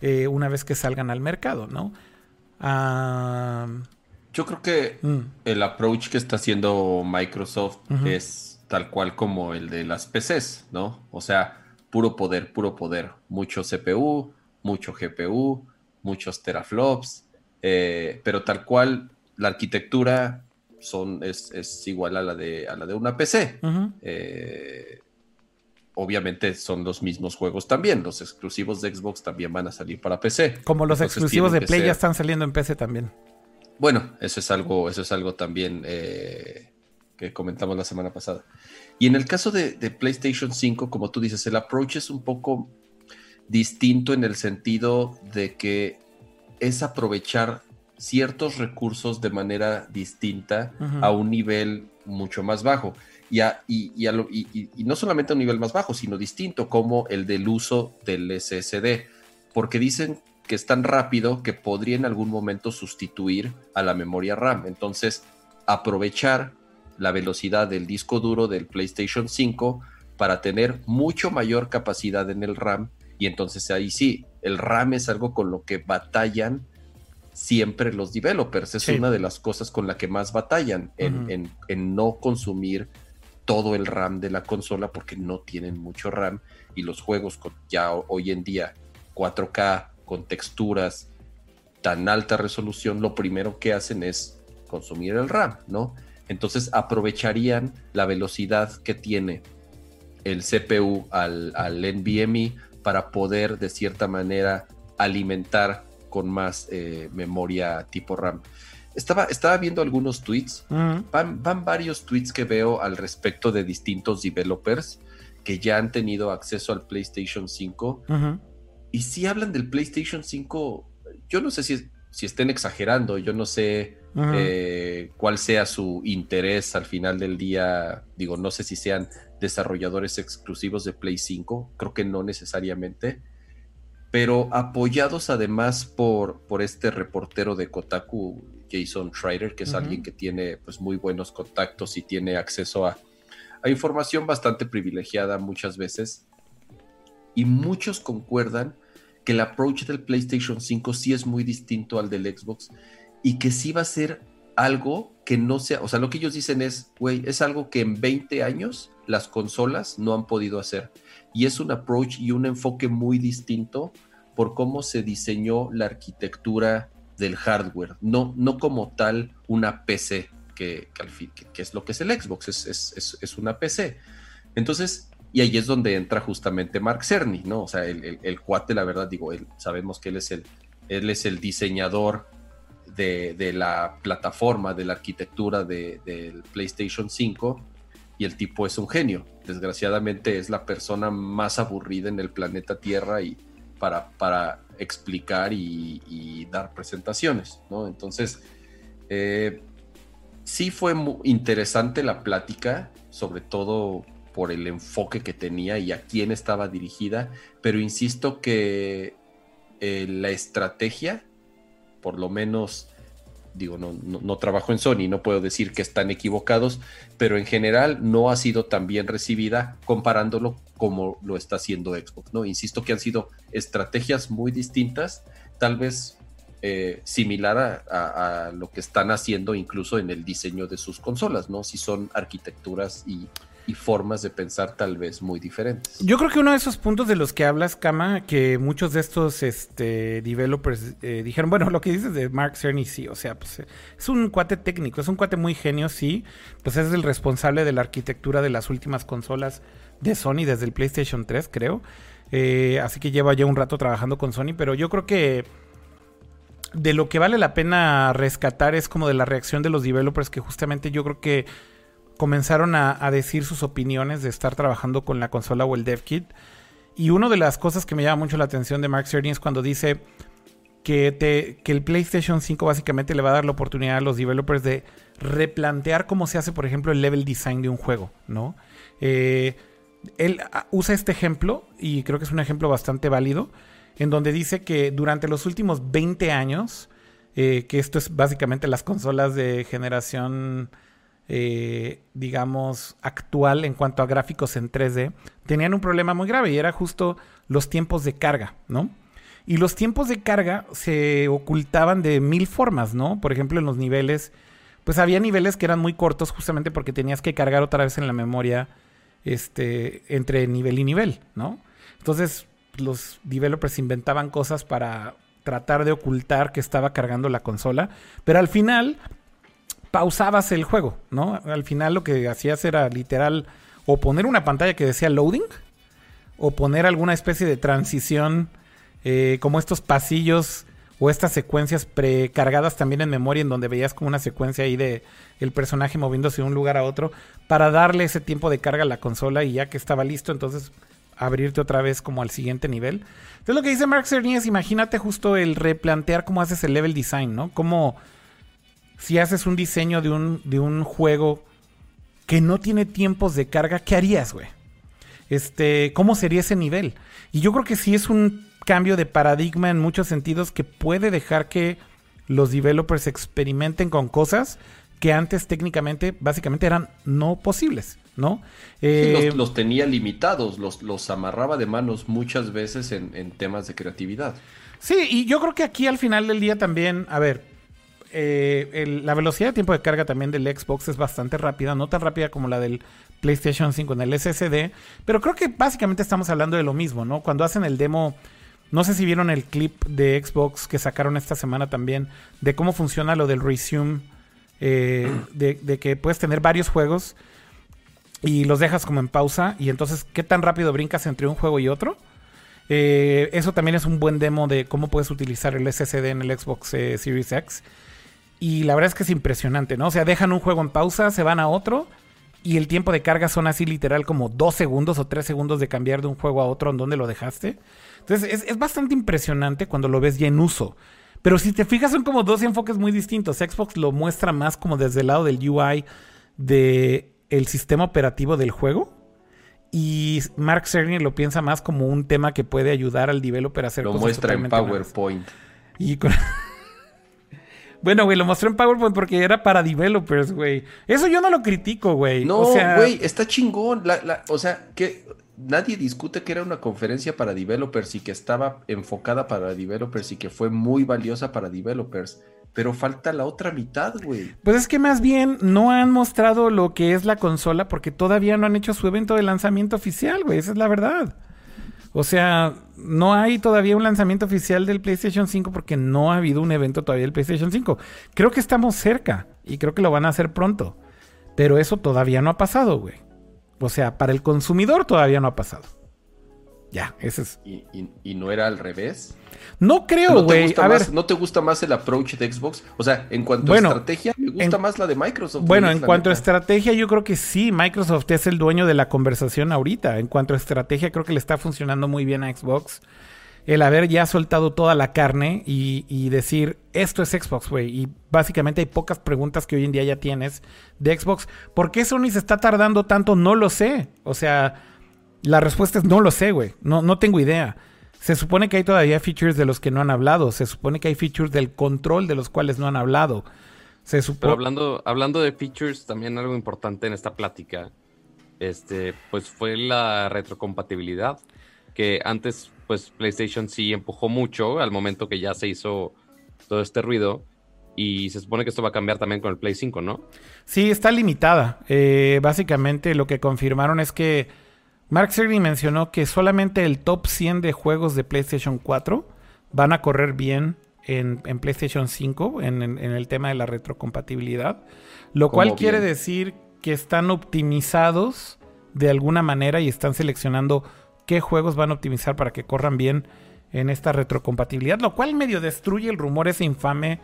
eh, una vez que salgan al mercado, ¿no? Ah, Yo creo que mm, el approach que está haciendo Microsoft es tal cual como el de las PCs, ¿no? O sea, puro poder, puro poder. Mucho CPU, mucho GPU, muchos teraflops, eh, pero tal cual la arquitectura son, es, es igual a la, de, a la de una PC. Eh, obviamente son los mismos juegos también. Los exclusivos de Xbox también van a salir para PC. Como los Entonces exclusivos de Play ya están saliendo en PC también. bueno, eso es algo, eso es algo también eh, que comentamos la semana pasada. Y en el caso de, de PlayStation 5, como tú dices, el approach es un poco distinto en el sentido de que es aprovechar ciertos recursos de manera distinta a un nivel mucho más bajo. Y, a- y- y a lo- y- y- y no solamente a un nivel más bajo, sino distinto, como el del uso del SSD. Porque dicen que es tan rápido que podría en algún momento sustituir a la memoria RAM. Entonces, aprovechar la velocidad del disco duro del PlayStation 5 para tener mucho mayor capacidad en el RAM. Y entonces ahí sí, el RAM es algo con lo que batallan siempre los developers. Es Sí. una de las cosas con la que más batallan en, en- en no consumir todo el RAM de la consola porque no tienen mucho RAM y los juegos con ya ho- hoy en día 4K con texturas tan alta resolución, lo primero que hacen es consumir el RAM, ¿no? Entonces aprovecharían la velocidad que tiene el CPU al, al NVMe para poder de cierta manera alimentar con más eh, memoria tipo RAM. Estaba, estaba viendo algunos tweets Ujú. van, van varios tweets que veo al respecto de distintos developers que ya han tenido acceso al PlayStation 5 Ujú. y si hablan del PlayStation 5, yo no sé si, si estén exagerando, yo no sé. Eh, cuál sea su interés al final del día, digo, no sé si sean desarrolladores exclusivos de Play 5, creo que no necesariamente, pero apoyados además por, por este reportero de Kotaku, Jason Schreider, que es alguien que tiene pues muy buenos contactos y tiene acceso a, a información bastante privilegiada muchas veces. Y muchos concuerdan que el approach del PlayStation 5 sí es muy distinto al del Xbox y que sí va a ser algo que no sea, o sea, lo que ellos dicen es, güey, es algo que en 20 años las consolas no han podido hacer. Y es un approach y un enfoque muy distinto por cómo se diseñó la arquitectura del hardware, no, no como tal una PC, que, que al fin, que, que es lo que es el Xbox, es, es, es, es una PC. Entonces, y ahí es donde entra justamente Mark Cerny, ¿no? O sea, el, el, el cuate, la verdad, digo, él, sabemos que él es el, él es el diseñador de, la plataforma, de la arquitectura de- del PlayStation 5 y el tipo es un genio. Desgraciadamente es la persona más aburrida en el planeta Tierra y para, para explicar y, y dar presentaciones, ¿no? Entonces, eh, sí fue muy interesante la plática, sobre todo por el enfoque que tenía y a quién estaba dirigida, pero insisto que eh, la estrategia, por lo menos, digo, no, no, no, trabajo en Sony, no puedo decir que están equivocados, pero en general no ha sido tan bien recibida comparándolo como lo está haciendo Xbox, ¿no? Insisto que han sido estrategias muy distintas, tal vez eh, similar a, lo que están haciendo incluso en el diseño de sus consolas, ¿no? Si son arquitecturas y, y formas de pensar tal vez muy diferentes. Yo creo que uno de esos puntos de los que hablas, Kama, que muchos de estos este, developers eh, dijeron, bueno, lo que dices de Mark Cerny, sí, o sea, pues es un cuate técnico, es un cuate muy genio, sí, pues es el responsable de la arquitectura de las últimas consolas de Sony desde el PlayStation 3, creo. Eh, así que lleva ya un rato trabajando con Sony, pero yo creo que de lo que vale la pena rescatar es como de la reacción de los developers que justamente yo creo que comenzaron a, decir sus opiniones de estar trabajando con la consola o el dev kit. Y una de las cosas que me llama mucho la atención de Mark Cerny es cuando dice que, te, que el PlayStation 5 básicamente le va a dar la oportunidad a los developers de replantear cómo se hace, por ejemplo, el level design de un juego, ¿no? Eh, él ah, usa este ejemplo, y creo que es un ejemplo bastante válido, en donde dice que durante los últimos 20 años, eh, que esto es básicamente las consolas de generación, eh, digamos, actual en cuanto a gráficos en 3D, tenían un problema muy grave y era justo los tiempos de carga, ¿no? Y los tiempos de carga se ocultaban de mil formas, ¿no? Por ejemplo, en los niveles, pues había niveles que eran muy cortos justamente porque tenías que cargar otra vez en la memoria este, entre nivel y nivel, ¿no? Entonces, los developers inventaban cosas para tratar de ocultar que estaba cargando la consola, pero al final pausabas el juego, ¿no? Al final lo que hacías era literal o poner una pantalla que decía loading o poner alguna especie de transición eh, como estos pasillos o estas secuencias precargadas también en memoria en donde veías como una secuencia ahí de el personaje moviéndose de un lugar a otro para darle ese tiempo de carga a la consola y ya que estaba listo entonces abrirte otra vez como al siguiente nivel. Entonces lo que dice Mark Cerny es imagínate justo el replantear cómo haces el level design, ¿no? Cómo si haces un diseño de un, de un juego que no tiene tiempos de carga, ¿qué harías, güey? Este, ¿cómo sería ese nivel? Y yo creo que sí es un cambio de paradigma en muchos sentidos que puede dejar que los developers experimenten con cosas que antes técnicamente básicamente eran no posibles, ¿no? Sí, Eh, los, los tenía limitados, los, los amarraba de manos muchas veces en, en temas de creatividad. Sí, y yo creo que aquí al final del día también, a ver, eh, el- la velocidad de tiempo de carga también del Xbox es bastante rápida, no tan rápida como la del PlayStation 5 en el SSD, pero creo que básicamente estamos hablando de lo mismo, ¿no? Cuando hacen el demo, no sé si vieron el clip de Xbox que sacaron esta semana también, de cómo funciona lo del resume, eh, de, de que puedes tener varios juegos y los dejas como en pausa y entonces qué tan rápido brincas entre un juego y otro. Eh, eso también es un buen demo de cómo puedes utilizar el SSD en el Xbox eh, Series X. Y la verdad es que es impresionante, ¿no? O sea, dejan un juego en pausa, se van a otro y el tiempo de carga son así literal como dos segundos o tres segundos de cambiar de un juego a otro en donde lo dejaste. Entonces es, es bastante impresionante cuando lo ves ya en uso. Pero si te fijas son como dos enfoques muy distintos. Xbox lo muestra más como desde el lado del UI de el sistema operativo del juego. Y Mark Cerny lo piensa más como un tema que puede ayudar al developer a hacer Lo cosas muestra en. PowerPoint. Y con- bueno, güey, lo mostró en PowerPoint porque era para developers, güey. Eso yo no lo critico, güey. No, o sea, güey, está chingón. La- la- o sea, que nadie discute que era una conferencia para developers y que estaba enfocada para developers y que fue muy valiosa para developers. Pero falta la otra mitad, güey. Pues es que más bien no han mostrado lo que es la consola porque todavía no han hecho su evento de lanzamiento oficial, güey. Esa es la verdad. O sea, no hay todavía un lanzamiento oficial del PlayStation 5 porque no ha habido un evento todavía del PlayStation 5. Creo que estamos cerca y creo que lo van a hacer pronto. Pero eso todavía no ha pasado, güey. O sea, para el consumidor todavía no ha pasado. Ya, ese es. Y, y- no era al revés. No creo, ¿No güey. A más, ver. ¿No te gusta más el approach de Xbox? O sea, en cuanto Bueno, a estrategia, me gusta en- más la de Microsoft. Bueno, en cuanto a estrategia, yo creo que sí, Microsoft es el dueño de la conversación ahorita. En cuanto a estrategia, creo que le está funcionando muy bien a Xbox. El haber ya soltado toda la carne y, y decir, esto es Xbox, güey. Y básicamente hay pocas preguntas que hoy en día ya tienes de Xbox. ¿Por qué Sony se está tardando tanto? No lo sé. O sea, la respuesta es no lo sé, güey. No, no tengo idea. Se supone que hay todavía features de los que no han hablado. Se supone que hay features del control de los cuales no han hablado. Se Pero supone... hablando, hablando de features, también algo importante en esta plática, este, pues fue la retrocompatibilidad, que antes, pues PlayStation sí empujó mucho al momento que ya se hizo todo este ruido. Y se supone que esto va a cambiar también con el Play 5, ¿no? Sí, está limitada. Eh, básicamente lo que confirmaron es que Mark Cerny mencionó que solamente el top 100 de juegos de PlayStation 4 van a correr bien en, en PlayStation 5 en, en- en el tema de la retrocompatibilidad. Lo ¿Cómo cual quiere decir que están optimizados de alguna manera y están seleccionando qué juegos van a optimizar para que corran bien en esta retrocompatibilidad. Lo cual medio destruye el rumor ese infame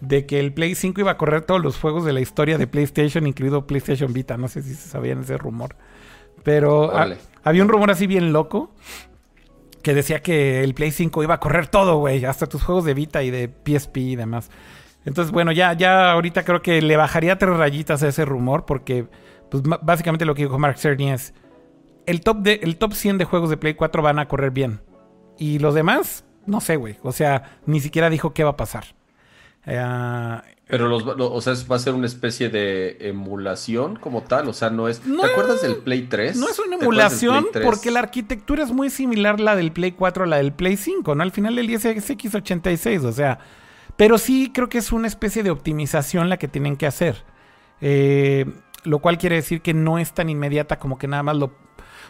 de que el Play 5 iba a correr todos los juegos de la historia de PlayStation, incluido PlayStation Vita. No sé si se sabían ese rumor. Pero ha- había un rumor así bien loco que decía que el Play 5 iba a correr todo, güey, hasta tus juegos de Vita y de PSP y demás. Entonces, bueno, ya, ya ahorita creo que le bajaría tres rayitas a ese rumor porque, pues, básicamente lo que dijo Mark Cerny es el top, de, el top 100 de juegos de Play 4 van a correr bien. Y los demás, no sé, güey. O sea, ni siquiera dijo qué va a pasar. Eh, Pero los, lo- o sea, va a ser una especie de emulación como tal, o sea, no es... No, ¿Te acuerdas del Play 3? No es una ¿Te acuerdas del emulación Play 3? porque la arquitectura es muy similar la del Play 4 a la del Play 5, ¿no? Al final el 10 es X86, o sea. Pero sí creo que es una especie de optimización la que tienen que hacer. Eh, lo cual quiere decir que no es tan inmediata como que nada más lo.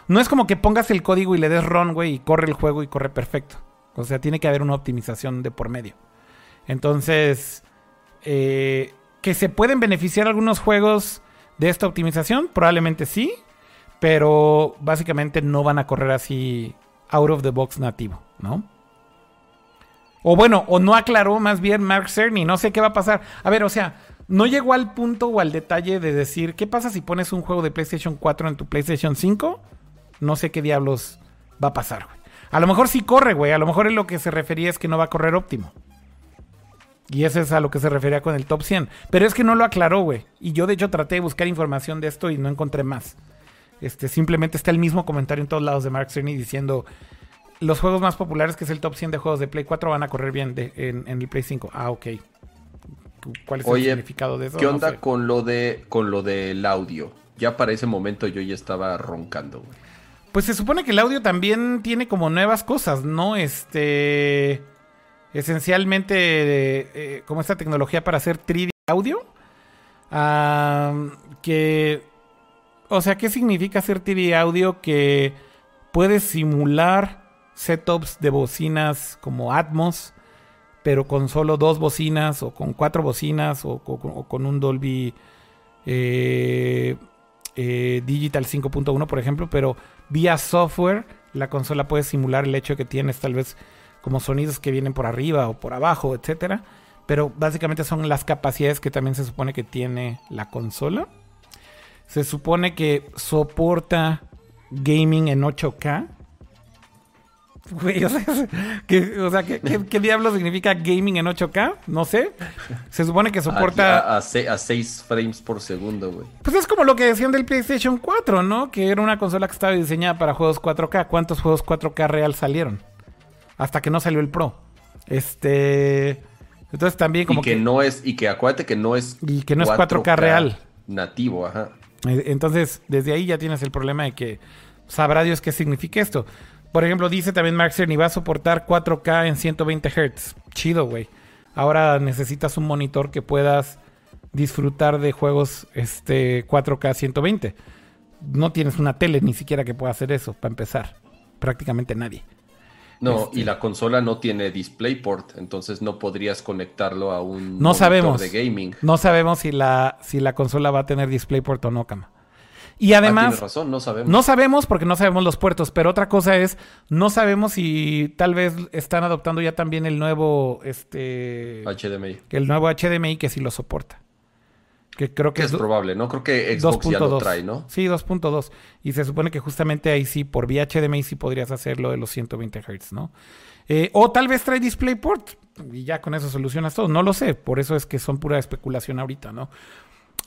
No es como que pongas el código y le des run, güey, y corre el juego y corre perfecto. O sea, tiene que haber una optimización de por medio. Entonces, eh, que se pueden beneficiar algunos juegos de esta optimización, probablemente sí, pero básicamente no van a correr así out of the box nativo, ¿no? O bueno, o no aclaró más bien Mark Cerny, no sé qué va a pasar. A ver, o sea, no llegó al punto o al detalle de decir, ¿qué pasa si pones un juego de PlayStation 4 en tu PlayStation 5? No sé qué diablos va a pasar, güey. A lo mejor sí corre, güey. A lo mejor en lo que se refería es que no va a correr óptimo. Y eso es a lo que se refería con el top 100. Pero es que no lo aclaró, güey. Y yo de hecho traté de buscar información de esto y no encontré más. Este, simplemente está el mismo comentario en todos lados de Mark Cerny diciendo los juegos más populares, que es el top 100 de juegos de Play 4, van a correr bien de- en, en el Play 5. Ah, ok. ¿Cuál es el significado de eso? ¿Qué No onda sé. con lo de con lo del audio? Ya para ese momento yo ya estaba roncando, güey. Pues se supone que el audio también tiene como nuevas cosas, ¿no? Este. Esencialmente, eh, como esta tecnología para hacer 3D audio. Que. O sea, ¿qué significa hacer 3D audio? Que puedes simular setups de bocinas como Atmos, pero con solo dos bocinas, o con cuatro bocinas, o con un Dolby eh, eh, Digital 5.1, por ejemplo, pero vía software la consola puede simular el hecho de que tienes tal vez como sonidos que vienen por arriba o por abajo, etcétera. Pero básicamente son las capacidades que también se supone que tiene la consola. Se supone que soporta gaming en 8K. Güey, o sea, ¿qué, o sea, ¿qué, qué, qué diablo significa gaming en 8K? No sé. Se supone que soporta... A, a, se- a 6 frames por segundo, güey. Pues es como lo que decían del PlayStation 4, ¿no? Que era una consola que estaba diseñada para juegos 4K. ¿Cuántos juegos 4K real salieron? Hasta que no salió el Pro. Este. Entonces también como y que, no es, y que acuérdate que no es Y que no es 4K real. Nativo, ajá. Eh, Entonces, desde ahí ya tienes el problema de que sabrá Dios qué significa esto. Por ejemplo, dice también Mark Cerny, va a soportar 4K en 120 Hz. Chido, güey. Ahora necesitas un monitor que puedas disfrutar de juegos este 4K 120. No tienes una tele ni siquiera que pueda hacer eso, para empezar. Prácticamente nadie. No, Este- y la consola no tiene DisplayPort, entonces no podrías conectarlo a un No sabemos. de gaming. No sabemos si la, si la consola va a tener DisplayPort o no, cama. Y Ah, además, tienes razón, no sabemos. No sabemos porque no sabemos los puertos, pero otra cosa es, no sabemos si tal vez están adoptando ya también el nuevo, este, HDMI. el nuevo HDMI que sí lo soporta. Que creo que es probable, ¿no? Creo que Xbox ya lo trae, ¿no? Sí, 2.2. Y se supone que justamente ahí sí, por vía HDMI sí podrías hacer lo de los 120 Hz, ¿no? Eh, o tal vez trae DisplayPort y ya con eso solucionas todo. No lo sé, por eso es que son pura especulación ahorita, ¿no?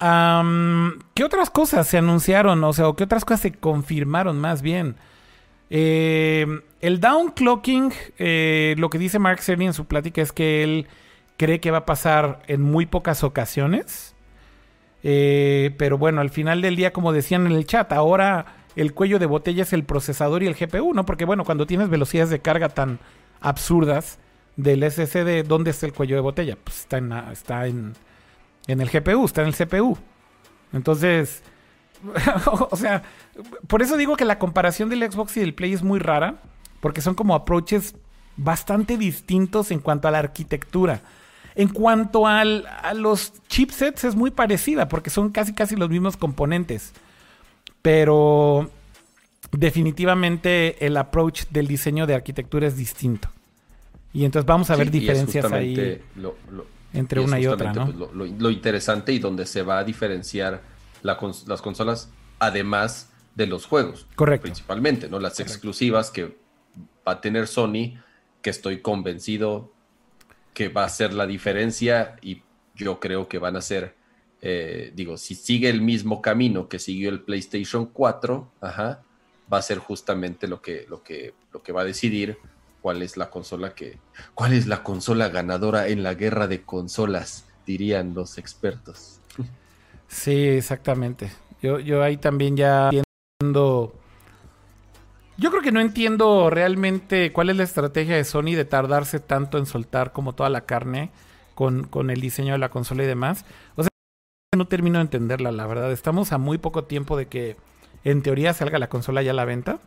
¿Qué otras cosas se anunciaron? O sea, ¿o ¿qué otras cosas se confirmaron más bien? Eh, el downclocking, eh, lo que dice Mark Cerny en su plática es que él cree que va a pasar en muy pocas ocasiones. Eh, pero bueno, al final del día, como decían en el chat, ahora el cuello de botella es el procesador y el GPU, ¿no? Porque bueno, cuando tienes velocidades de carga tan absurdas, del SSD, ¿dónde está el cuello de botella? Pues está en, está en, en el GPU, está en el CPU. Entonces, o sea, por eso digo que la comparación del Xbox y del Play es muy rara, porque son como approaches bastante distintos en cuanto a la arquitectura. En cuanto al- a los chipsets es muy parecida, porque son casi casi los mismos componentes. Pero definitivamente el approach del diseño de arquitectura es distinto. Y entonces vamos a ver Sí, diferencias ahí justamente lo- lo- entre una y otra, ¿no? pues, lo, interesante y donde se va a diferenciar la cons- las consolas, además de los juegos. Correcto. Principalmente, ¿no? Las exclusivas que va a tener Sony, que estoy convencido que va a ser la diferencia y yo creo que van a ser, eh, digo, si sigue el mismo camino que siguió el PlayStation 4, ajá, va a ser justamente lo que, lo que, lo que va a decidir cuál es la consola que, cuál es la consola ganadora en la guerra de consolas, dirían los expertos. Sí, exactamente. Yo, yo ahí también ya entiendo. Yo creo que no entiendo realmente cuál es la estrategia de Sony de tardarse tanto en soltar como toda la carne con, con el diseño de la consola y demás. O sea, no termino de entenderla, la verdad. Estamos a muy poco tiempo de que en teoría salga la consola ya a la venta.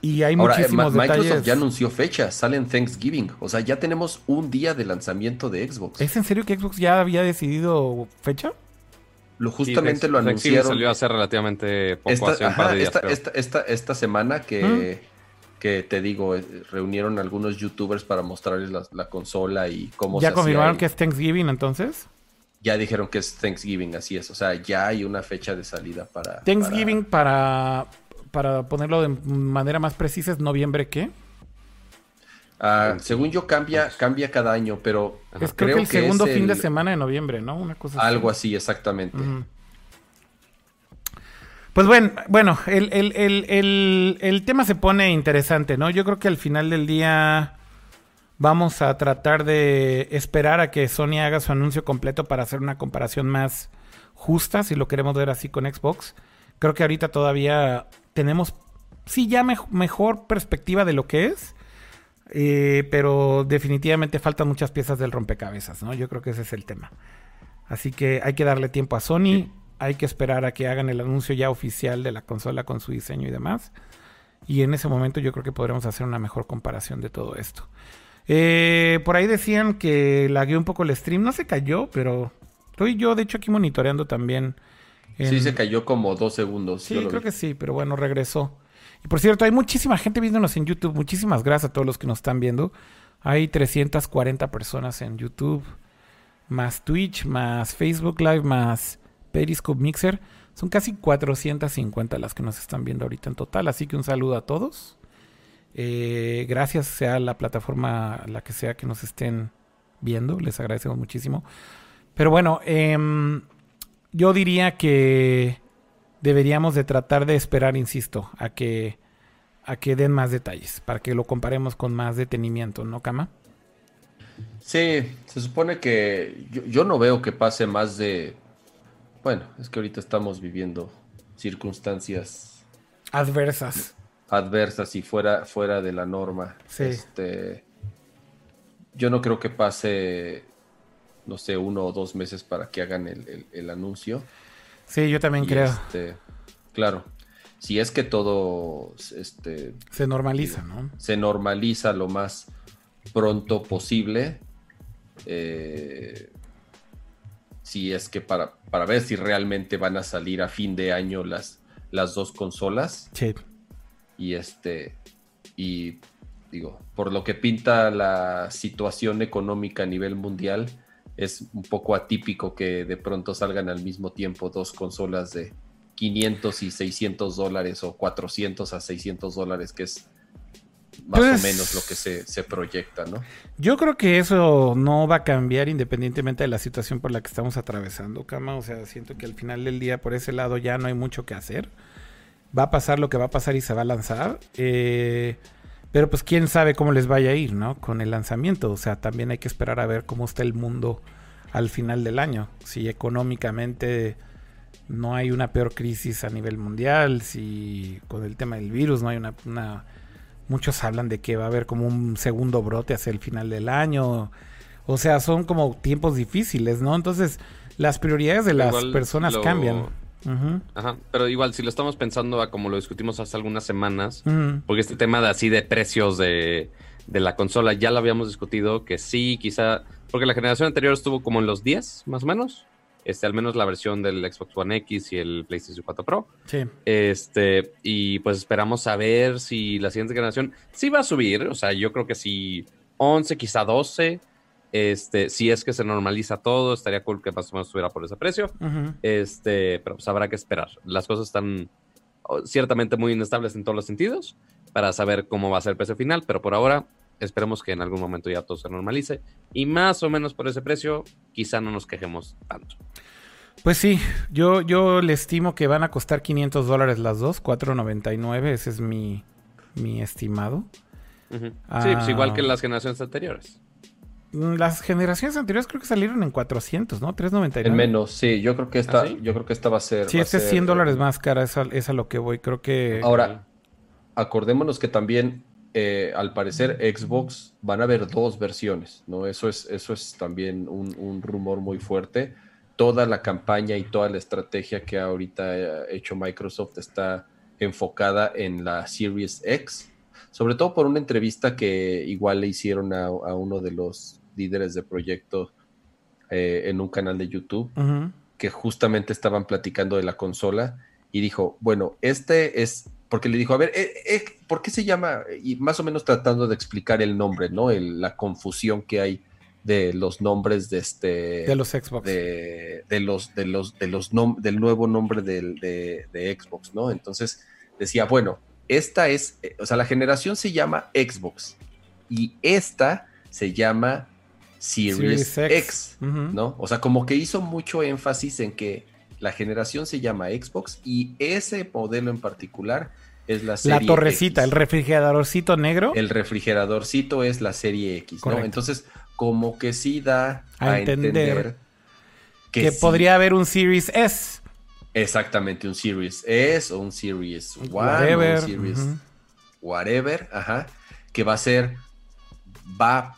Y hay Ahora, eh, muchísimos Microsoft detalles. ya anunció fecha, sale en Thanksgiving, o sea, ya tenemos un día de lanzamiento de Xbox. ¿Es en serio que Xbox ya había decidido fecha? Lo Sí, justamente lo anunciaron. salió hace relativamente poco, esta, hace un par ajá, de días. esta, esta, esta, esta semana que, que te digo, eh, reunieron algunos youtubers para mostrarles la, la consola y cómo ¿Ya se confirmaron que es Thanksgiving entonces? Ya dijeron que es Thanksgiving, así es. O sea, ya hay una fecha de salida para... Thanksgiving para, para ponerlo de manera más precisa es noviembre qué? Ah, según yo cambia, cambia cada año, pero Es creo, que el es segundo fin de semana de noviembre, ¿no? Una cosa así. Algo así, exactamente. Pues bueno, bueno, el, el- el- el- el tema se pone interesante, ¿no? Yo creo que al final del día vamos a tratar de esperar a que Sony haga su anuncio completo para hacer una comparación más justa, si lo queremos ver así con Xbox. Creo que ahorita todavía tenemos, sí, ya mej- mejor perspectiva de lo que es, eh, pero definitivamente faltan muchas piezas del rompecabezas, ¿no? Yo creo que ese es el tema. Así que hay que darle tiempo a Sony, hay que esperar a que hagan el anuncio ya oficial de la consola con su diseño y demás. Y en ese momento yo creo que podremos hacer una mejor comparación de todo esto. Eh, por ahí decían que lagueó un poco el stream. No se cayó, pero estoy yo de hecho aquí monitoreando también. en- Sí, se cayó como dos segundos. Sí, creo vi. que sí, pero bueno, regresó. Y por cierto, hay muchísima gente viéndonos en YouTube. Muchísimas gracias a todos los que nos están viendo. Hay 340 personas en YouTube, más Twitch, más Facebook Live, más Periscope Mixer. Son casi 450 las que nos están viendo ahorita en total. Así que un saludo a todos. Eh, gracias sea la plataforma, la que sea que nos estén viendo. Les agradecemos muchísimo. Pero bueno, em, yo diría que deberíamos de tratar de esperar, insisto, a que a que den más detalles, para que lo comparemos con más detenimiento, ¿no, Kama? Sí, se supone que yo, yo no veo que pase más de... Bueno, es que ahorita estamos viviendo circunstancias Adversas. adversas y fuera, fuera de la norma. Sí. Este, yo no creo que pase, no sé, uno o dos meses para que hagan el, el- el anuncio. Sí, yo también Y, creo. este, claro, si es que todo este, Se normaliza, ¿no? se normaliza lo más pronto posible. eh, si es que para, para ver si realmente van a salir a fin de año las, las dos consolas. Sí. Y este. Y digo, por lo que pinta la situación económica a nivel mundial, es un poco atípico que de pronto salgan al mismo tiempo dos consolas de 500 y 600 dólares o 400 a 600 dólares, que es más Pues- o menos lo que se, se proyecta, ¿no? Yo creo que eso no va a cambiar independientemente de la situación por la que estamos atravesando, Kama. O sea, siento que al final del día por ese lado ya no hay mucho que hacer. Va a pasar lo que va a pasar y se va a lanzar. Eh, pero pues quién sabe cómo les vaya a ir, ¿no? Con el lanzamiento. O sea, también hay que esperar a ver cómo está el mundo al final del año. Si económicamente no hay una peor crisis a nivel mundial, si con el tema del virus no hay una, una muchos hablan de que va a haber como un segundo brote hacia el final del año. O sea, son como tiempos difíciles, ¿no? Entonces, las prioridades de las Igual personas lo- cambian. Ajá, pero igual, si lo estamos pensando a como lo discutimos hace algunas semanas, porque este tema de así de precios de, de la consola ya lo habíamos discutido, que sí, quizá, porque la generación anterior estuvo como en los 10, más o menos, este, al menos la versión del Xbox One X y el PlayStation 4 Pro. Sí. Este, y pues esperamos saber si la siguiente generación sí va a subir. O sea, yo creo que si 11, quizá 12. Este, si es que se normaliza todo, estaría cool que más o menos estuviera por ese precio. Este, pero pues habrá que esperar. Las cosas están oh, ciertamente muy inestables en todos los sentidos para saber cómo va a ser el precio final, pero por ahora esperemos que en algún momento ya todo se normalice y más o menos por ese precio quizá no nos quejemos tanto. Pues sí, yo, yo le estimo que van a costar 500 dólares las dos, 4.99, ese es mi, mi estimado. Sí, Ah. pues igual que las generaciones anteriores. Las generaciones anteriores creo que salieron en 400, ¿no? 3.99. En menos, sí, yo creo que esta, ¿Ah, sí? yo creo que esta va a ser. Sí, este es ser, 100 dólares eh, más cara, es a, es a lo que voy. Creo que... Ahora, acordémonos que también, eh, al parecer, Xbox van a haber dos versiones, ¿no? Eso es, eso es también un, un rumor muy fuerte. Toda la campaña y toda la estrategia que ahorita ha hecho Microsoft está enfocada en la Series X, sobre todo por una entrevista que igual le hicieron a, a uno de los líderes de proyecto eh, en un canal de YouTube que justamente estaban platicando de la consola y dijo, bueno, este es, porque le dijo, a ver, eh, eh, ¿por qué se llama? Y más o menos tratando de explicar el nombre, ¿no? El- la confusión que hay de los nombres de este... De los Xbox. de, de los, de los, de los nom- del nuevo nombre del- de, de Xbox, ¿no? Entonces decía, bueno, esta es, eh, o sea, la generación se llama Xbox y esta se llama Series, Series X. ¿no? O sea, como que hizo mucho énfasis en que la generación se llama Xbox y ese modelo en particular es la serie La torrecita, X. el refrigeradorcito negro. El refrigeradorcito es la serie X, Correcto. ¿no? Entonces, como que sí da A a, entender entender, que sí, podría haber un Series S. Exactamente, un Series S o un Series One Whatever. o un Series whatever, ajá, que va a ser, va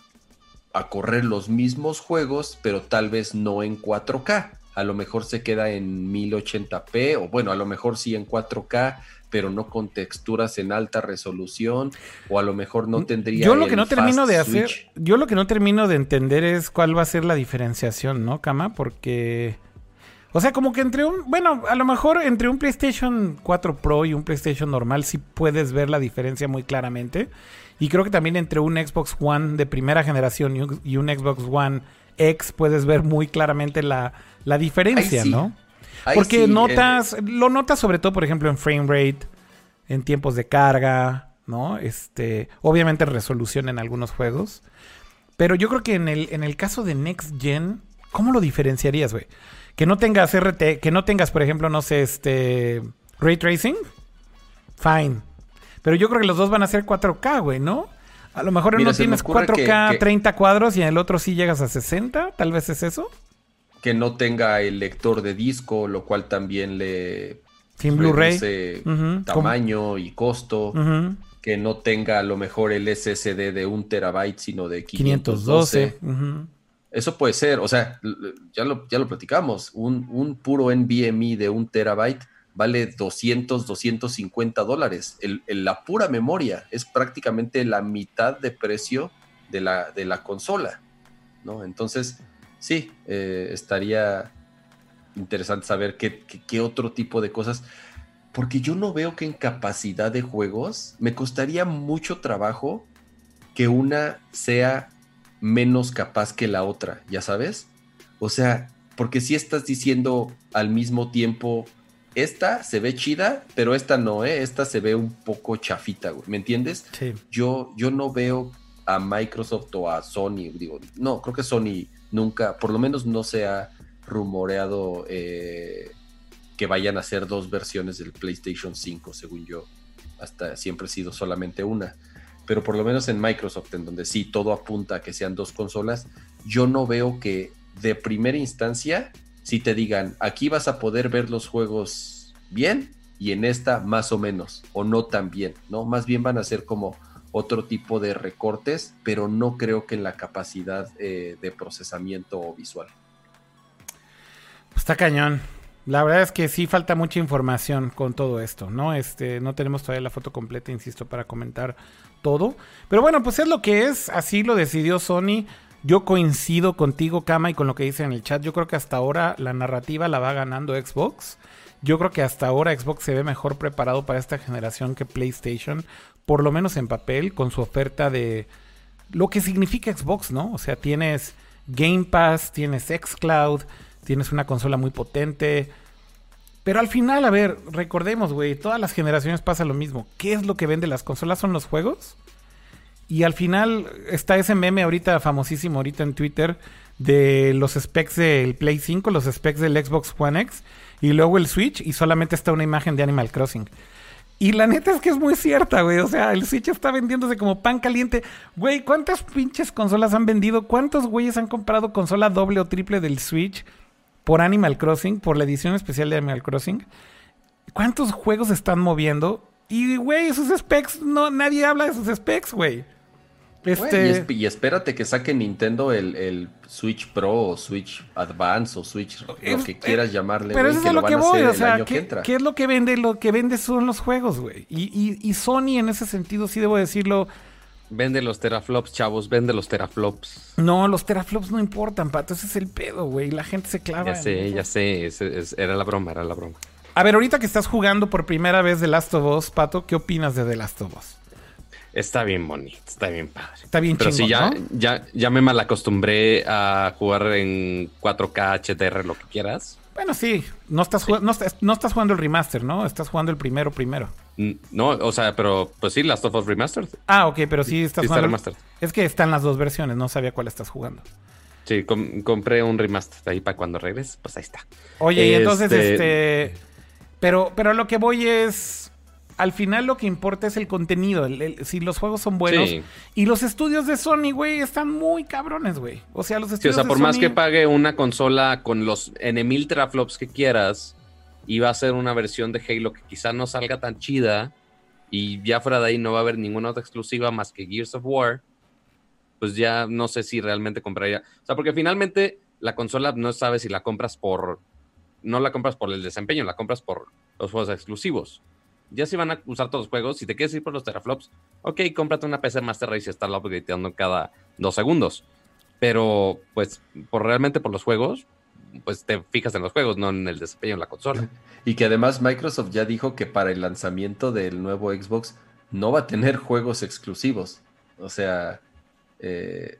a correr los mismos juegos, pero tal vez no en 4K. A lo mejor se queda en 1080p, o bueno, a lo mejor sí en 4K, pero no con texturas en alta resolución, o a lo mejor no tendría. Yo lo que no termino de hacer, switch. yo lo que no termino de entender es cuál va a ser la diferenciación, ¿no, Kama? Porque, o sea, como que entre un, bueno, a lo mejor entre un PlayStation 4 Pro y un PlayStation normal sí puedes ver la diferencia muy claramente. Y creo que también entre un Xbox One de primera generación y un, y un Xbox One X puedes ver muy claramente la, la diferencia, sí. ¿no? Ahí Porque sí, notas, eh, lo notas sobre todo, por ejemplo, en frame rate, en tiempos de carga, ¿no? Este, obviamente resolución en algunos juegos. Pero yo creo que en el, en el caso de Next Gen, ¿cómo lo diferenciarías, güey? Que no tengas RT, que no tengas, por ejemplo, no sé, este, Ray Tracing. Fine. Pero yo creo que los dos van a ser 4K, güey, ¿no? A lo mejor en Mira, uno tienes ocurre 4K que- que- 30 cuadros y en el otro sí llegas a 60, tal vez es eso. que no tenga el lector de disco, lo cual también le Sin Blu-ray. tamaño y costo. Que no tenga a lo mejor el SSD de un terabyte, sino de 512. 512. ujú. Eso puede ser, o sea, ya lo, ya lo platicamos, un, un puro NVMe de un terabyte vale 200, 250 dólares. El- la pura memoria es prácticamente la mitad de precio de la, de la consola, ¿no? Entonces, sí, eh, estaría interesante saber qué, qué- qué otro tipo de cosas, porque yo no veo que en capacidad de juegos me costaría mucho trabajo que una sea menos capaz que la otra, ¿ya sabes? O sea, porque si estás diciendo al mismo tiempo, esta se ve chida, pero esta no, ¿eh? Esta se ve un poco chafita, güey, ¿me entiendes? Sí. Yo, yo no veo a Microsoft o a Sony, digo, no, creo que Sony nunca, por lo menos no se ha rumoreado eh, que vayan a ser dos versiones del PlayStation 5, según yo. Hasta siempre ha sido solamente una. Pero por lo menos en Microsoft, en donde sí todo apunta a que sean dos consolas, yo no veo que de primera instancia, si te digan, aquí vas a poder ver los juegos bien y en esta más o menos, o no tan bien, ¿no? Más bien van a ser como otro tipo de recortes, pero no creo que en la capacidad eh, de procesamiento visual. Está cañón. La verdad es que sí falta mucha información con todo esto, ¿no? Este, no tenemos todavía la foto completa, insisto, para comentar todo. Pero bueno, pues es lo que es, así lo decidió Sony. Yo coincido contigo, Kama, y con lo que dice en el chat. Yo creo que hasta ahora la narrativa la va ganando Xbox. Yo creo que hasta ahora Xbox se ve mejor preparado para esta generación que PlayStation, por lo menos en papel, con su oferta de lo que significa Xbox, ¿no? O sea, tienes Game Pass, tienes Xcloud, tienes una consola muy potente. Pero al final, a ver, recordemos, güey, todas las generaciones pasa lo mismo. ¿Qué es lo que vende las consolas? ¿Son los juegos? Y al final está ese meme ahorita famosísimo ahorita en Twitter de los specs del Play 5, los specs del Xbox One X y luego el Switch y solamente está una imagen de Animal Crossing. Y la neta es que es muy cierta, güey. O sea, el Switch está vendiéndose como pan caliente. Güey, ¿cuántas pinches consolas han vendido? ¿Cuántos güeyes han comprado consola doble o triple del Switch por Animal Crossing, por la edición especial de Animal Crossing? ¿Cuántos juegos están moviendo? Y, güey, esos specs, no, nadie habla de sus specs, güey. Este... y, es, y, espérate que saque Nintendo el, el, Switch Pro o Switch Advance o Switch lo que quieras llamarle. Pero eso es a lo que voy, o sea, ¿qué, ¿qué, es lo que vende? Lo que vende son los juegos, güey. Y, y, y, Sony en ese sentido, sí debo decirlo. Vende los teraflops, chavos, vende los teraflops. No, los teraflops no importan, pato, ese es el pedo, güey. La gente se clava. Ya sé, ya sé, es, es, era la broma, era la broma. A ver, ahorita que estás jugando por primera vez The Last of Us, Pato, ¿qué opinas de The Last of Us? Está bien bonito, está bien padre. Está bien Pero chingón, sí, ya, ¿no? ya, ya me malacostumbré a jugar en 4K, HDR, lo que quieras. Bueno, sí, no estás, no, estás, no estás jugando el remaster, ¿no? Estás jugando el primero primero. No, o sea, pero pues sí, Last of Us Remastered. Ah, ok, pero sí estás sí jugando. Está remastered. Es que están las dos versiones, no sabía cuál estás jugando. Sí, com compré un remaster ahí para cuando regreses, pues ahí está. Oye, y entonces, este... Pero, pero lo que voy es al final lo que importa es el contenido, el, el, si los juegos son buenos. Sí. Y los estudios de Sony, güey, están muy cabrones, güey. O sea, los estudios sí, o sea, por de más Sony... que pague una consola con los N mil teraflops que quieras, y va a ser una versión de Halo que quizá no salga tan chida, y ya fuera de ahí no va a haber ninguna otra exclusiva más que Gears of War, pues ya no sé si realmente compraría. O sea, porque finalmente la consola no sabes si la compras por. No la compras por el desempeño, la compras por los juegos exclusivos ya si van a usar todos los juegos, si te quieres ir por los teraflops, ok, cómprate una PC Master Race y estarla upgradeando cada dos segundos. Pero, pues, por realmente por los juegos, pues te fijas en los juegos, no en el desempeño en la consola. Y que además Microsoft ya dijo que para el lanzamiento del nuevo Xbox no va a tener juegos exclusivos. O sea, eh,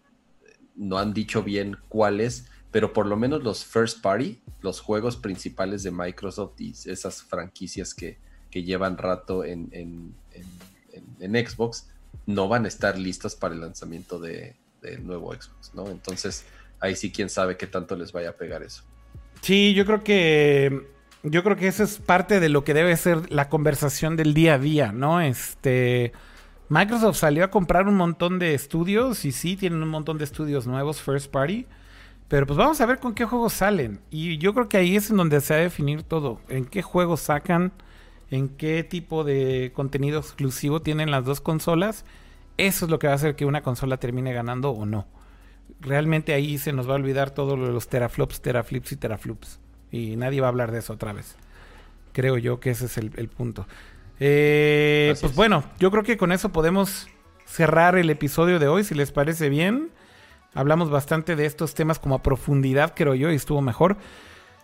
no han dicho bien cuáles, pero por lo menos los first party, los juegos principales de Microsoft y esas franquicias que, que llevan rato en, en, en, Xbox no van a estar listas para el lanzamiento del de nuevo Xbox, ¿no? Entonces, ahí sí quién sabe qué tanto les vaya a pegar eso. Sí, yo creo que yo creo que eso es parte de lo que debe ser la conversación del día a día, ¿no? Este Microsoft salió a comprar un montón de estudios y sí tienen un montón de estudios nuevos first party. Pero pues vamos a ver con qué juegos salen. Y yo creo que ahí es en donde se va a definir todo. En qué juegos sacan, en qué tipo de contenido exclusivo tienen las dos consolas, eso es lo que va a hacer que una consola termine ganando o no. Realmente ahí se nos va a olvidar todo lo de los teraflops, teraflips y teraflops. Y nadie va a hablar de eso otra vez. Creo yo que ese es el, el punto. Eh, pues es. bueno, yo creo que con eso podemos cerrar el episodio de hoy, si les parece bien. Hablamos bastante de estos temas como a profundidad, creo yo, y estuvo mejor.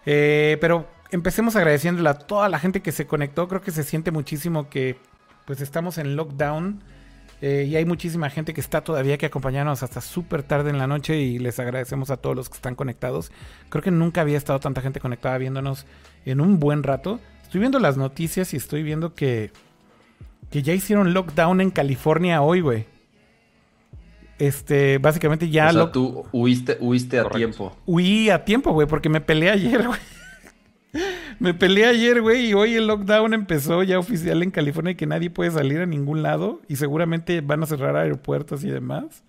Eh, pero empecemos agradeciéndole a toda la gente que se conectó. Creo que se siente muchísimo que pues estamos en lockdown eh, y hay muchísima gente que está todavía que acompañarnos hasta súper tarde en la noche y les agradecemos a todos los que están conectados. Creo que nunca había estado tanta gente conectada viéndonos en un buen rato. Estoy viendo las noticias y estoy viendo que, que ya hicieron lockdown en California hoy, güey. Este, básicamente ya... O sea, tú huiste, huiste a tiempo. Huí a tiempo, güey, porque me peleé ayer, güey. Me peleé ayer, güey, y hoy el lockdown empezó ya oficial en California y que nadie puede salir a ningún lado y seguramente van a cerrar aeropuertos y demás.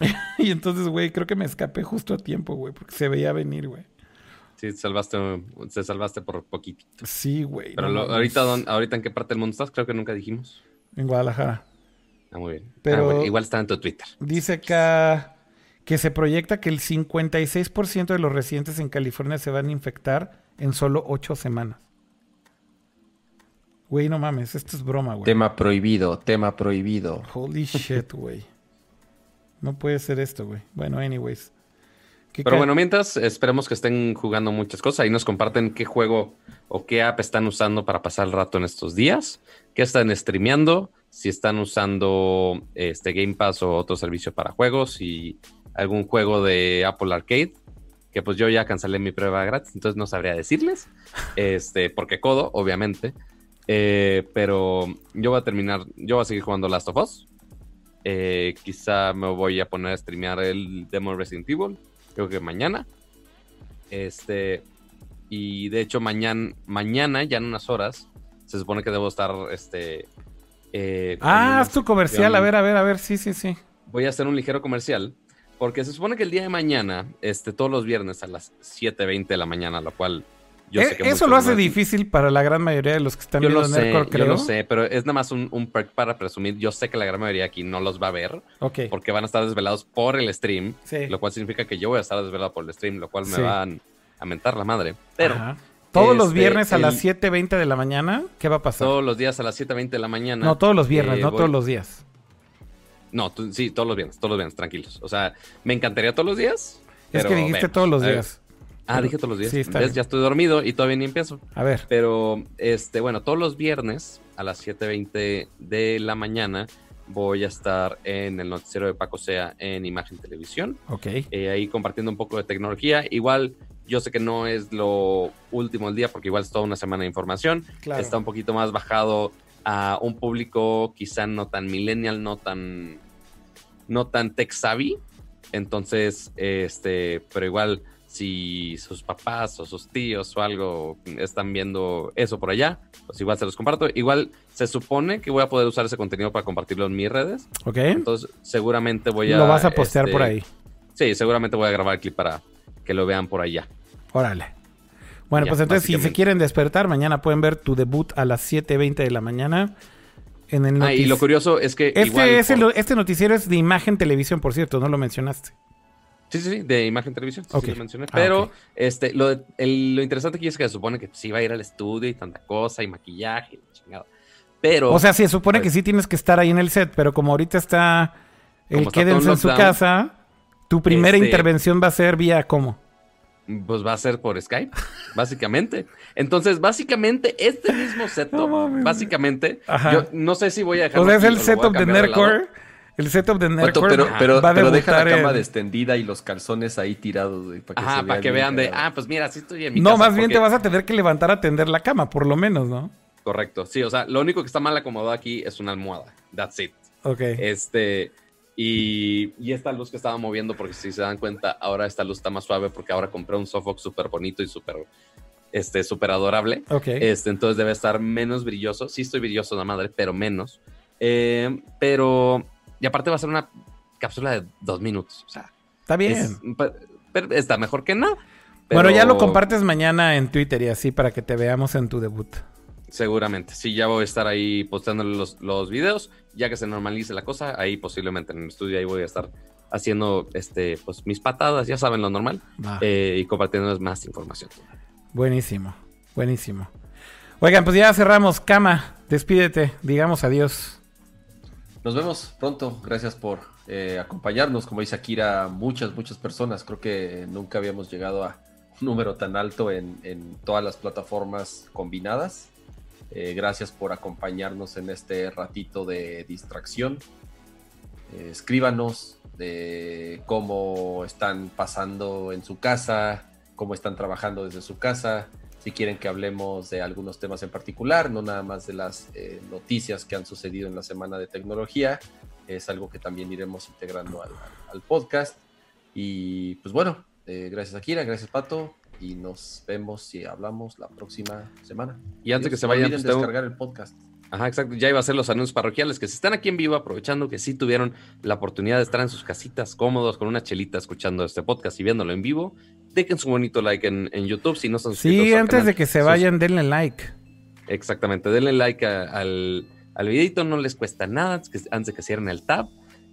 y entonces, güey, creo que me escapé justo a tiempo, güey, porque se veía venir, güey. Sí, te salvaste, te salvaste por poquitito. Sí, güey. Pero no lo, ahorita, don- ahorita en qué parte del mundo estás, creo que nunca dijimos. En Guadalajara. Ah, muy bien. Ah, Pero- bueno, igual está en tu Twitter. Dice acá que se proyecta que el 56% de los residentes en California se van a infectar en solo 8 semanas. Güey, no mames, esto es broma, güey. Tema prohibido, tema prohibido. Holy shit, güey. No puede ser esto, güey. Bueno, anyways. ¿Qué Pero bueno, mientras esperemos que estén jugando muchas cosas. Ahí nos comparten qué juego o qué app están usando para pasar el rato en estos días. ¿Qué están streameando? Si están usando este Game Pass o otro servicio para juegos y algún juego de Apple Arcade. Que pues yo ya cancelé mi prueba gratis, entonces no sabría decirles. Este, porque codo, obviamente. Eh, pero yo voy a terminar, yo voy a seguir jugando Last of Us. Eh, quizá me voy a poner a streamear el demo de Resident Evil creo que mañana. Este, y de hecho, mañana, mañana, ya en unas horas, se supone que debo estar, este. eh, Ah, haz tu comercial. A ver, a ver, a ver. Sí, sí, sí. Voy a hacer un ligero comercial. Porque se supone que el día de mañana, este, todos los viernes a las 7:20 de la mañana, lo cual yo Eh, sé que eso lo hace difícil para la gran mayoría de los que están Yo viendo lo sé, Nerdcore, yo lo sé, pero es nada más un, un perk para presumir. Yo sé que la gran mayoría aquí no los va a ver Ok. porque van a estar desvelados por el stream. Sí. lo cual significa que yo voy a estar desvelado por el stream, lo cual me Sí. van a mentar la madre. Pero Ajá. Todos los este, viernes a las el- 7.20 de la mañana, ¿qué va a pasar? todos los días a las 7.20 de la mañana. no, todos los viernes, eh, no voy- todos los días. No, tú- sí, todos los viernes, todos los viernes, tranquilos. O sea, me encantaría todos los días. Es que dijiste todos los días. Ah, dije todos los días. Sí, está ¿Ves? bien. Ya estoy dormido y todavía ni empiezo. A ver. Pero, este, bueno, todos los viernes a las 7.20 de la mañana voy a estar en el noticiero de Paco Sea en Imagen Televisión. Ok. eh, ahí compartiendo un poco de tecnología. Igual, yo sé que no es lo último del día, porque igual es toda una semana de información. Claro. Está un poquito más bajado a un público quizá no tan millennial, no tan, no tan tech savvy. Entonces, este, pero igual, si sus papás o sus tíos o algo están viendo eso por allá, pues igual se los comparto. Igual se supone que voy a poder usar ese contenido para compartirlo en mis redes. Ok. Entonces, seguramente voy a. Lo vas a postear este, por ahí. Sí, seguramente voy a grabar el clip para que lo vean por allá. Órale. Bueno, Ya, pues entonces si se quieren despertar, mañana pueden ver tu debut a las 7.20 de la mañana en el Ah, y lo curioso es que. Este, igual es el- por- este noticiero es de imagen televisión, por cierto, no lo mencionaste. Sí, sí, sí, de imagen televisión. sí, sí, lo mencioné. Ah, Pero este, lo, el- lo interesante aquí es que se supone que sí va a ir al estudio y tanta cosa y maquillaje y chingada. Pero. O sea, se supone que pues- sí tienes que estar ahí en el set, pero como ahorita está el quédense en su casa, tu primera este- intervención va a ser vía cómo. Pues va a ser por Skype, básicamente. Entonces, básicamente, este mismo setup, No básicamente, Ajá. yo no sé si voy a dejar. O sea, es el setup de Nerdcore. El setup de Nerdcore pero, pero, va a pero deja la cama en- extendida y los calzones ahí tirados, güey, para que, Ajá, se para que vean de, ah, pues mira, sí estoy en mi No, casa, más bien te vas a tener que levantar a tender la cama, por lo menos, ¿no? Correcto, sí, o sea, lo único que está mal acomodado aquí es una almohada. That's it. Ok. Este, y, y esta luz que estaba moviendo, porque si se dan cuenta, ahora esta luz está más suave porque ahora compré un softbox súper bonito y súper, este, súper adorable. ok. Este, entonces debe estar menos brilloso. Sí estoy brilloso, la madre, pero menos. Eh, pero, y aparte va a ser una cápsula de dos minutos. O sea, Está bien. es- pero está mejor que nada. Bueno, ya lo pero compartes mañana en Twitter y así para que te veamos en tu debut. Seguramente, sí, ya voy a estar ahí postándole los, los videos, ya que se normalice la cosa, ahí posiblemente en el estudio ahí voy a estar haciendo este, pues mis patadas, ya saben lo normal, eh, y compartiéndoles más información. Buenísimo, buenísimo. Oigan, pues ya cerramos. Cama, despídete, digamos adiós. Nos vemos pronto. Gracias por eh, acompañarnos. Como dice Akira, muchas, muchas personas. Creo que nunca habíamos llegado a un número tan alto en, en todas las plataformas combinadas. Eh, gracias por acompañarnos en este ratito de distracción. Eh, escríbanos de cómo están pasando en su casa, cómo están trabajando desde su casa, si quieren que hablemos de algunos temas en particular, no nada más de las eh, noticias que han sucedido en la semana de tecnología, es algo que también iremos integrando al, podcast. Y pues bueno, eh, gracias Akira, gracias Pato, y nos vemos y hablamos la próxima semana. Y antes que se No vayan, olviden pues, tengo- descargar el podcast. Ajá, exacto, ya iba a ser los anuncios parroquiales, que si están aquí en vivo, aprovechando que sí tuvieron la oportunidad de estar en sus casitas cómodos con una chelita escuchando este podcast y viéndolo en vivo, dejen su bonito like en, en YouTube si no son suscritos Sí, al antes canal. de que se Sus- vayan, denle like. Exactamente, denle like a- al, al videito, no les cuesta nada antes de que cierren el tab.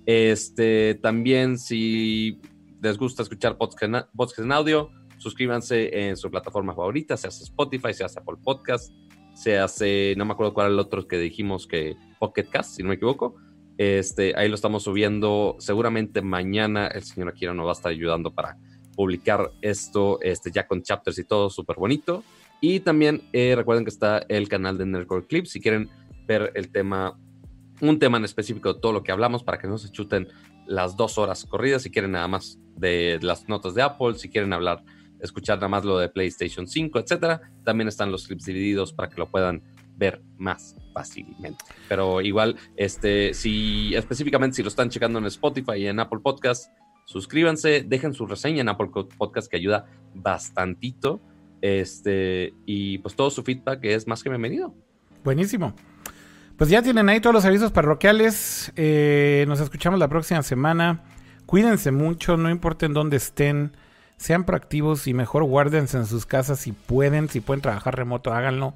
Este, también si les gusta escuchar podcast en, podcast en audio, suscríbanse en su plataforma favorita, se hace Spotify, se hace Apple Podcast, se hace, no me acuerdo cuál era el otro que dijimos que Pocket Cast, si no me equivoco. Este, ahí lo estamos subiendo. Seguramente mañana el señor Akira nos va a estar ayudando para publicar esto este, ya con chapters y todo súper bonito. Y también eh, recuerden que está el canal de Nerdcore Clips si quieren ver el tema, un tema en específico de todo lo que hablamos para que no se chuten las dos horas corridas. Si quieren nada más de las notas de Apple, si quieren hablar, escuchar nada más lo de PlayStation 5, etcétera, también están los clips divididos para que lo puedan ver más fácilmente. Pero igual, este, si específicamente si lo están checando en Spotify y en Apple Podcast, suscríbanse, dejen su reseña en Apple Podcast que ayuda bastantito. Este, y pues todo su feedback es más que bienvenido. Buenísimo. Pues ya tienen ahí todos los avisos parroquiales. Eh, nos escuchamos la próxima semana. Cuídense mucho, no importa en dónde estén. Sean proactivos y mejor guárdense en sus casas si pueden. Si pueden trabajar remoto, háganlo.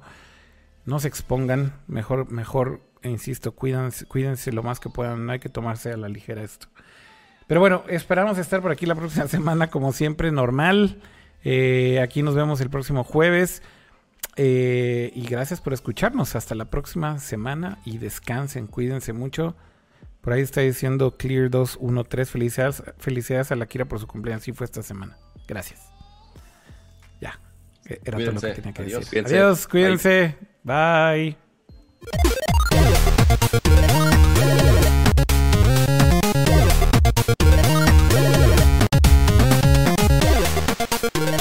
No se expongan. Mejor, mejor, insisto, cuídense, cuídense lo más que puedan. No hay que tomarse a la ligera esto. Pero bueno, esperamos estar por aquí la próxima semana, como siempre, normal. Eh, aquí nos vemos el próximo jueves. Eh, y gracias por escucharnos. Hasta la próxima semana y descansen, cuídense mucho. Por ahí está diciendo Clear 213. Felicidades, felicidades a la Kira por su cumpleaños. Sí, fue esta semana. Gracias. Ya. E-, era cuídense. todo lo que tenía que Adiós. decir. Cuídense. Adiós, cuídense. Bye. Bye. Yeah.